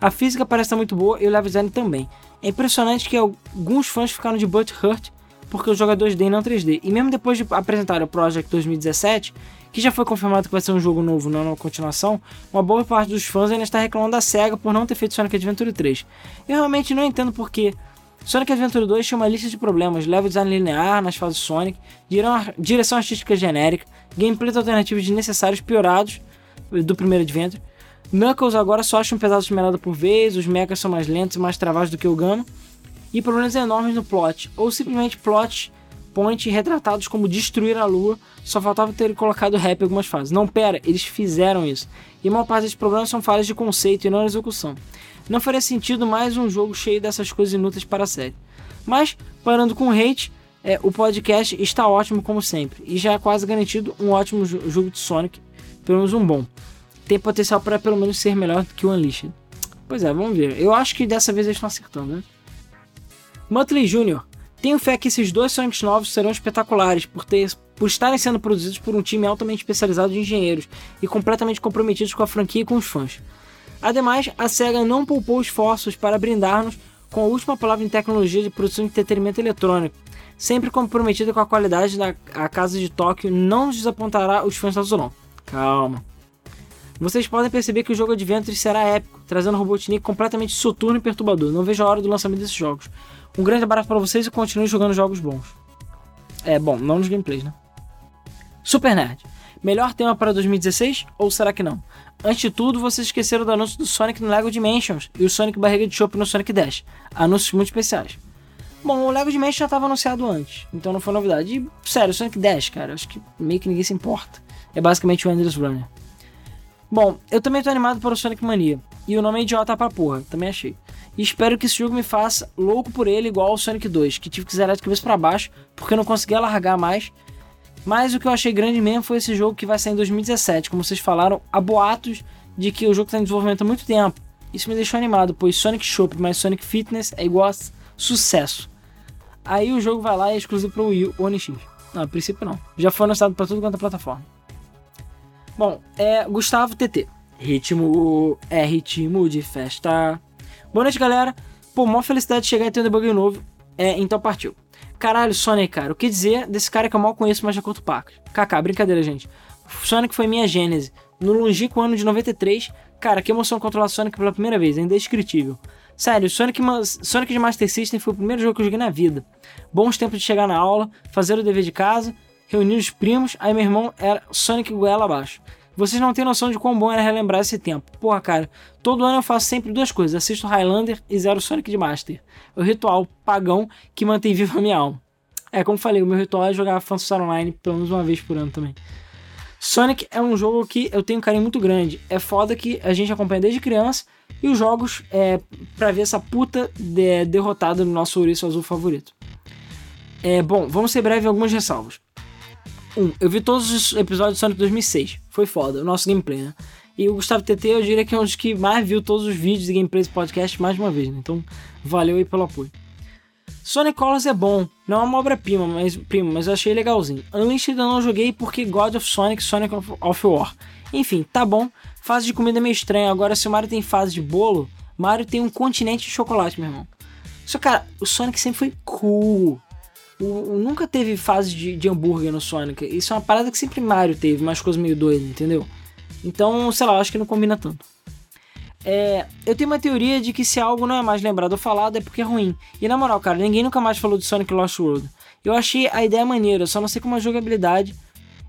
A física parece estar muito boa e o level design também. É impressionante que alguns fãs ficaram de butt hurt porque o jogo é 2D e não 3D. E mesmo depois de apresentar o Project 2017, que já foi confirmado que vai ser um jogo novo, não uma continuação, uma boa parte dos fãs ainda está reclamando da SEGA por não ter feito Sonic Adventure 3. Eu realmente não entendo porque Sonic Adventure 2 tinha uma lista de problemas, level design linear nas fases Sonic, direção artística genérica, gameplays alternativos desnecessários piorados do primeiro Adventure. Knuckles agora só acha um pedaço melhorada por vez, os mechas são mais lentos e mais travados do que o Gama, e problemas enormes no plot, ou simplesmente plot Point retratados como destruir a lua, só faltava ter colocado rap em algumas fases. Não, pera, eles fizeram isso. E a maior parte desses problemas são falhas de conceito e não execução. Não faria sentido mais um jogo cheio dessas coisas inúteis para a série. Mas, parando com hate, é, o podcast está ótimo como sempre. E já é quase garantido um ótimo jogo de Sonic, pelo menos um bom. Tem potencial para pelo menos ser melhor que o Unleashed. Pois é, vamos ver. Eu acho que dessa vez eles estão acertando, né? Muttley Jr. Tenho fé que esses dois Sonics novos serão espetaculares por, ter, por estarem sendo produzidos por um time altamente especializado de engenheiros e completamente comprometidos com a franquia e com os fãs. Ademais, a SEGA não poupou esforços para brindar-nos com a última palavra em tecnologia de produção de entretenimento eletrônico, sempre comprometida com a qualidade da a casa de Tóquio, não desapontará os fãs da Zulon. Calma. Vocês podem perceber que o jogo Adventure será épico, trazendo Robotnik completamente soturno e perturbador. Não vejo a hora do lançamento desses jogos. Um grande abraço para vocês e continue jogando jogos bons. É, bom, não nos gameplays, né? Super Nerd. Melhor tema para 2016 ou será que não? Antes de tudo, vocês esqueceram do anúncio do Sonic no Lego Dimensions e o Sonic Barriga de Chopp no Sonic Dash. Anúncios muito especiais. Bom, o Lego Dimensions já estava anunciado antes, então não foi novidade. E, sério, Sonic Dash, cara, acho que meio que ninguém se importa. É basicamente o Endless Runner. Bom, eu também tô animado para o Sonic Mania. E o nome é idiota pra porra, também achei. E espero que esse jogo me faça louco por ele, igual ao Sonic 2, que tive que zerar de cabeça para baixo, porque eu não conseguia largar mais. Mas o que eu achei grande mesmo foi esse jogo que vai sair em 2017. Como vocês falaram, há boatos de que o jogo está em desenvolvimento há muito tempo. Isso me deixou animado, pois Sonic Shop mais Sonic Fitness é igual a sucesso. Aí o jogo vai lá e é exclusivo para o Wii One X. Não, a princípio não. Já foi anunciado para tudo quanto é plataforma. Bom, é Gustavo TT. Ritmo é ritmo de festa. Boa noite, galera. Pô, mó felicidade de chegar e ter um debug novo. É, então partiu. Caralho, Sonic, cara. O que dizer desse cara que eu mal conheço, mas já curto pacos? Kaká, brincadeira, gente. Sonic foi minha gênese. No longínquo ano de 93, cara, que emoção controlar Sonic pela primeira vez. É indescritível. Sério, Sonic, Sonic de Master System foi o primeiro jogo que eu joguei na vida. Bons tempos de chegar na aula, fazer o dever de casa reunir os primos, aí meu irmão era Sonic goela abaixo. Vocês não têm noção de quão bom era relembrar esse tempo. Porra, cara, todo ano eu faço sempre duas coisas: assisto Highlander e zero Sonic de Master. O ritual pagão que mantém viva a minha alma. É, como falei, o meu ritual é jogar Phantasy Online pelo menos uma vez por ano também. Sonic é um jogo que eu tenho um carinho muito grande. É foda que a gente acompanha desde criança e os jogos é pra ver essa puta de, derrotada no nosso ouriço azul favorito. É, bom, vamos ser breve em algumas ressalvas. Um, eu vi todos os episódios de Sonic 2006. Foi foda, o nosso gameplay, né? E o Gustavo TT, eu diria que é um dos que mais viu todos os vídeos e gameplays do podcast mais uma vez, né? Então, valeu aí pelo apoio. Sonic Colors é bom, não é uma obra-prima, mas, prima, mas eu achei legalzinho. Unleashed eu não joguei porque God of Sonic, Sonic of, of War. Enfim, tá bom. Fase de comida é meio estranha. Agora, se o Mario tem fase de bolo, Mario tem um continente de chocolate, meu irmão. Só, cara, o Sonic sempre foi cool. O, o, nunca teve fase de, de, hambúrguer no Sonic. Isso é uma parada que sempre Mario teve, umas coisas meio doidas, entendeu? Então, sei lá, acho que não combina tanto. É, eu tenho uma teoria de que se algo não é mais lembrado ou falado é porque é ruim. E na moral, cara, ninguém nunca mais falou de Sonic Lost World. Eu achei a ideia maneira, só não sei como a jogabilidade.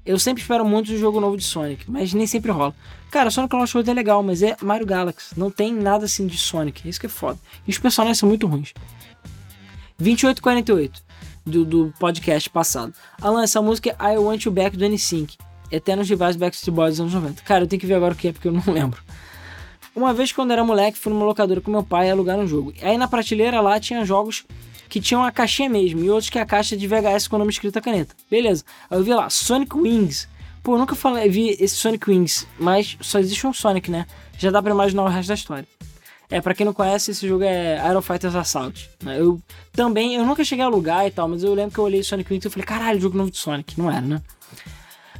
Eu sempre espero muito de jogo novo de Sonic, mas nem sempre rola. Cara, Sonic Lost World é legal, mas é Mario Galaxy. Não tem nada assim de Sonic. Isso que é foda. E os personagens são muito ruins. 2848 do, do podcast passado. Alan, essa música é I Want You Back do N5. Eternos rivais Backstreet Boys dos anos 90. Cara, eu tenho que ver agora o que é, porque eu não lembro. Uma vez, quando era moleque, fui numa locadora com meu pai alugar um jogo. Aí na prateleira lá tinha jogos que tinham a caixinha mesmo, e outros que a caixa de VHS com o nome escrito a caneta. Beleza. Aí eu vi lá, Sonic Wings. Pô, eu nunca falei, vi esse Sonic Wings, mas só existe um Sonic, né? Já dá pra imaginar o resto da história. É, para quem não conhece, esse jogo é Aero Fighters Assault. Né? Eu também, eu nunca cheguei a alugar e tal, mas eu lembro que eu olhei Sonic Wings e falei, caralho, jogo novo de Sonic. Não era, né?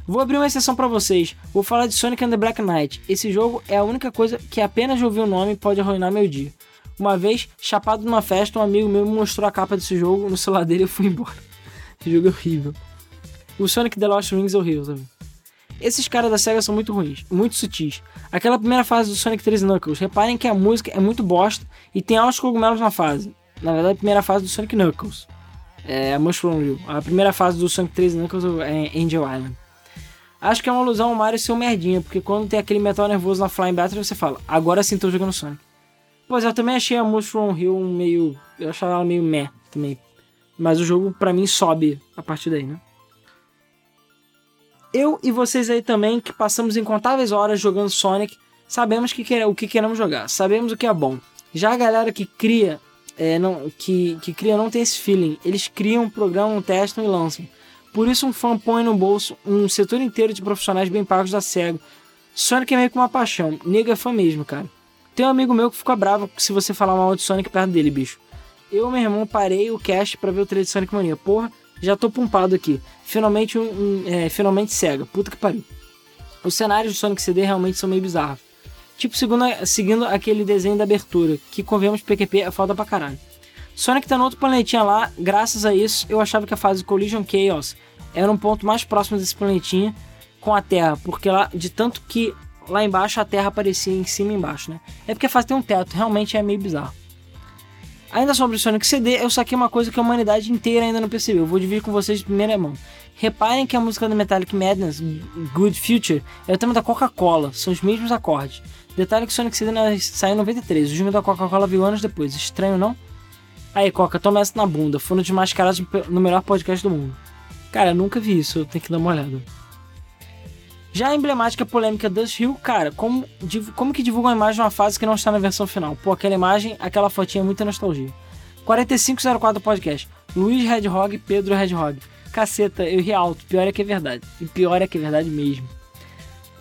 Vou abrir uma exceção para vocês. Vou falar de Sonic and the Black Knight. Esse jogo é a única coisa que apenas de ouvir o nome pode arruinar meu dia. Uma vez, chapado numa festa, um amigo meu me mostrou a capa desse jogo no celular dele e eu fui embora. Esse jogo é horrível. O Sonic The Lost Rings é horrível também. Esses caras da SEGA são muito ruins, muito sutis. Aquela primeira fase do Sonic 3 Knuckles, reparem que a música é muito bosta e tem altos cogumelos na fase. Na verdade, a primeira fase do Sonic Knuckles. É a Mushroom Hill. A primeira fase do Sonic 3 Knuckles é Angel Island. Acho que é uma alusão ao Mario ser um merdinha, porque quando tem aquele metal nervoso na Flying Battle, você fala, agora sim tô jogando Sonic. Pois eu também achei a Mushroom Hill meio. Eu achava ela meio meh também. Mas o jogo, para mim, sobe a partir daí, né? Eu e vocês aí também, que passamos incontáveis horas jogando Sonic, sabemos que o que queremos jogar, sabemos o que é bom. Já a galera que cria, é, não, que, que cria não tem esse feeling. Eles criam, programam, testam e lançam. Por isso um fã põe no bolso um setor inteiro de profissionais bem pagos da SEGA. Sonic é meio que uma paixão. Nega é fã mesmo, cara. Tem um amigo meu que fica bravo se você falar mal de Sonic perto dele, bicho. Eu e meu irmão parei o cast para ver o trailer de Sonic Mania. Porra, já tô pumpado aqui. Finalmente, um, um é, finalmente cega. Puta que pariu. Os cenários do Sonic CD realmente são meio bizarros. Tipo segundo, seguindo aquele desenho da abertura, que convenhamos PQP é foda pra caralho. Sonic tá no outro planetinha lá, graças a isso eu achava que a fase Collision Chaos era um ponto mais próximo desse planetinha com a Terra, porque lá, de tanto que lá embaixo a Terra aparecia em cima e embaixo, né? É porque a fase tem um teto, realmente é meio bizarro. Ainda sobre o Sonic CD, eu saquei uma coisa que a humanidade inteira ainda não percebeu. Vou dividir com vocês de primeira mão. Reparem que a música do Metallic Madness, Good Future, é o tema da Coca-Cola, são os mesmos acordes. Detalhe que Sonic CD saiu em 93, o filme da Coca-Cola viu anos depois. Estranho, não? Aí, Coca, toma essa na bunda. Foram desmascarados no melhor podcast do mundo. Cara, nunca vi isso, eu tenho que dar uma olhada. Já a emblemática polêmica Dust Hill, cara, como, como que divulgam a imagem de uma fase que não está na versão final? Pô, aquela imagem, aquela fotinha é muita nostalgia. 4504 Podcast. Luiz Redhog, Pedro Redhog. Caceta, eu ri alto. Pior é que é verdade. E pior é que é verdade mesmo.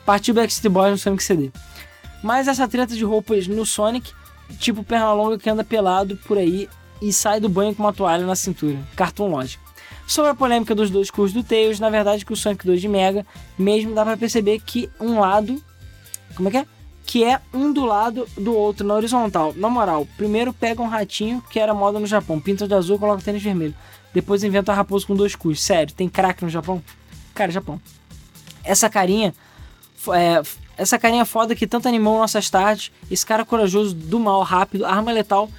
Partiu Backstreet Boys no Sonic CD. Mas essa treta de roupas no Sonic, tipo perna longa que anda pelado por aí e sai do banho com uma toalha na cintura. Cartoon lógico. Sobre a polêmica dos dois cursos do Tails, na verdade que o Sonic 2 de Mega, mesmo dá para perceber que um lado, como é que é? Que é um do lado do outro na horizontal. Na moral, primeiro pega um ratinho, que era moda no Japão, pinta de azul, coloca tênis vermelho. Depois inventa a raposa com dois cus. Sério, tem crack no Japão? Cara, Japão. Essa carinha é, essa carinha foda que tanto animou nossas tardes, esse cara corajoso do mal rápido, arma letal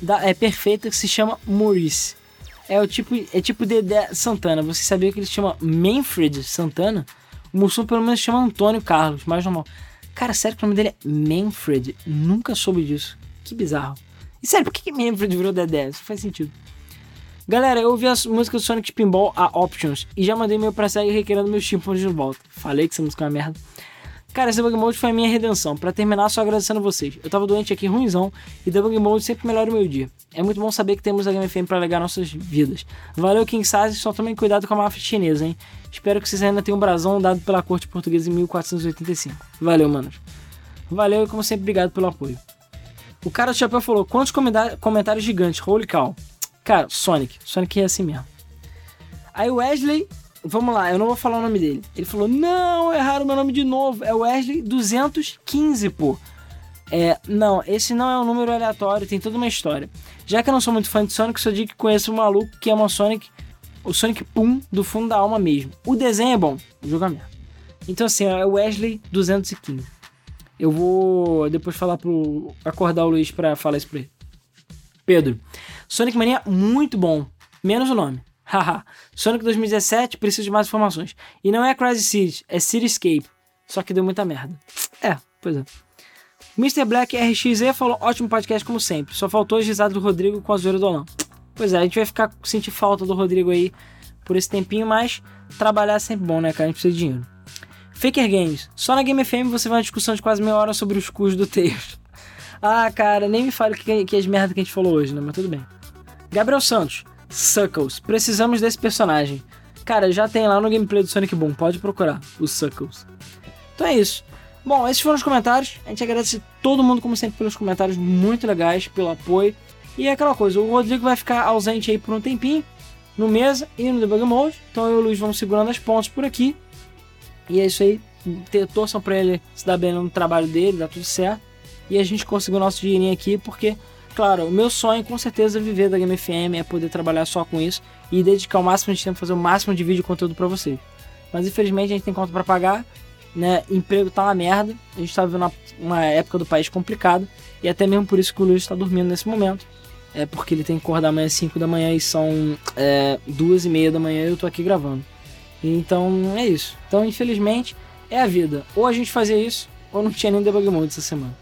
da, é perfeita que se chama Maurice é o tipo é tipo Dedé Santana. Você sabia que ele se chama Manfred Santana? O Mussum pelo menos se chama Antônio Carlos, mais normal. Cara, sério que o nome dele é Manfred? Nunca soube disso. Que bizarro. E sério, por que, que Manfred virou Dedé? Isso faz sentido. Galera, eu ouvi a música do Sonic Pinball, a Options, e já mandei meu pra SEG requerendo meus tímpanos de volta. Falei que essa música é uma merda. Cara, esse Debug Mode foi a minha redenção. Para terminar, só agradecendo vocês. Eu tava doente aqui, ruimzão, e Debug Mode sempre melhora o meu dia. É muito bom saber que temos a Game FM pra alegar nossas vidas. Valeu, King Size, só tomem cuidado com a máfia chinesa, hein? Espero que vocês ainda tenham um brasão dado pela corte portuguesa em 1485. Valeu, manos. Valeu e, como sempre, obrigado pelo apoio. O cara do chapéu falou: quantos comentários gigantes? Holy cow. Cara, Sonic. Sonic é assim mesmo. Aí o Wesley Vamos lá, eu não vou falar o nome dele. Ele falou: Não, erraram meu nome de novo. É Wesley 215, pô. É, não, esse não é um número aleatório, tem toda uma história. Já que eu não sou muito fã de Sonic, só digo que conheço um maluco que é uma Sonic, o Sonic Pum do fundo da alma mesmo. O desenho é bom, o jogo é merda. Então assim, é Wesley 215. Eu vou depois falar pro. acordar o Luiz pra falar isso pra ele. Pedro. Sonic Mania, muito bom. Menos o nome. Haha. Sonic 2017, preciso de mais informações. E não é Crazy City, é Cityscape. Só que deu muita merda. É, pois é. Mr. Black RXE falou: ótimo podcast como sempre. Só faltou as risadas do Rodrigo com a zoeira do Alan. Pois é, a gente vai ficar sentir falta do Rodrigo aí por esse tempinho, mas trabalhar é sempre bom, né, cara? A gente precisa de dinheiro. Faker Games. Só na Game FM você vai uma discussão de quase meia hora sobre os custos do texto. ah, cara, nem me fale que, que as merdas que a gente falou hoje, né? Mas tudo bem. Gabriel Santos. Suckles. Precisamos desse personagem. Cara, já tem lá no gameplay do Sonic Boom, pode procurar, os Suckles. Então é isso. Bom, esses foram os comentários. A gente agradece todo mundo, como sempre, pelos comentários muito legais, pelo apoio. E é aquela coisa, o Rodrigo vai ficar ausente aí por um tempinho, no mesa e no Debug Mode. Então eu e o Luiz vamos segurando as pontas por aqui. E é isso aí. Torçam pra ele se dar bem no trabalho dele, dá tudo certo. E a gente conseguiu o nosso dinheirinho aqui, porque Claro, o meu sonho com certeza é viver da Game FM, é poder trabalhar só com isso e dedicar o máximo de tempo fazer o máximo de vídeo e conteúdo para vocês. Mas infelizmente a gente tem conta para pagar, né? Emprego tá uma merda, a gente tá vivendo uma, uma época do país complicada e até mesmo por isso que o Luiz está dormindo nesse momento. É porque ele tem que acordar amanhã às 5 da manhã e são é, duas e meia da manhã e eu tô aqui gravando. Então é isso. Então, infelizmente, é a vida. Ou a gente fazia isso, ou não tinha nem debug mode essa semana.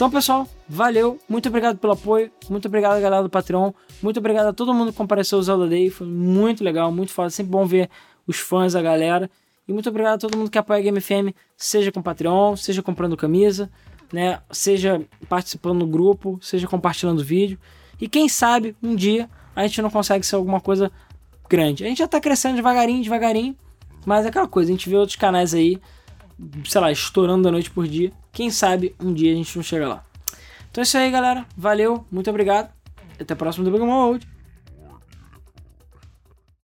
Então, pessoal, valeu. Muito obrigado pelo apoio. Muito obrigado, galera do Patreon. Muito obrigado a todo mundo que compareceu ao Zelda Day. Foi muito legal, muito foda. Sempre bom ver os fãs, a galera. E muito obrigado a todo mundo que apoia a Game FM, seja com Patreon, seja comprando camisa, né? Seja participando do grupo, seja compartilhando vídeo. E quem sabe um dia a gente não consegue ser alguma coisa grande. A gente já tá crescendo devagarinho, devagarinho. Mas é aquela coisa, a gente vê outros canais aí sei lá, estourando da noite por dia. Quem sabe um dia a gente não chega lá. Então é isso aí, galera. Valeu, muito obrigado. Até o próximo Debug Mode.